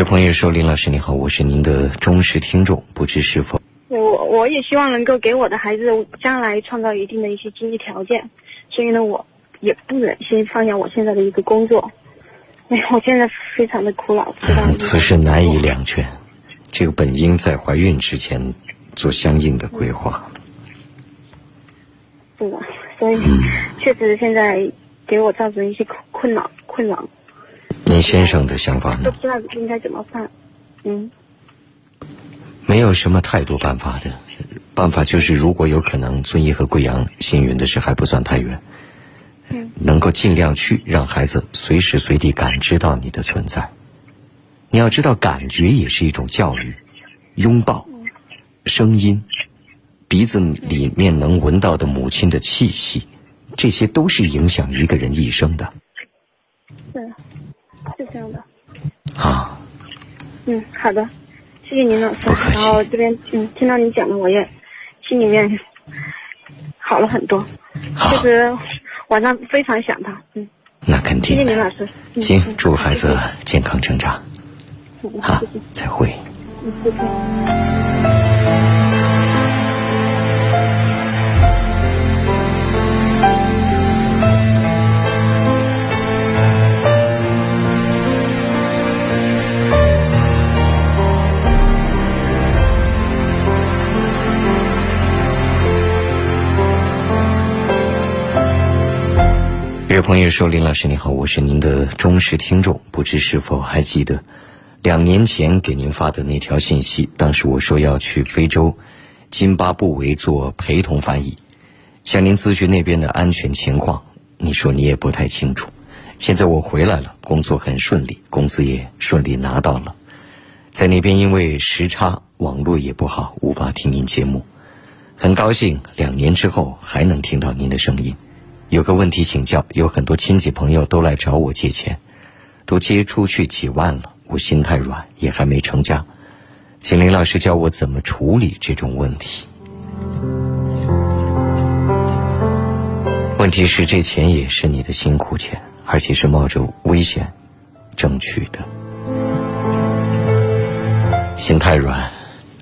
位朋友说：“林老师你好，我是您的忠实听众，不知是否我我也希望能够给我的孩子将来创造一定的一些经济条件，所以呢，我也不忍心放下我现在的一个工作。哎呀，我现在非常的苦恼，知道吗？此事难以两全？这个本应在怀孕之前做相应的规划。是的，所以确实现在给我造成一些困困扰困扰，您先生的想法呢？都不知道应该怎么办。嗯，没有什么太多办法的，办法就是如果有可能，遵义和贵阳幸运的是还不算太远，嗯，能够尽量去让孩子随时随地感知到你的存在。你要知道，感觉也是一种教育，拥抱、声音、鼻子里面能闻到的母亲的气息，这些都是影响一个人一生的这样的。啊。嗯，好的，谢谢您老师。然后这边嗯，听到你讲的，我也心里面 好了很多。其实晚上非常想他。嗯，那肯定谢谢。您老师。嗯行，嗯祝孩子健康成长。嗯好再会。嗯，谢谢。有位朋友说：“林老师你好，我是您的忠实听众，不知是否还记得两年前给您发的那条信息？当时我说要去非洲津巴布韦做陪同翻译，向您咨询那边的安全情况。你说你也不太清楚。现在我回来了，工作很顺利，工资也顺利拿到了。在那边因为时差，网络也不好，无法听您节目。很高兴两年之后还能听到您的声音。”有个问题请教，有很多亲戚朋友都来找我借钱，都借出去几万了，我心太软，也还没成家，请林老师教我怎么处理这种问题。问题是这钱也是你的辛苦钱，而且是冒着危险争取的，心太软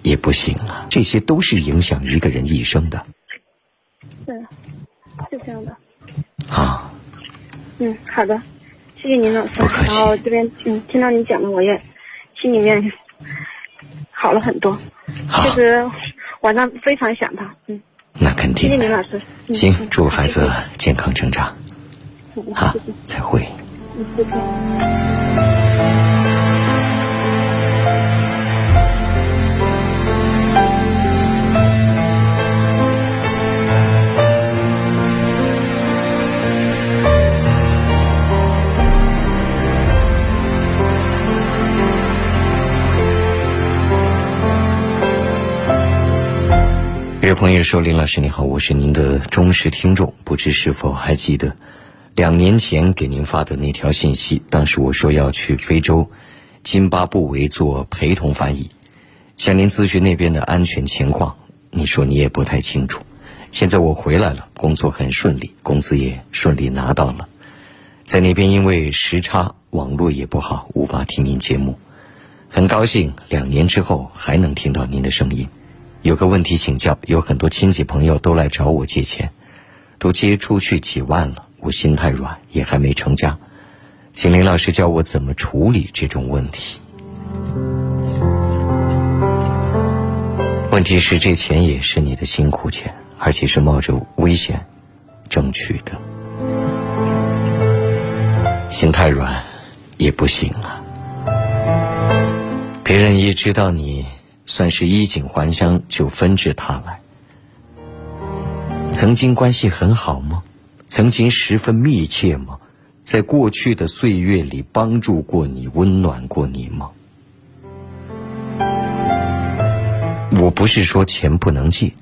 也不行啊，这些都是影响一个人一生的是是这样的。啊。嗯，好的，谢谢您老师。然后这边嗯，听到你讲的，我也心里面 好了很多。其实晚上非常想他。嗯，那肯定谢谢。您老师。嗯行，嗯祝孩子健康成长。嗯好再见，再会。位朋友说：“林老师你好，我是您的忠实听众，不知是否还记得两年前给您发的那条信息？当时我说要去非洲津巴布韦做陪同翻译，向您咨询那边的安全情况。你说你也不太清楚。现在我回来了，工作很顺利，工资也顺利拿到了。在那边因为时差，网络也不好，无法听您节目。很高兴两年之后还能听到您的声音。”有个问题请教，有很多亲戚朋友都来找我借钱，都借出去几万了，我心太软，也还没成家，请林老师教我怎么处理这种问题。问题是这钱也是你的辛苦钱，而且是冒着危险争取的，心太软也不行啊。别人一知道你算是衣锦还乡，就纷至沓来。曾经关系很好吗？曾经十分密切吗？在过去的岁月里，帮助过你，温暖过你吗？我不是说钱不能借，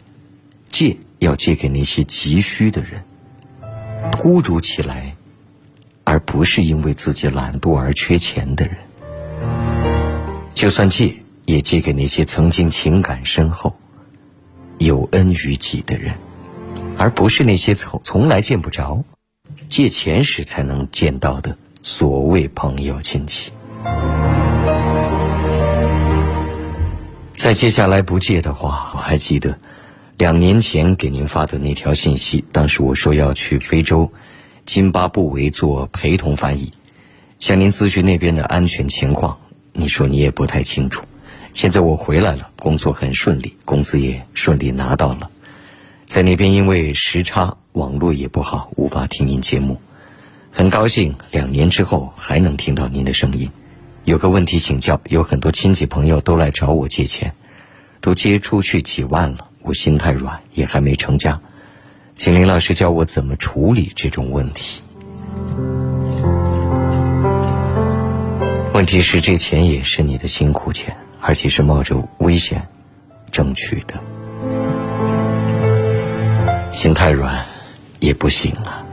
借要借给那些急需的人，突如其来，而不是因为自己懒惰而缺钱的人。就算借，也借给那些曾经情感深厚、有恩于己的人。而不是那些从从来见不着、借钱时才能见到的所谓朋友亲戚。再接下来不借的话，我还记得两年前给您发的那条信息。当时我说要去非洲津巴布韦做陪同翻译，向您咨询那边的安全情况。你说你也不太清楚。现在我回来了，工作很顺利，工资也顺利拿到了。在那边，因为时差，网络也不好，无法听您节目。很高兴两年之后还能听到您的声音。有个问题请教：有很多亲戚朋友都来找我借钱，都借出去几万了，我心太软，也还没成家，请林老师教我怎么处理这种问题。问题是，这钱也是你的辛苦钱，而且是冒着危险争取的。心太软，也不行啊。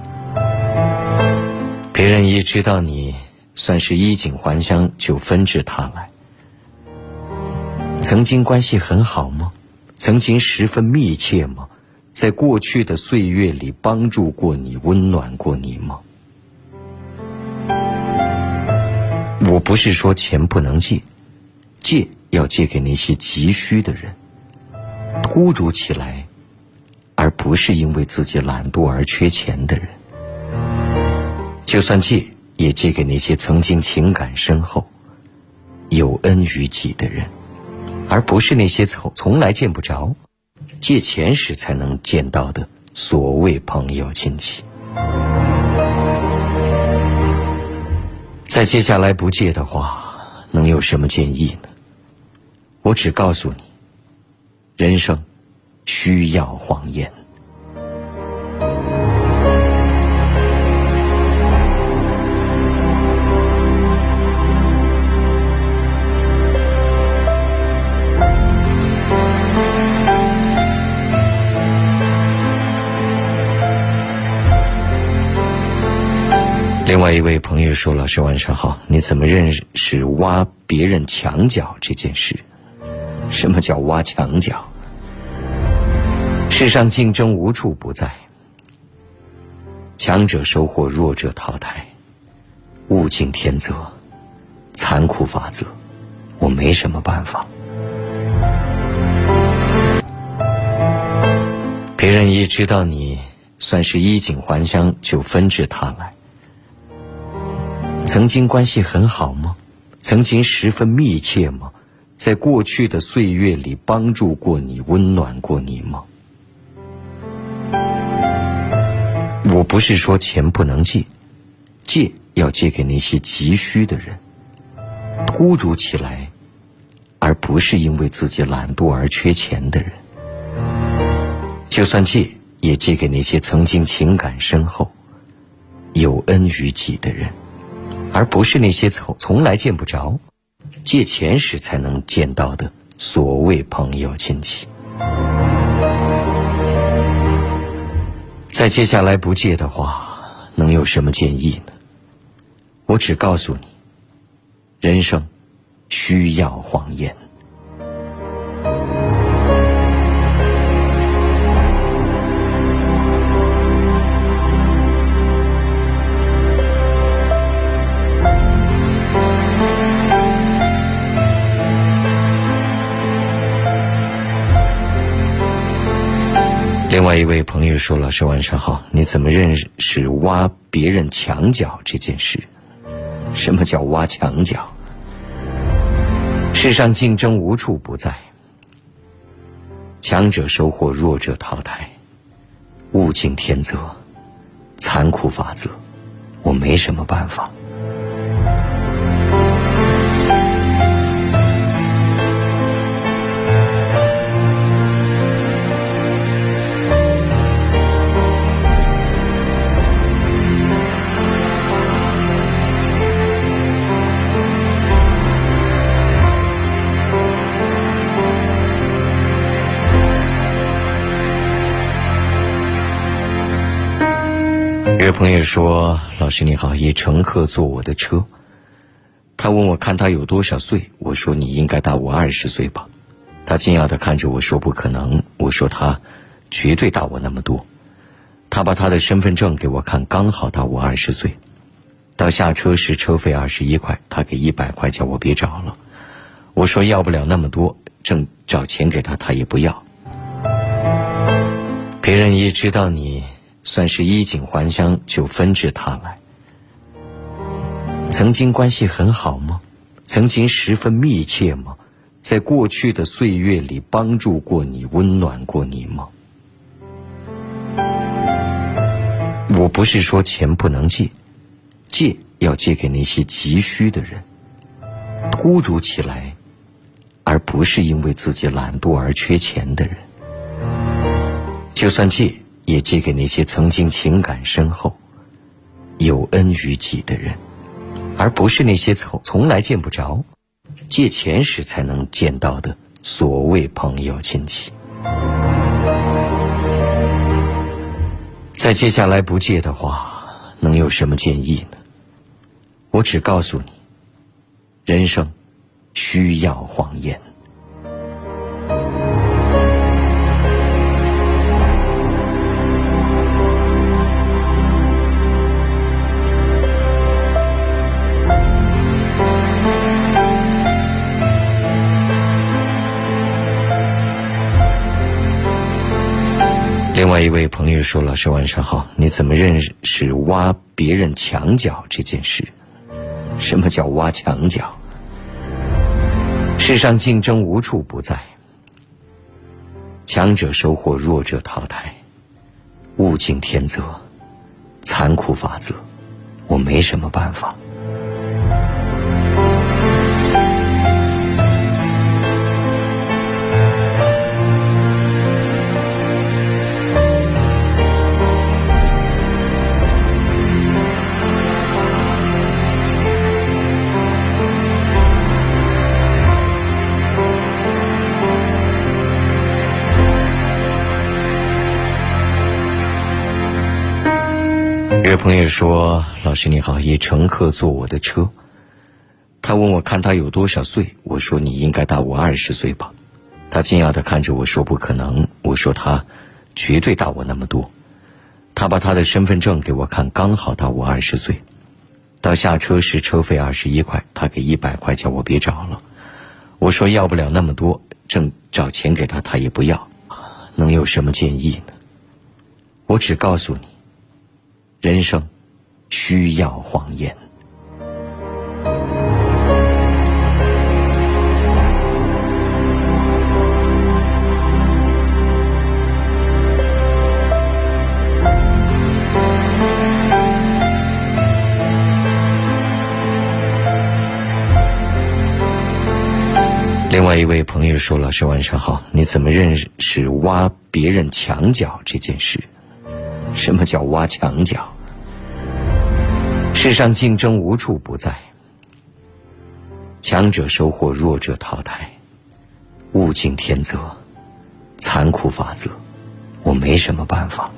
别人一知道你算是衣锦还乡，就纷至沓来。曾经关系很好吗？曾经十分密切吗？在过去的岁月里，帮助过你，温暖过你吗？我不是说钱不能借，借要借给那些急需的人。突如其来。而不是因为自己懒惰而缺钱的人，就算借，也借给那些曾经情感深厚、有恩于己的人，而不是那些从从来见不着、借钱时才能见到的所谓朋友亲戚。再接下来不借的话，能有什么建议呢？我只告诉你，人生。需要谎言。另外一位朋友说：“老师晚上好，你怎么认识挖别人墙角这件事？什么叫挖墙脚？”世上竞争无处不在，强者收获，弱者淘汰，物竞天择，残酷法则，我没什么办法。别人一知道你算是衣锦还乡，就纷至沓来。曾经关系很好吗？曾经十分密切吗？在过去的岁月里，帮助过你，温暖过你吗？我不是说钱不能借，借要借给那些急需的人。突如其来，而不是因为自己懒惰而缺钱的人。就算借，也借给那些曾经情感深厚、有恩于己的人，而不是那些从从来见不着、借钱时才能见到的所谓朋友亲戚。在接下来不借的话，能有什么建议呢？我只告诉你，人生需要谎言。另外一位朋友说：“老师晚上好，你怎么认识挖别人墙角这件事？什么叫挖墙角？世上竞争无处不在，强者收获，弱者淘汰，物竞天择，残酷法则，我没什么办法。”有朋友说：“老师你好，一乘客坐我的车，他问我看他有多少岁，我说你应该大我二十岁吧。他惊讶的看着我说不可能，我说他绝对大我那么多。他把他的身份证给我看，刚好大我二十岁。到下车时车费二十一块，他给一百块叫我别找了。我说要不了那么多，正找钱给他，他也不要。别人一知道你。”算是衣锦还乡，就纷至沓来。曾经关系很好吗？曾经十分密切吗？在过去的岁月里，帮助过你，温暖过你吗？我不是说钱不能借，借要借给那些急需的人，突如其来，而不是因为自己懒惰而缺钱的人。就算借。也借给那些曾经情感深厚、有恩于己的人，而不是那些从从来见不着、借钱时才能见到的所谓朋友亲戚。在接下来不借的话，能有什么建议呢？我只告诉你，人生需要谎言。另外一位朋友说：“老师晚上好，你怎么认识挖别人墙角这件事？什么叫挖墙角？世上竞争无处不在，强者收获，弱者淘汰，物竞天择，残酷法则，我没什么办法。”有朋友说：“老师你好，一乘客坐我的车，他问我看他有多少岁，我说你应该大我二十岁吧。他惊讶的看着我说不可能，我说他绝对大我那么多。他把他的身份证给我看，刚好大我二十岁。到下车时车费二十一块，他给一百块叫我别找了。我说要不了那么多，正找钱给他，他也不要。能有什么建议呢？我只告诉你。”人生需要谎言。另外一位朋友说：“老师晚上好，你怎么认识挖别人墙角这件事？什么叫挖墙角？”世上竞争无处不在，强者收获，弱者淘汰，物竞天择，残酷法则，我没什么办法。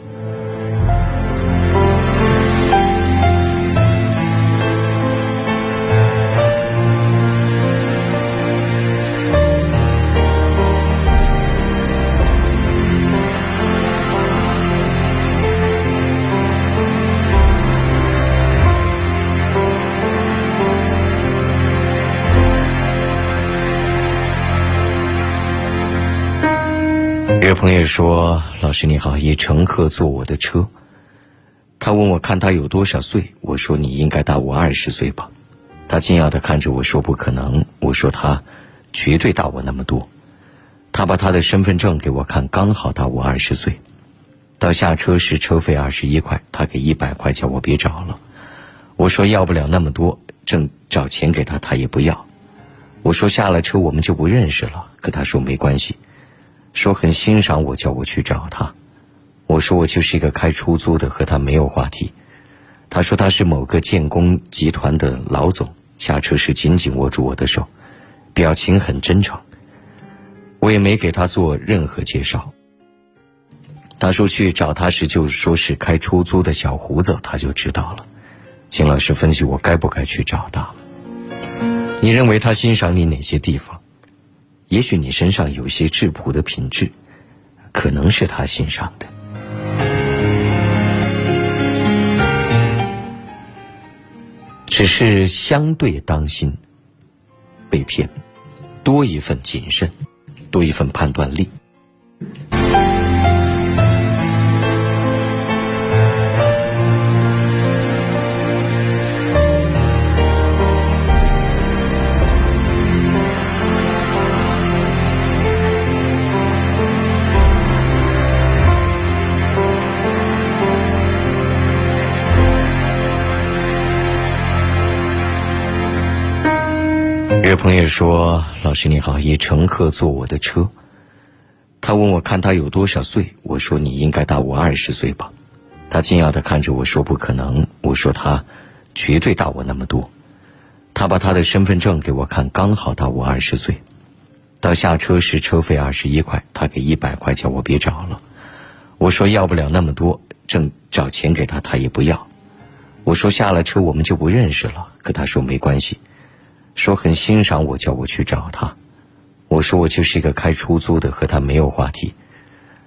有朋友说：“老师你好，一乘客坐我的车，他问我看他有多少岁，我说你应该大我二十岁吧。他惊讶的看着我说不可能，我说他绝对大我那么多。他把他的身份证给我看，刚好大我二十岁。到下车时车费二十一块，他给一百块叫我别找了。我说要不了那么多，正找钱给他，他也不要。我说下了车我们就不认识了，可他说没关系。”说很欣赏我，叫我去找他。我说我就是一个开出租的，和他没有话题。他说他是某个建工集团的老总。下车时紧紧握住我的手，表情很真诚。我也没给他做任何介绍。他说去找他时就说是开出租的小胡子，他就知道了。金老师分析我该不该去找他？你认为他欣赏你哪些地方？也许你身上有些质朴的品质，可能是他欣赏的。只是相对当心被骗，多一份谨慎，多一份判断力。有个朋友说：“老师你好，一乘客坐我的车，他问我看他有多少岁，我说你应该大我二十岁吧。他惊讶的看着我说不可能，我说他绝对大我那么多。他把他的身份证给我看，刚好大我二十岁。到下车时车费二十一块，他给一百块，叫我别找了。我说要不了那么多，正找钱给他，他也不要。我说下了车我们就不认识了，可他说没关系。”说很欣赏我，叫我去找他。我说我就是一个开出租的，和他没有话题。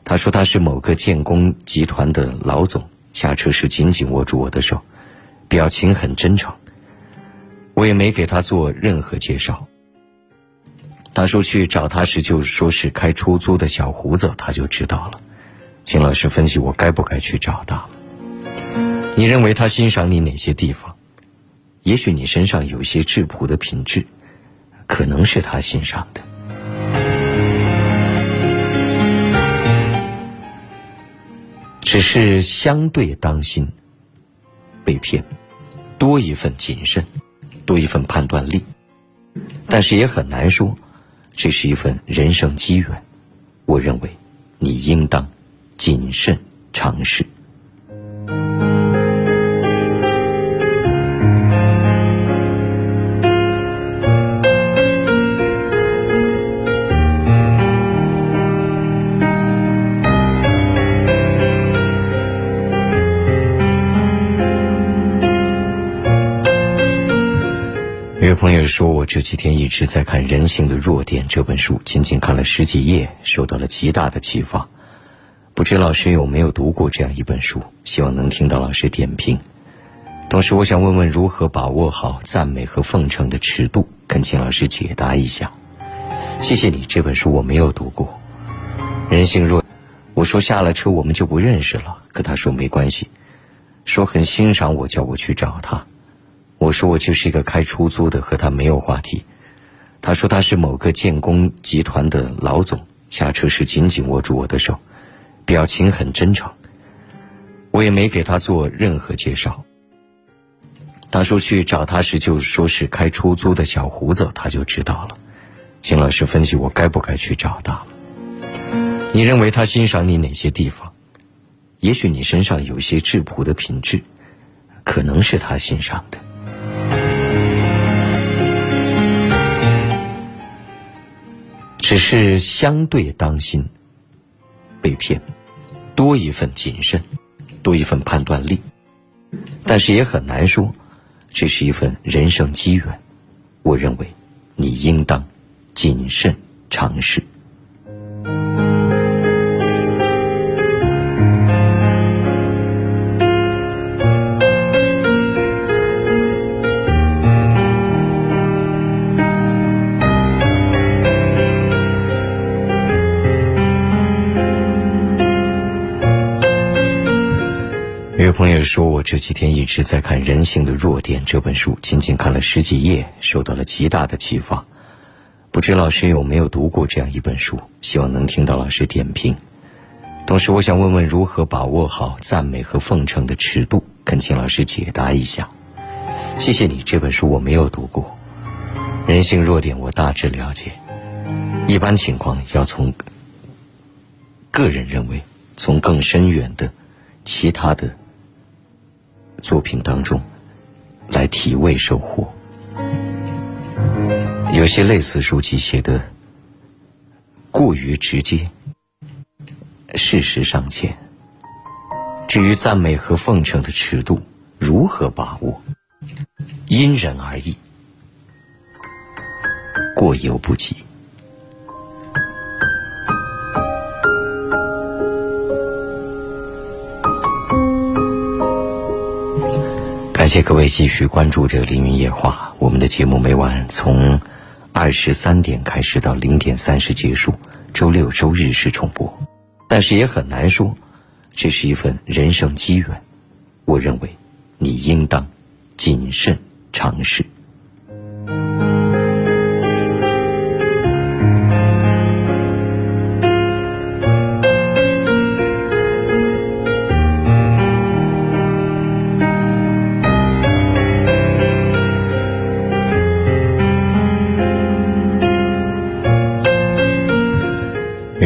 他说他是某个建工集团的老总，下车时紧紧握住我的手，表情很真诚。我也没给他做任何介绍。他说去找他时就说是开出租的小胡子，他就知道了。金老师分析我该不该去找他？你认为他欣赏你哪些地方？也许你身上有些质朴的品质，可能是他欣赏的。只是相对当心被骗，多一份谨慎，多一份判断力。但是也很难说，这是一份人生机缘。我认为，你应当谨慎尝试。朋友说，我这几天一直在看《人性的弱点》这本书，仅仅看了十几页，受到了极大的启发。不知老师有没有读过这样一本书？希望能听到老师点评。同时，我想问问如何把握好赞美和奉承的尺度，恳请老师解答一下。谢谢你，这本书我没有读过。人性弱，我说下了车我们就不认识了，可他说没关系，说很欣赏我，叫我去找他。我说我就是一个开出租的，和他没有话题。他说他是某个建工集团的老总，下车时紧紧握住我的手，表情很真诚。我也没给他做任何介绍。他说去找他时就说是开出租的小胡子，他就知道了。金老师分析我该不该去找他？你认为他欣赏你哪些地方？也许你身上有些质朴的品质，可能是他欣赏的。只是相对当心被骗，多一份谨慎，多一份判断力。但是也很难说，这是一份人生机缘。我认为，你应当谨慎尝试。有朋友说，我这几天一直在看《人性的弱点》这本书，仅仅看了十几页，受到了极大的启发。不知老师有没有读过这样一本书？希望能听到老师点评。同时，我想问问如何把握好赞美和奉承的尺度，恳请老师解答一下。谢谢你，这本书我没有读过，《人性弱点》我大致了解。一般情况要从个人认为，从更深远的其他的。作品当中，来体味收获。有些类似书籍写的过于直接，事实尚浅。至于赞美和奉承的尺度如何把握，因人而异，过犹不及。谢谢各位继续关注着《凌云夜话》，我们的节目每晚从二十三点开始到零点三十结束，周六周日是重播，但是也很难说。这是一份人生机缘，我认为你应当谨慎尝试。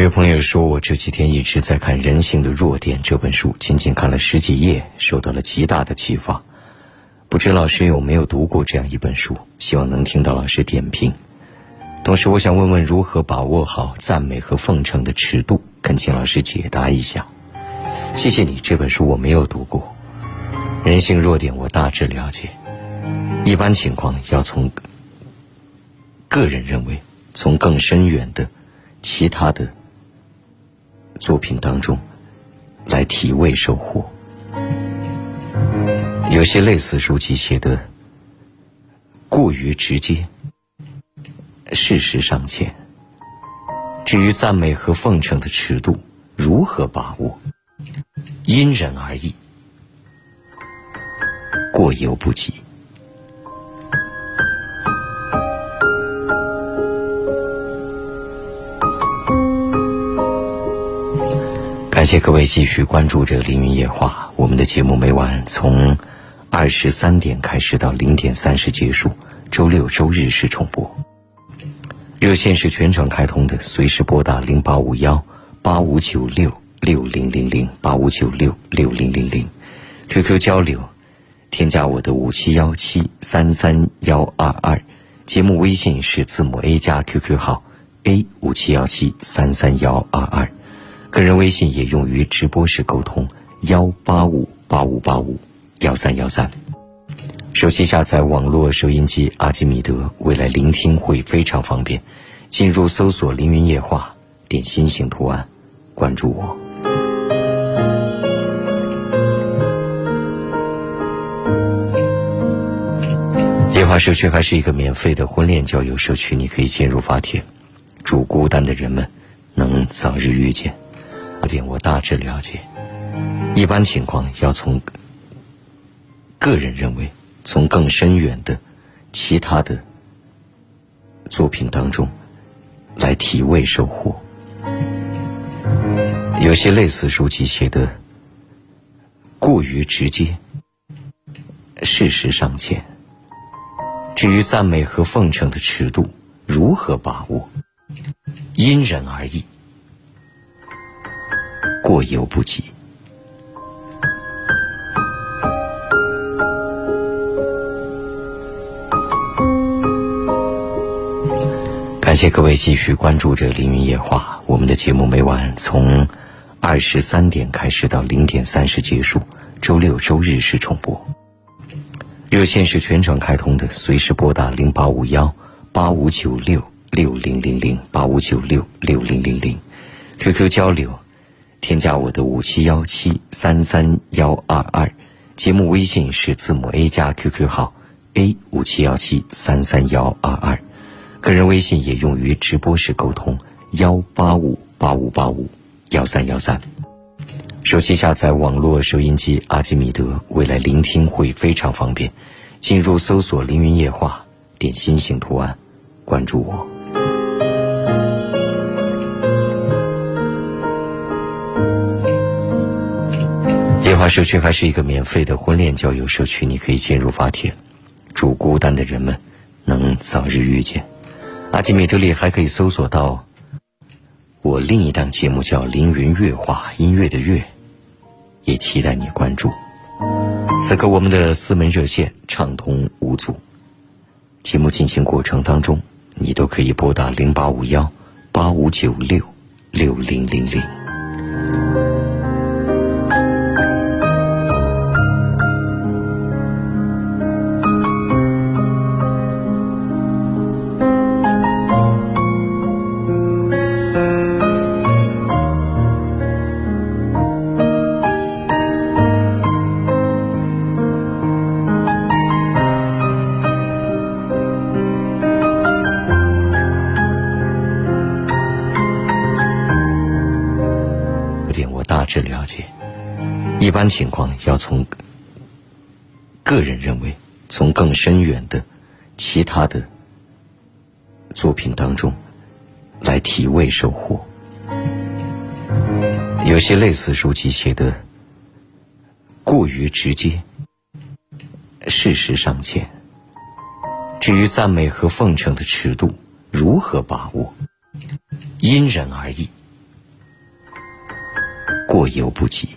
有朋友说，我这几天一直在看《人性的弱点》这本书，仅仅看了十几页，受到了极大的启发。不知老师有没有读过这样一本书？希望能听到老师点评。同时，我想问问如何把握好赞美和奉承的尺度，恳请老师解答一下。谢谢你，这本书我没有读过，《人性弱点》我大致了解。一般情况要从个人认为，从更深远的其他的。作品当中，来体味收获。有些类似书籍写的过于直接，事实尚浅。至于赞美和奉承的尺度如何把握，因人而异，过犹不及。感谢各位继续关注着《凌云夜话》，我们的节目每晚从二十三点开始到零点三十结束，周六周日是重播。热线是全程开通的，随时拨打零八五幺八五九六六零零零八五九六六零零零，QQ 交流，添加我的五七幺七三三幺二二，节目微信是字母 A 加 QQ 号 A 五七幺七三三幺二二。个人微信也用于直播时沟通，幺八五八五八五幺三幺三。手机下载网络收音机阿基米德，未来聆听会非常方便。进入搜索“凌云夜话”，点心形图案，关注我。夜话社区还是一个免费的婚恋交友社区，你可以进入发帖，祝孤单的人们能早日遇见。这点我大致了解，一般情况要从个人认为，从更深远的其他的作品当中来体味收获。有些类似书籍写的过于直接，事实尚浅。至于赞美和奉承的尺度如何把握，因人而异。过犹不及。感谢各位继续关注着《凌云夜话》，我们的节目每晚从二十三点开始到零点三十结束，周六周日是重播。热线是全程开通的，随时拨打零八五幺八五九六六零零零八五九六六零零零，QQ 交流。添加我的五七幺七三三幺二二，节目微信是字母 A 加 QQ 号 A 五七幺七三三幺二二，个人微信也用于直播时沟通幺八五八五八五幺三幺三。手机下载网络收音机阿基米德，未来聆听会非常方便。进入搜索“凌云夜话”，点心形图案，关注我。夜话社区还是一个免费的婚恋交友社区，你可以进入发帖，祝孤单的人们能早日遇见。阿基米德里还可以搜索到我另一档节目叫《凌云月话》，音乐的乐，也期待你关注。此刻我们的四门热线畅通无阻，节目进行过程当中，你都可以拨打零八五幺八五九六六零零零。情况要从个人认为，从更深远的其他的作品当中来体味收获。有些类似书籍写的过于直接，事实尚浅。至于赞美和奉承的尺度如何把握，因人而异，过犹不及。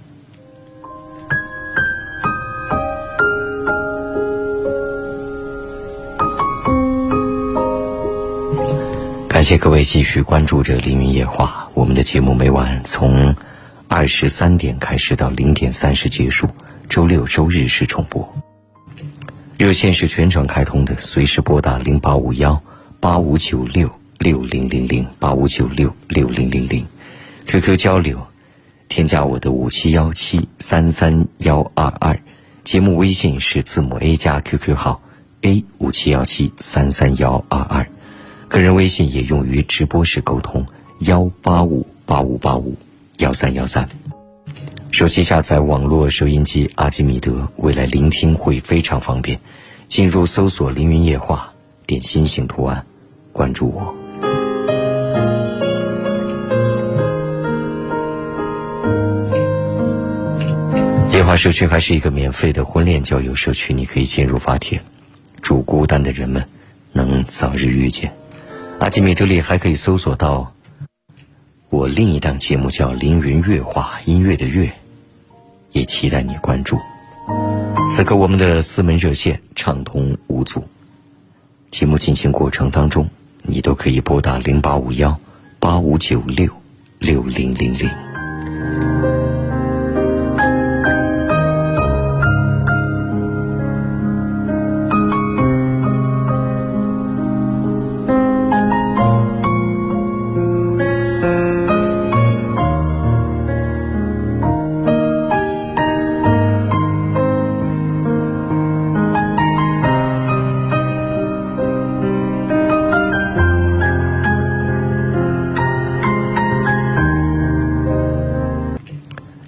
感谢各位继续关注着《凌云夜话》，我们的节目每晚从二十三点开始到零点三十结束，周六周日是重播。热线是全程开通的，随时拨打零八五幺八五九六六零零零八五九六六零零零，QQ 交流，添加我的五七幺七三三幺二二，节目微信是字母 A 加 QQ 号 A 五七幺七三三幺二二。个人微信也用于直播时沟通，幺八五八五八五幺三幺三。手机下载网络收音机阿基米德，未来聆听会非常方便。进入搜索“凌云夜话”，点心形图案，关注我。夜话社区还是一个免费的婚恋交友社区，你可以进入发帖，祝孤单的人们能早日遇见。阿基米德里还可以搜索到我另一档节目，叫《凌云乐话》，音乐的乐，也期待你关注。此刻我们的四门热线畅通无阻，节目进行过程当中，你都可以拨打零八五幺八五九六六零零零。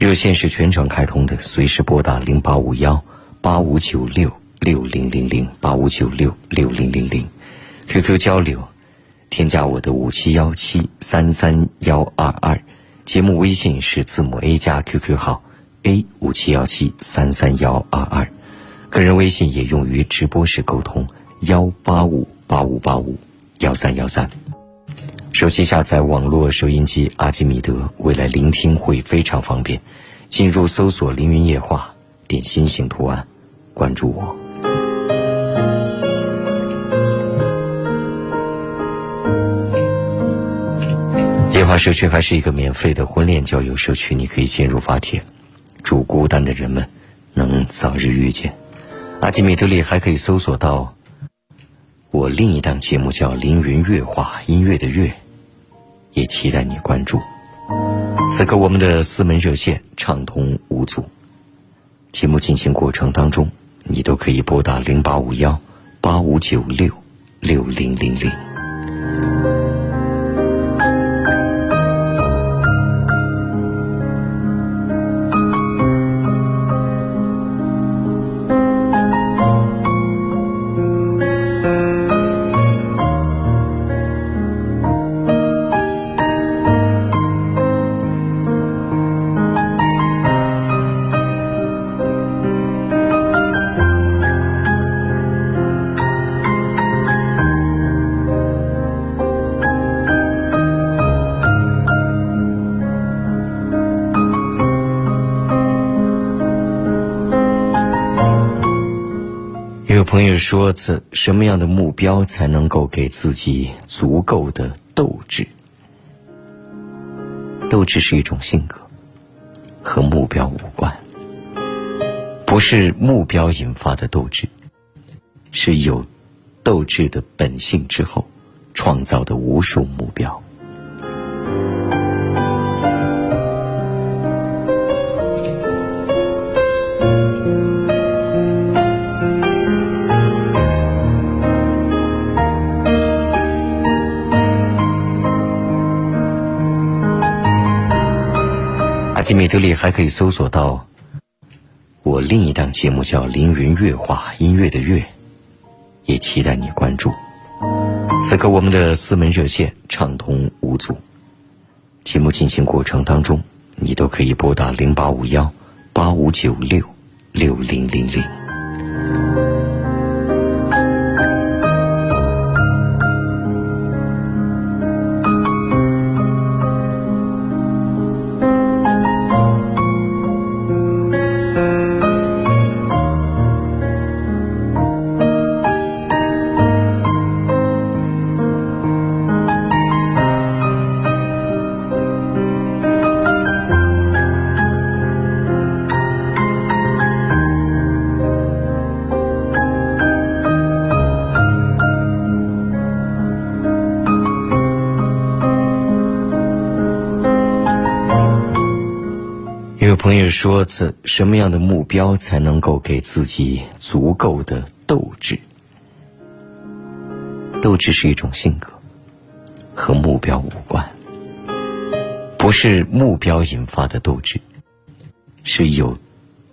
热线是全程开通的，随时拨打零八五幺八五九六六零零零八五九六六零零零，QQ 交流，添加我的五七幺七三三幺二二，节目微信是字母 A 加 QQ 号 A 五七幺七三三幺二二，个人微信也用于直播时沟通，幺八五八五八五幺三幺三。手机下载网络收音机阿基米德，未来聆听会非常方便。进入搜索“凌云夜话”，点心形图案，关注我。夜话社区还是一个免费的婚恋交友社区，你可以进入发帖，祝孤单的人们能早日遇见。阿基米德里还可以搜索到我另一档节目，叫《凌云月话》，音乐的乐。也期待你关注。此刻我们的四门热线畅通无阻，节目进行过程当中，你都可以拨打零八五幺八五九六六零零零。朋友说：“怎什么样的目标才能够给自己足够的斗志？斗志是一种性格，和目标无关。不是目标引发的斗志，是有斗志的本性之后创造的无数目标。”阿基米德里还可以搜索到我另一档节目叫《凌云乐话》，音乐的乐，也期待你关注。此刻我们的四门热线畅通无阻，节目进行过程当中，你都可以拨打零八五幺八五九六六零零零。朋友说：“怎什么样的目标才能够给自己足够的斗志？斗志是一种性格，和目标无关。不是目标引发的斗志，是有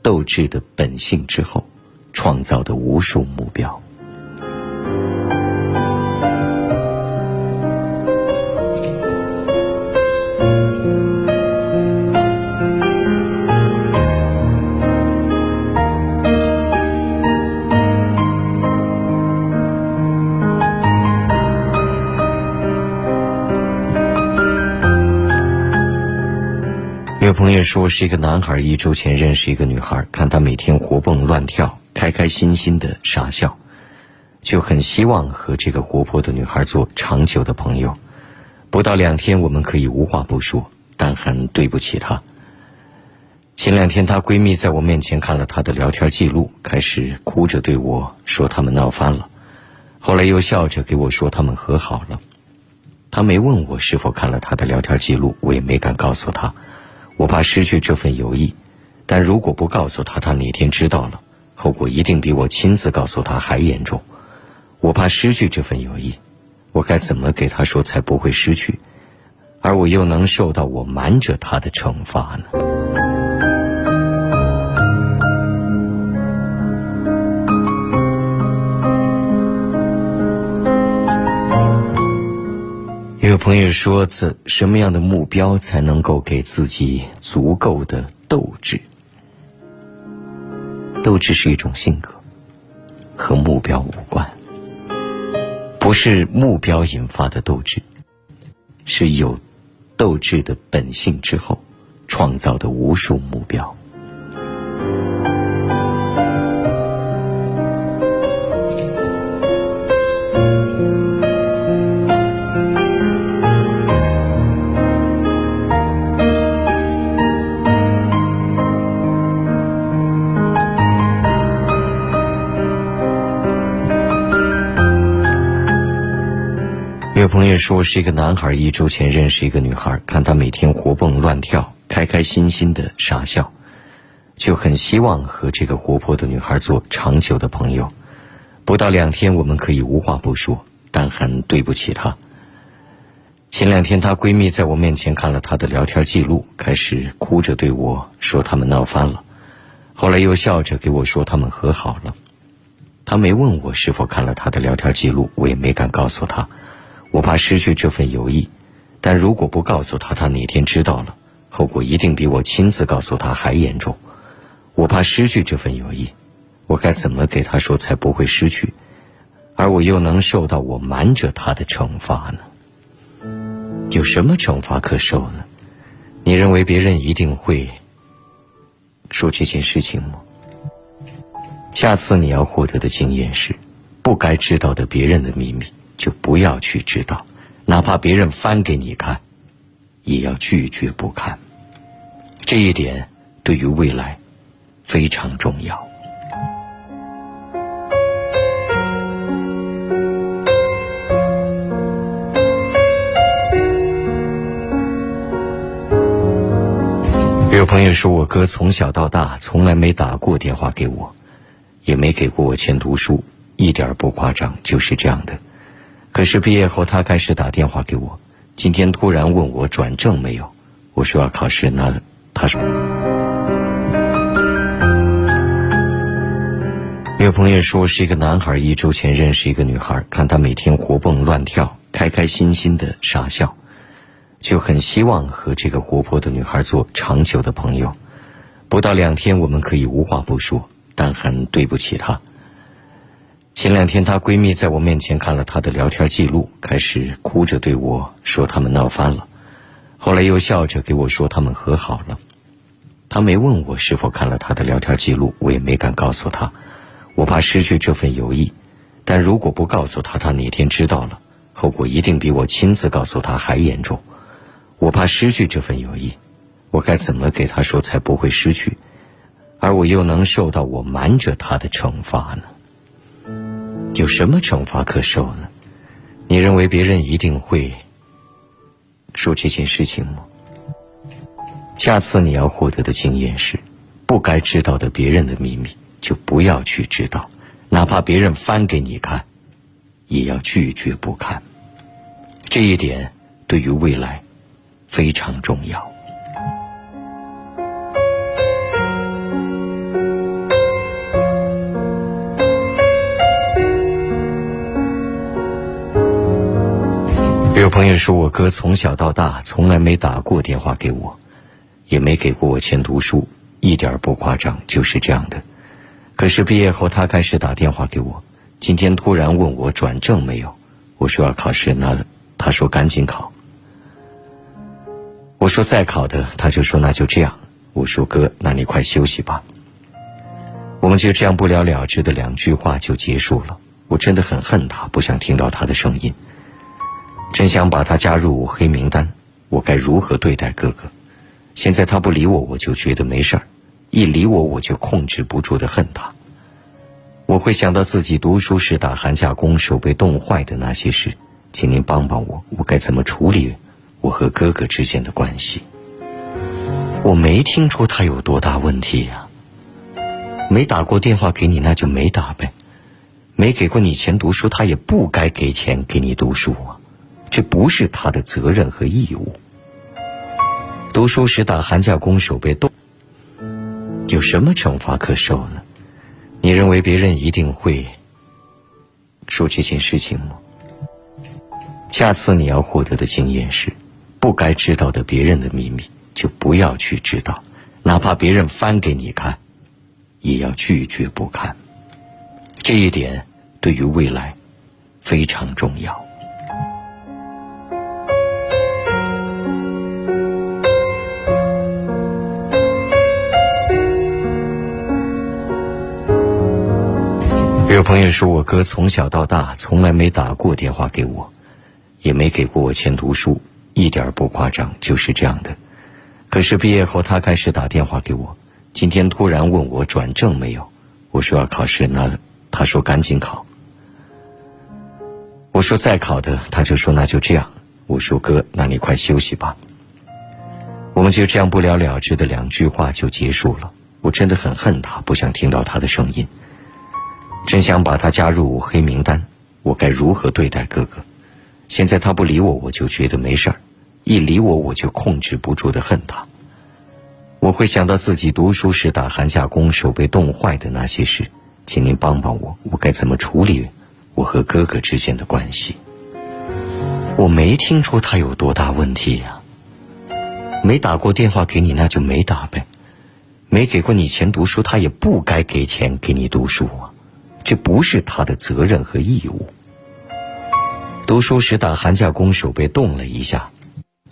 斗志的本性之后创造的无数目标。”朋友说，是一个男孩一周前认识一个女孩，看她每天活蹦乱跳、开开心心的傻笑，就很希望和这个活泼的女孩做长久的朋友。不到两天，我们可以无话不说，但很对不起她。前两天，她闺蜜在我面前看了她的聊天记录，开始哭着对我说他们闹翻了，后来又笑着给我说他们和好了。她没问我是否看了她的聊天记录，我也没敢告诉她。我怕失去这份友谊，但如果不告诉他，他哪天知道了，后果一定比我亲自告诉他还严重。我怕失去这份友谊，我该怎么给他说才不会失去，而我又能受到我瞒着他的惩罚呢？有朋友说：“怎什么样的目标才能够给自己足够的斗志？斗志是一种性格，和目标无关。不是目标引发的斗志，是有斗志的本性之后创造的无数目标。”有朋友说，是一个男孩一周前认识一个女孩，看她每天活蹦乱跳、开开心心的傻笑，就很希望和这个活泼的女孩做长久的朋友。不到两天，我们可以无话不说，但很对不起她。前两天，她闺蜜在我面前看了她的聊天记录，开始哭着对我说他们闹翻了，后来又笑着给我说他们和好了。她没问我是否看了她的聊天记录，我也没敢告诉她。我怕失去这份友谊，但如果不告诉他，他哪天知道了，后果一定比我亲自告诉他还严重。我怕失去这份友谊，我该怎么给他说才不会失去，而我又能受到我瞒着他的惩罚呢？有什么惩罚可受呢？你认为别人一定会说这件事情吗？下次你要获得的经验是，不该知道的别人的秘密。就不要去知道，哪怕别人翻给你看，也要拒绝不看。这一点对于未来非常重要。有朋友说我哥从小到大从来没打过电话给我，也没给过我钱读书，一点不夸张，就是这样的。可是毕业后，他开始打电话给我。今天突然问我转正没有，我说要考试，那他说。有朋友说是一个男孩，一周前认识一个女孩，看她每天活蹦乱跳、开开心心的傻笑，就很希望和这个活泼的女孩做长久的朋友。不到两天，我们可以无话不说，但很对不起她。前两天，她闺蜜在我面前看了她的聊天记录，开始哭着对我说他们闹翻了，后来又笑着给我说他们和好了。她没问我是否看了她的聊天记录，我也没敢告诉她。我怕失去这份友谊，但如果不告诉她，她哪天知道了，后果一定比我亲自告诉她还严重。我怕失去这份友谊，我该怎么给她说才不会失去，而我又能受到我瞒着她的惩罚呢？有什么惩罚可受呢？你认为别人一定会说这件事情吗？下次你要获得的经验是，不该知道的别人的秘密。就不要去知道，哪怕别人翻给你看，也要拒绝不看。这一点对于未来非常重要。有朋友说，我哥从小到大从来没打过电话给我，也没给过我钱读书，一点不夸张，就是这样的。可是毕业后，他开始打电话给我。今天突然问我转正没有，我说要考试，那他说赶紧考。我说再考的，他就说那就这样。我说哥，那你快休息吧。我们就这样不了了之的两句话就结束了。我真的很恨他，不想听到他的声音，真想把他加入黑名单。我该如何对待哥哥？现在他不理我，我就觉得没事儿。一理我，我就控制不住的恨他。我会想到自己读书时打寒假工手被冻坏的那些事，请您帮帮我，我该怎么处理我和哥哥之间的关系？我没听出他有多大问题呀。没打过电话给你，那就没打呗。没给过你钱读书，他也不该给钱给你读书啊，这不是他的责任和义务。读书时打寒假工手被冻。有什么惩罚可受呢？你认为别人一定会说这件事情吗？下次你要获得的经验是，不该知道的别人的秘密就不要去知道，哪怕别人翻给你看，也要拒绝不看。这一点对于未来非常重要。有朋友说，我哥从小到大从来没打过电话给我，也没给过我钱读书，一点不夸张，就是这样的。可是毕业后，他开始打电话给我。今天突然问我转正没有，我说要考试，那他说赶紧考。我说再考的，他就说那就这样。我说哥，那你快休息吧。我们就这样不了了之的两句话就结束了。我真的很恨他，不想听到他的声音。真想把他加入黑名单，我该如何对待哥哥？现在他不理我，我就觉得没事儿；一理我，我就控制不住的恨他。我会想到自己读书时打寒假工手被冻坏的那些事，请您帮帮我，我该怎么处理我和哥哥之间的关系？我没听出他有多大问题呀。没打过电话给你，那就没打呗。没给过你钱读书，他也不该给钱给你读书啊。这不是他的责任和义务。读书时打寒假工手被冻了一下，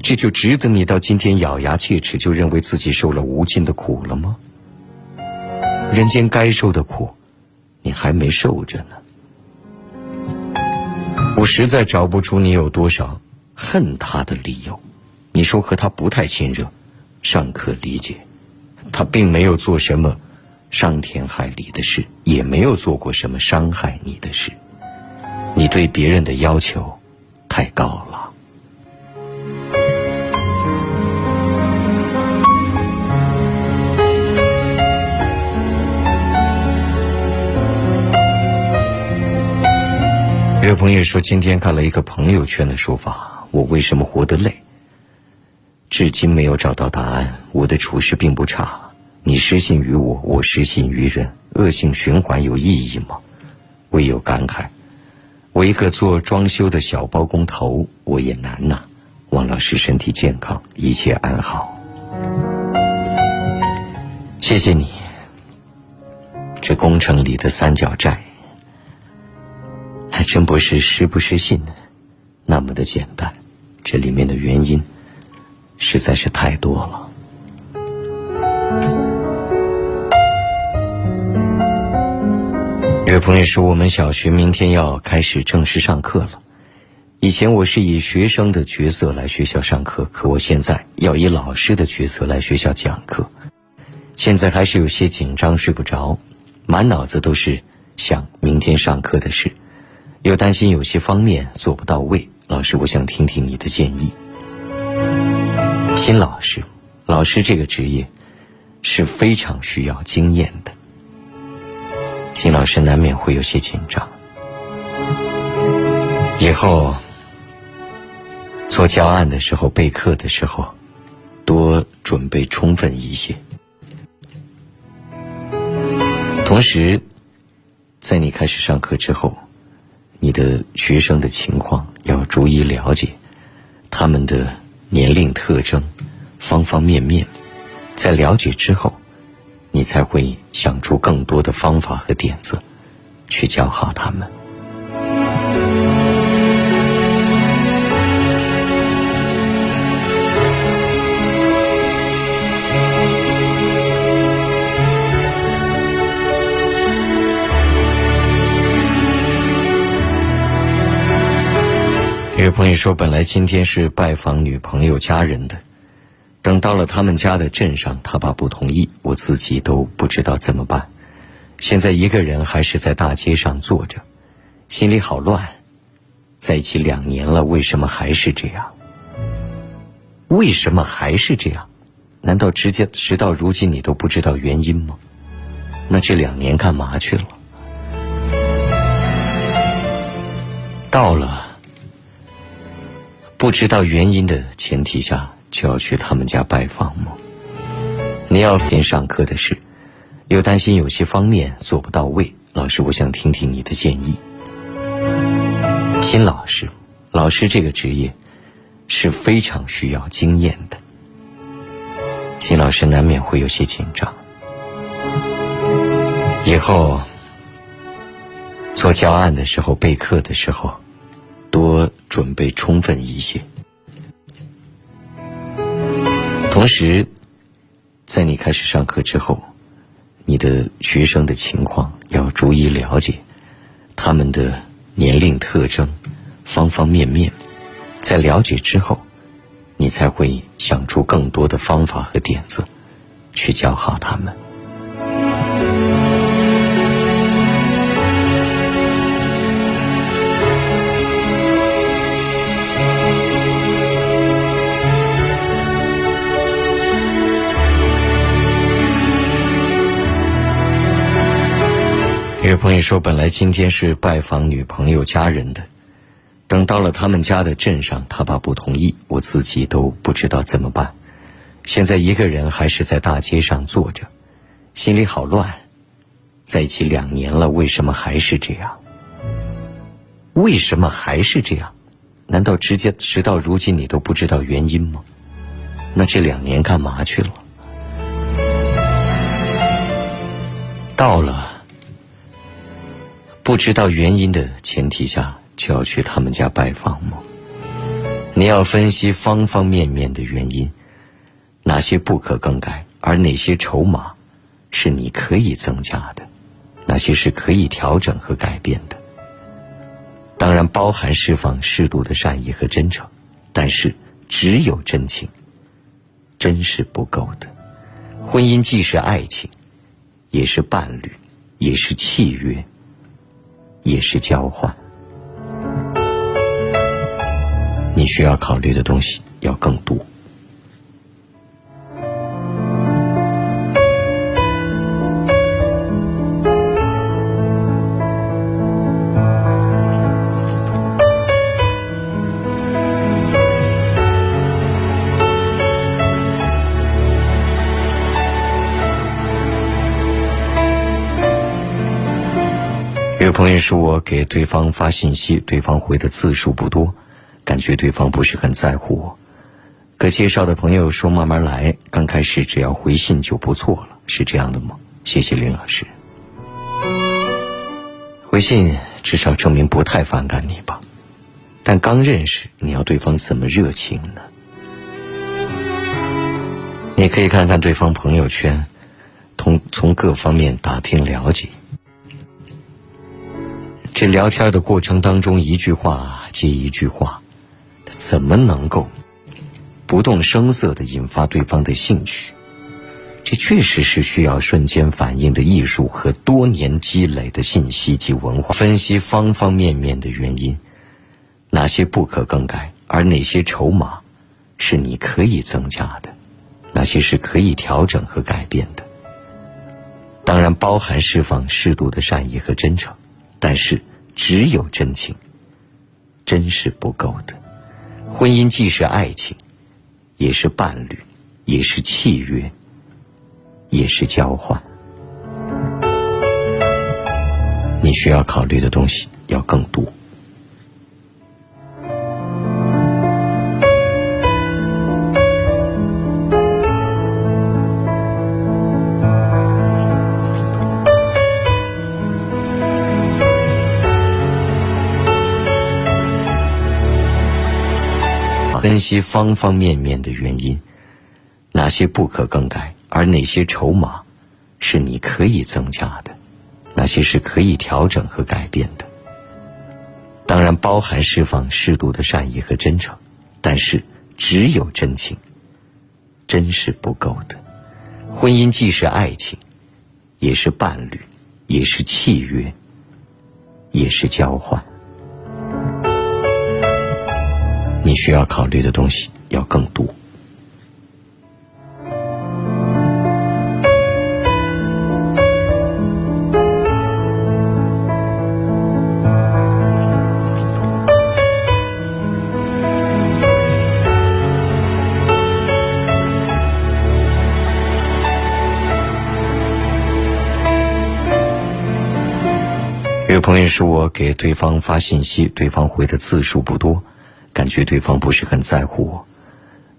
这就值得你到今天咬牙切齿，就认为自己受了无尽的苦了吗？人间该受的苦，你还没受着呢。我实在找不出你有多少恨他的理由。你说和他不太亲热，尚可理解，他并没有做什么。伤天害理的事，也没有做过什么伤害你的事。你对别人的要求太高了。有朋友说，今天看了一个朋友圈的说法，我为什么活得累？至今没有找到答案。我的处事并不差，你失信于我，我失信于人，恶性循环有意义吗？唯有感慨。我一个做装修的小包工头，我也难呐。王老师身体健康，一切安好。谢谢你。这工程里的三角债，还真不是失不失信那么的简单。这里面的原因实在是太多了。有朋友说，我们小学明天要开始正式上课了。以前我是以学生的角色来学校上课，可我现在要以老师的角色来学校讲课。现在还是有些紧张，睡不着，满脑子都是想明天上课的事，又担心有些方面做不到位。老师，我想听听你的建议。新老师，老师这个职业是非常需要经验的。新老师难免会有些紧张，以后做教案的时候、备课的时候，多准备充分一些。同时，在你开始上课之后，你的学生的情况要逐一了解，他们的年龄特征、方方面面，在了解之后。你才会想出更多的方法和点子，去教好他们。有朋友说，本来今天是拜访女朋友家人的。等到了他们家的镇上，他爸不同意，我自己都不知道怎么办。现在一个人还是在大街上坐着，心里好乱。在一起两年了，为什么还是这样？为什么还是这样？难道直接直到如今你都不知道原因吗？那这两年干嘛去了？到了不知道原因的前提下。就要去他们家拜访吗？你要边上课的事，又担心有些方面做不到位。老师，我想听听你的建议。新老师，老师这个职业是非常需要经验的。新老师难免会有些紧张，以后做教案的时候、备课的时候，多准备充分一些。同时，在你开始上课之后，你的学生的情况要逐一了解，他们的年龄特征，方方面面，在了解之后，你才会想出更多的方法和点子，去教好他们。有朋友说，本来今天是拜访女朋友家人的，等到了他们家的镇上，他爸不同意，我自己都不知道怎么办。现在一个人还是在大街上坐着，心里好乱。在一起两年了，为什么还是这样？为什么还是这样？难道直接直到如今你都不知道原因吗？那这两年干嘛去了？到了。不知道原因的前提下就要去他们家拜访吗？你要分析方方面面的原因，哪些不可更改，而哪些筹码是你可以增加的，哪些是可以调整和改变的。当然包含释放适度的善意和真诚，但是只有真情，真是不够的。婚姻既是爱情，也是伴侣，也是契约。也是交换，你需要考虑的东西要更多。有朋友说我给对方发信息，对方回的字数不多，感觉对方不是很在乎我。可介绍的朋友说慢慢来，刚开始只要回信就不错了，是这样的吗？谢谢林老师。回信至少证明不太反感你吧，但刚认识，你要对方怎么热情呢？你可以看看对方朋友圈，从从各方面打听了解。这聊天的过程当中，一句话接一句话，他怎么能够不动声色的引发对方的兴趣？这确实是需要瞬间反应的艺术和多年积累的信息及文化分析方方面面的原因，哪些不可更改，而哪些筹码是你可以增加的，哪些是可以调整和改变的。当然，包含释放适度的善意和真诚。但是，只有真情，真是不够的。婚姻既是爱情，也是伴侣，也是契约，也是交换。你需要考虑的东西要更多。分析方方面面的原因，哪些不可更改，而哪些筹码是你可以增加的，哪些是可以调整和改变的。当然，包含释放适度的善意和真诚，但是只有真情，真是不够的。婚姻既是爱情，也是伴侣，也是契约，也是交换。你需要考虑的东西要更多。有朋友说我给对方发信息，对方回的字数不多。感觉对方不是很在乎我，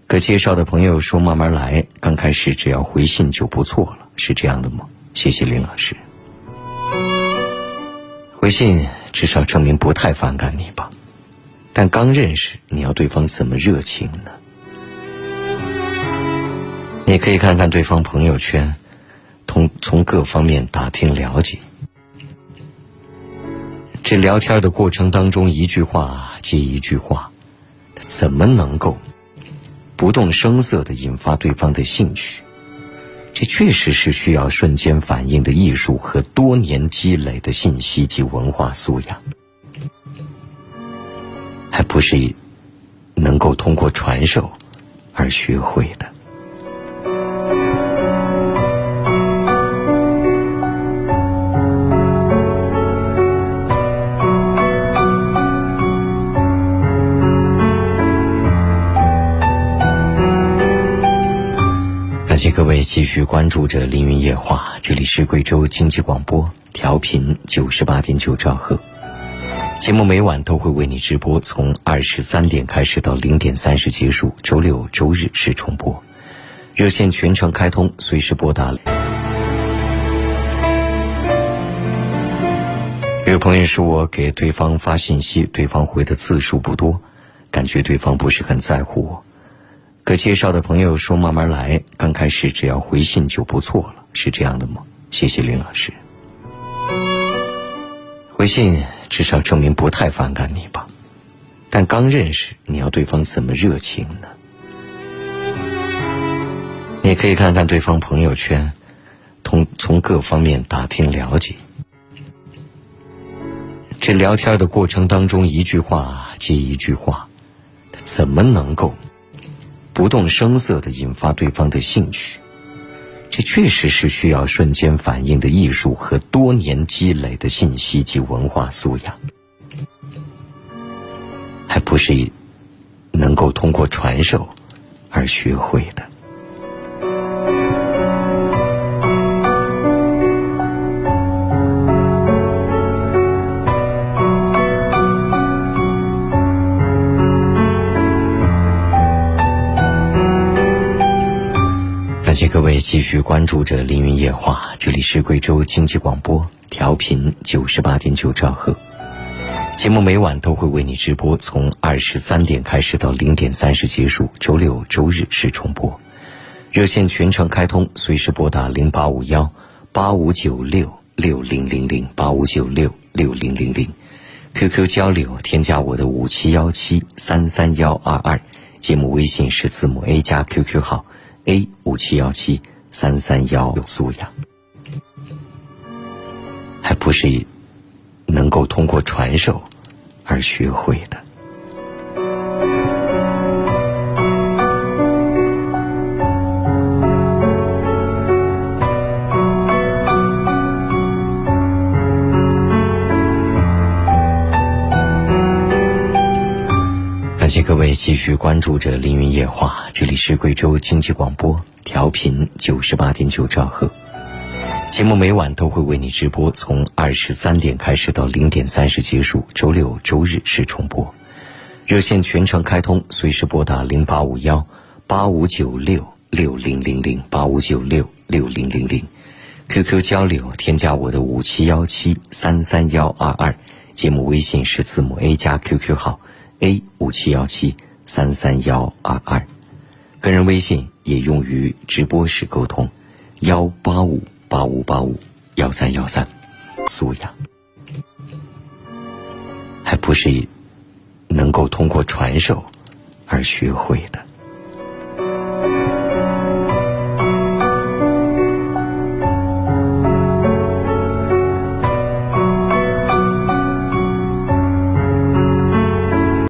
可介绍的朋友说慢慢来，刚开始只要回信就不错了，是这样的吗？谢谢林老师。回信至少证明不太反感你吧，但刚认识，你要对方怎么热情呢？你可以看看对方朋友圈，从从各方面打听了解。这聊天的过程当中，一句话接一句话。怎么能够不动声色的引发对方的兴趣？这确实是需要瞬间反应的艺术和多年积累的信息及文化素养，还不是能够通过传授而学会的。谢各位继续关注着《凌云夜话》，这里是贵州经济广播，调频九十八点九兆赫。节目每晚都会为你直播，从二十三点开始到零点三十结束，周六周日是重播。热线全程开通，随时拨打。有朋友说我给对方发信息，对方回的字数不多，感觉对方不是很在乎我。可介绍的朋友说慢慢来，刚开始只要回信就不错了，是这样的吗？谢谢林老师。回信至少证明不太反感你吧，但刚认识，你要对方怎么热情呢？你可以看看对方朋友圈，从从各方面打听了解。这聊天的过程当中，一句话接一句话，他怎么能够？不动声色的引发对方的兴趣，这确实是需要瞬间反应的艺术和多年积累的信息及文化素养，还不是能够通过传授而学会的。感谢各位继续关注着《凌云夜话》，这里是贵州经济广播，调频九十八点九兆赫。节目每晚都会为你直播，从二十三点开始到零点三十结束，周六周日是重播。热线全程开通，随时拨打零八五幺八五九六六零零零八五九六六零零零。QQ 交流，添加我的五七幺七三三幺二二。节目微信是字母 A 加 QQ 号 A 五七幺七三三幺有。素养，还不是能够通过传授而学会的。各位继续关注着《凌云夜话》，这里是贵州经济广播，调频九十八点九兆赫。节目每晚都会为你直播，从二十三点开始到零点三十结束，周六周日是重播。热线全程开通，随时拨打零八五幺八五九六六零零零八五九六六零零零。QQ 交流，添加我的五七幺七三三幺二二。节目微信是字母 A 加 QQ 号。A 五七幺七三三幺二二，个人微信也用于直播时沟通，幺八五八五八五幺三幺三，素养，还不是能够通过传授而学会的。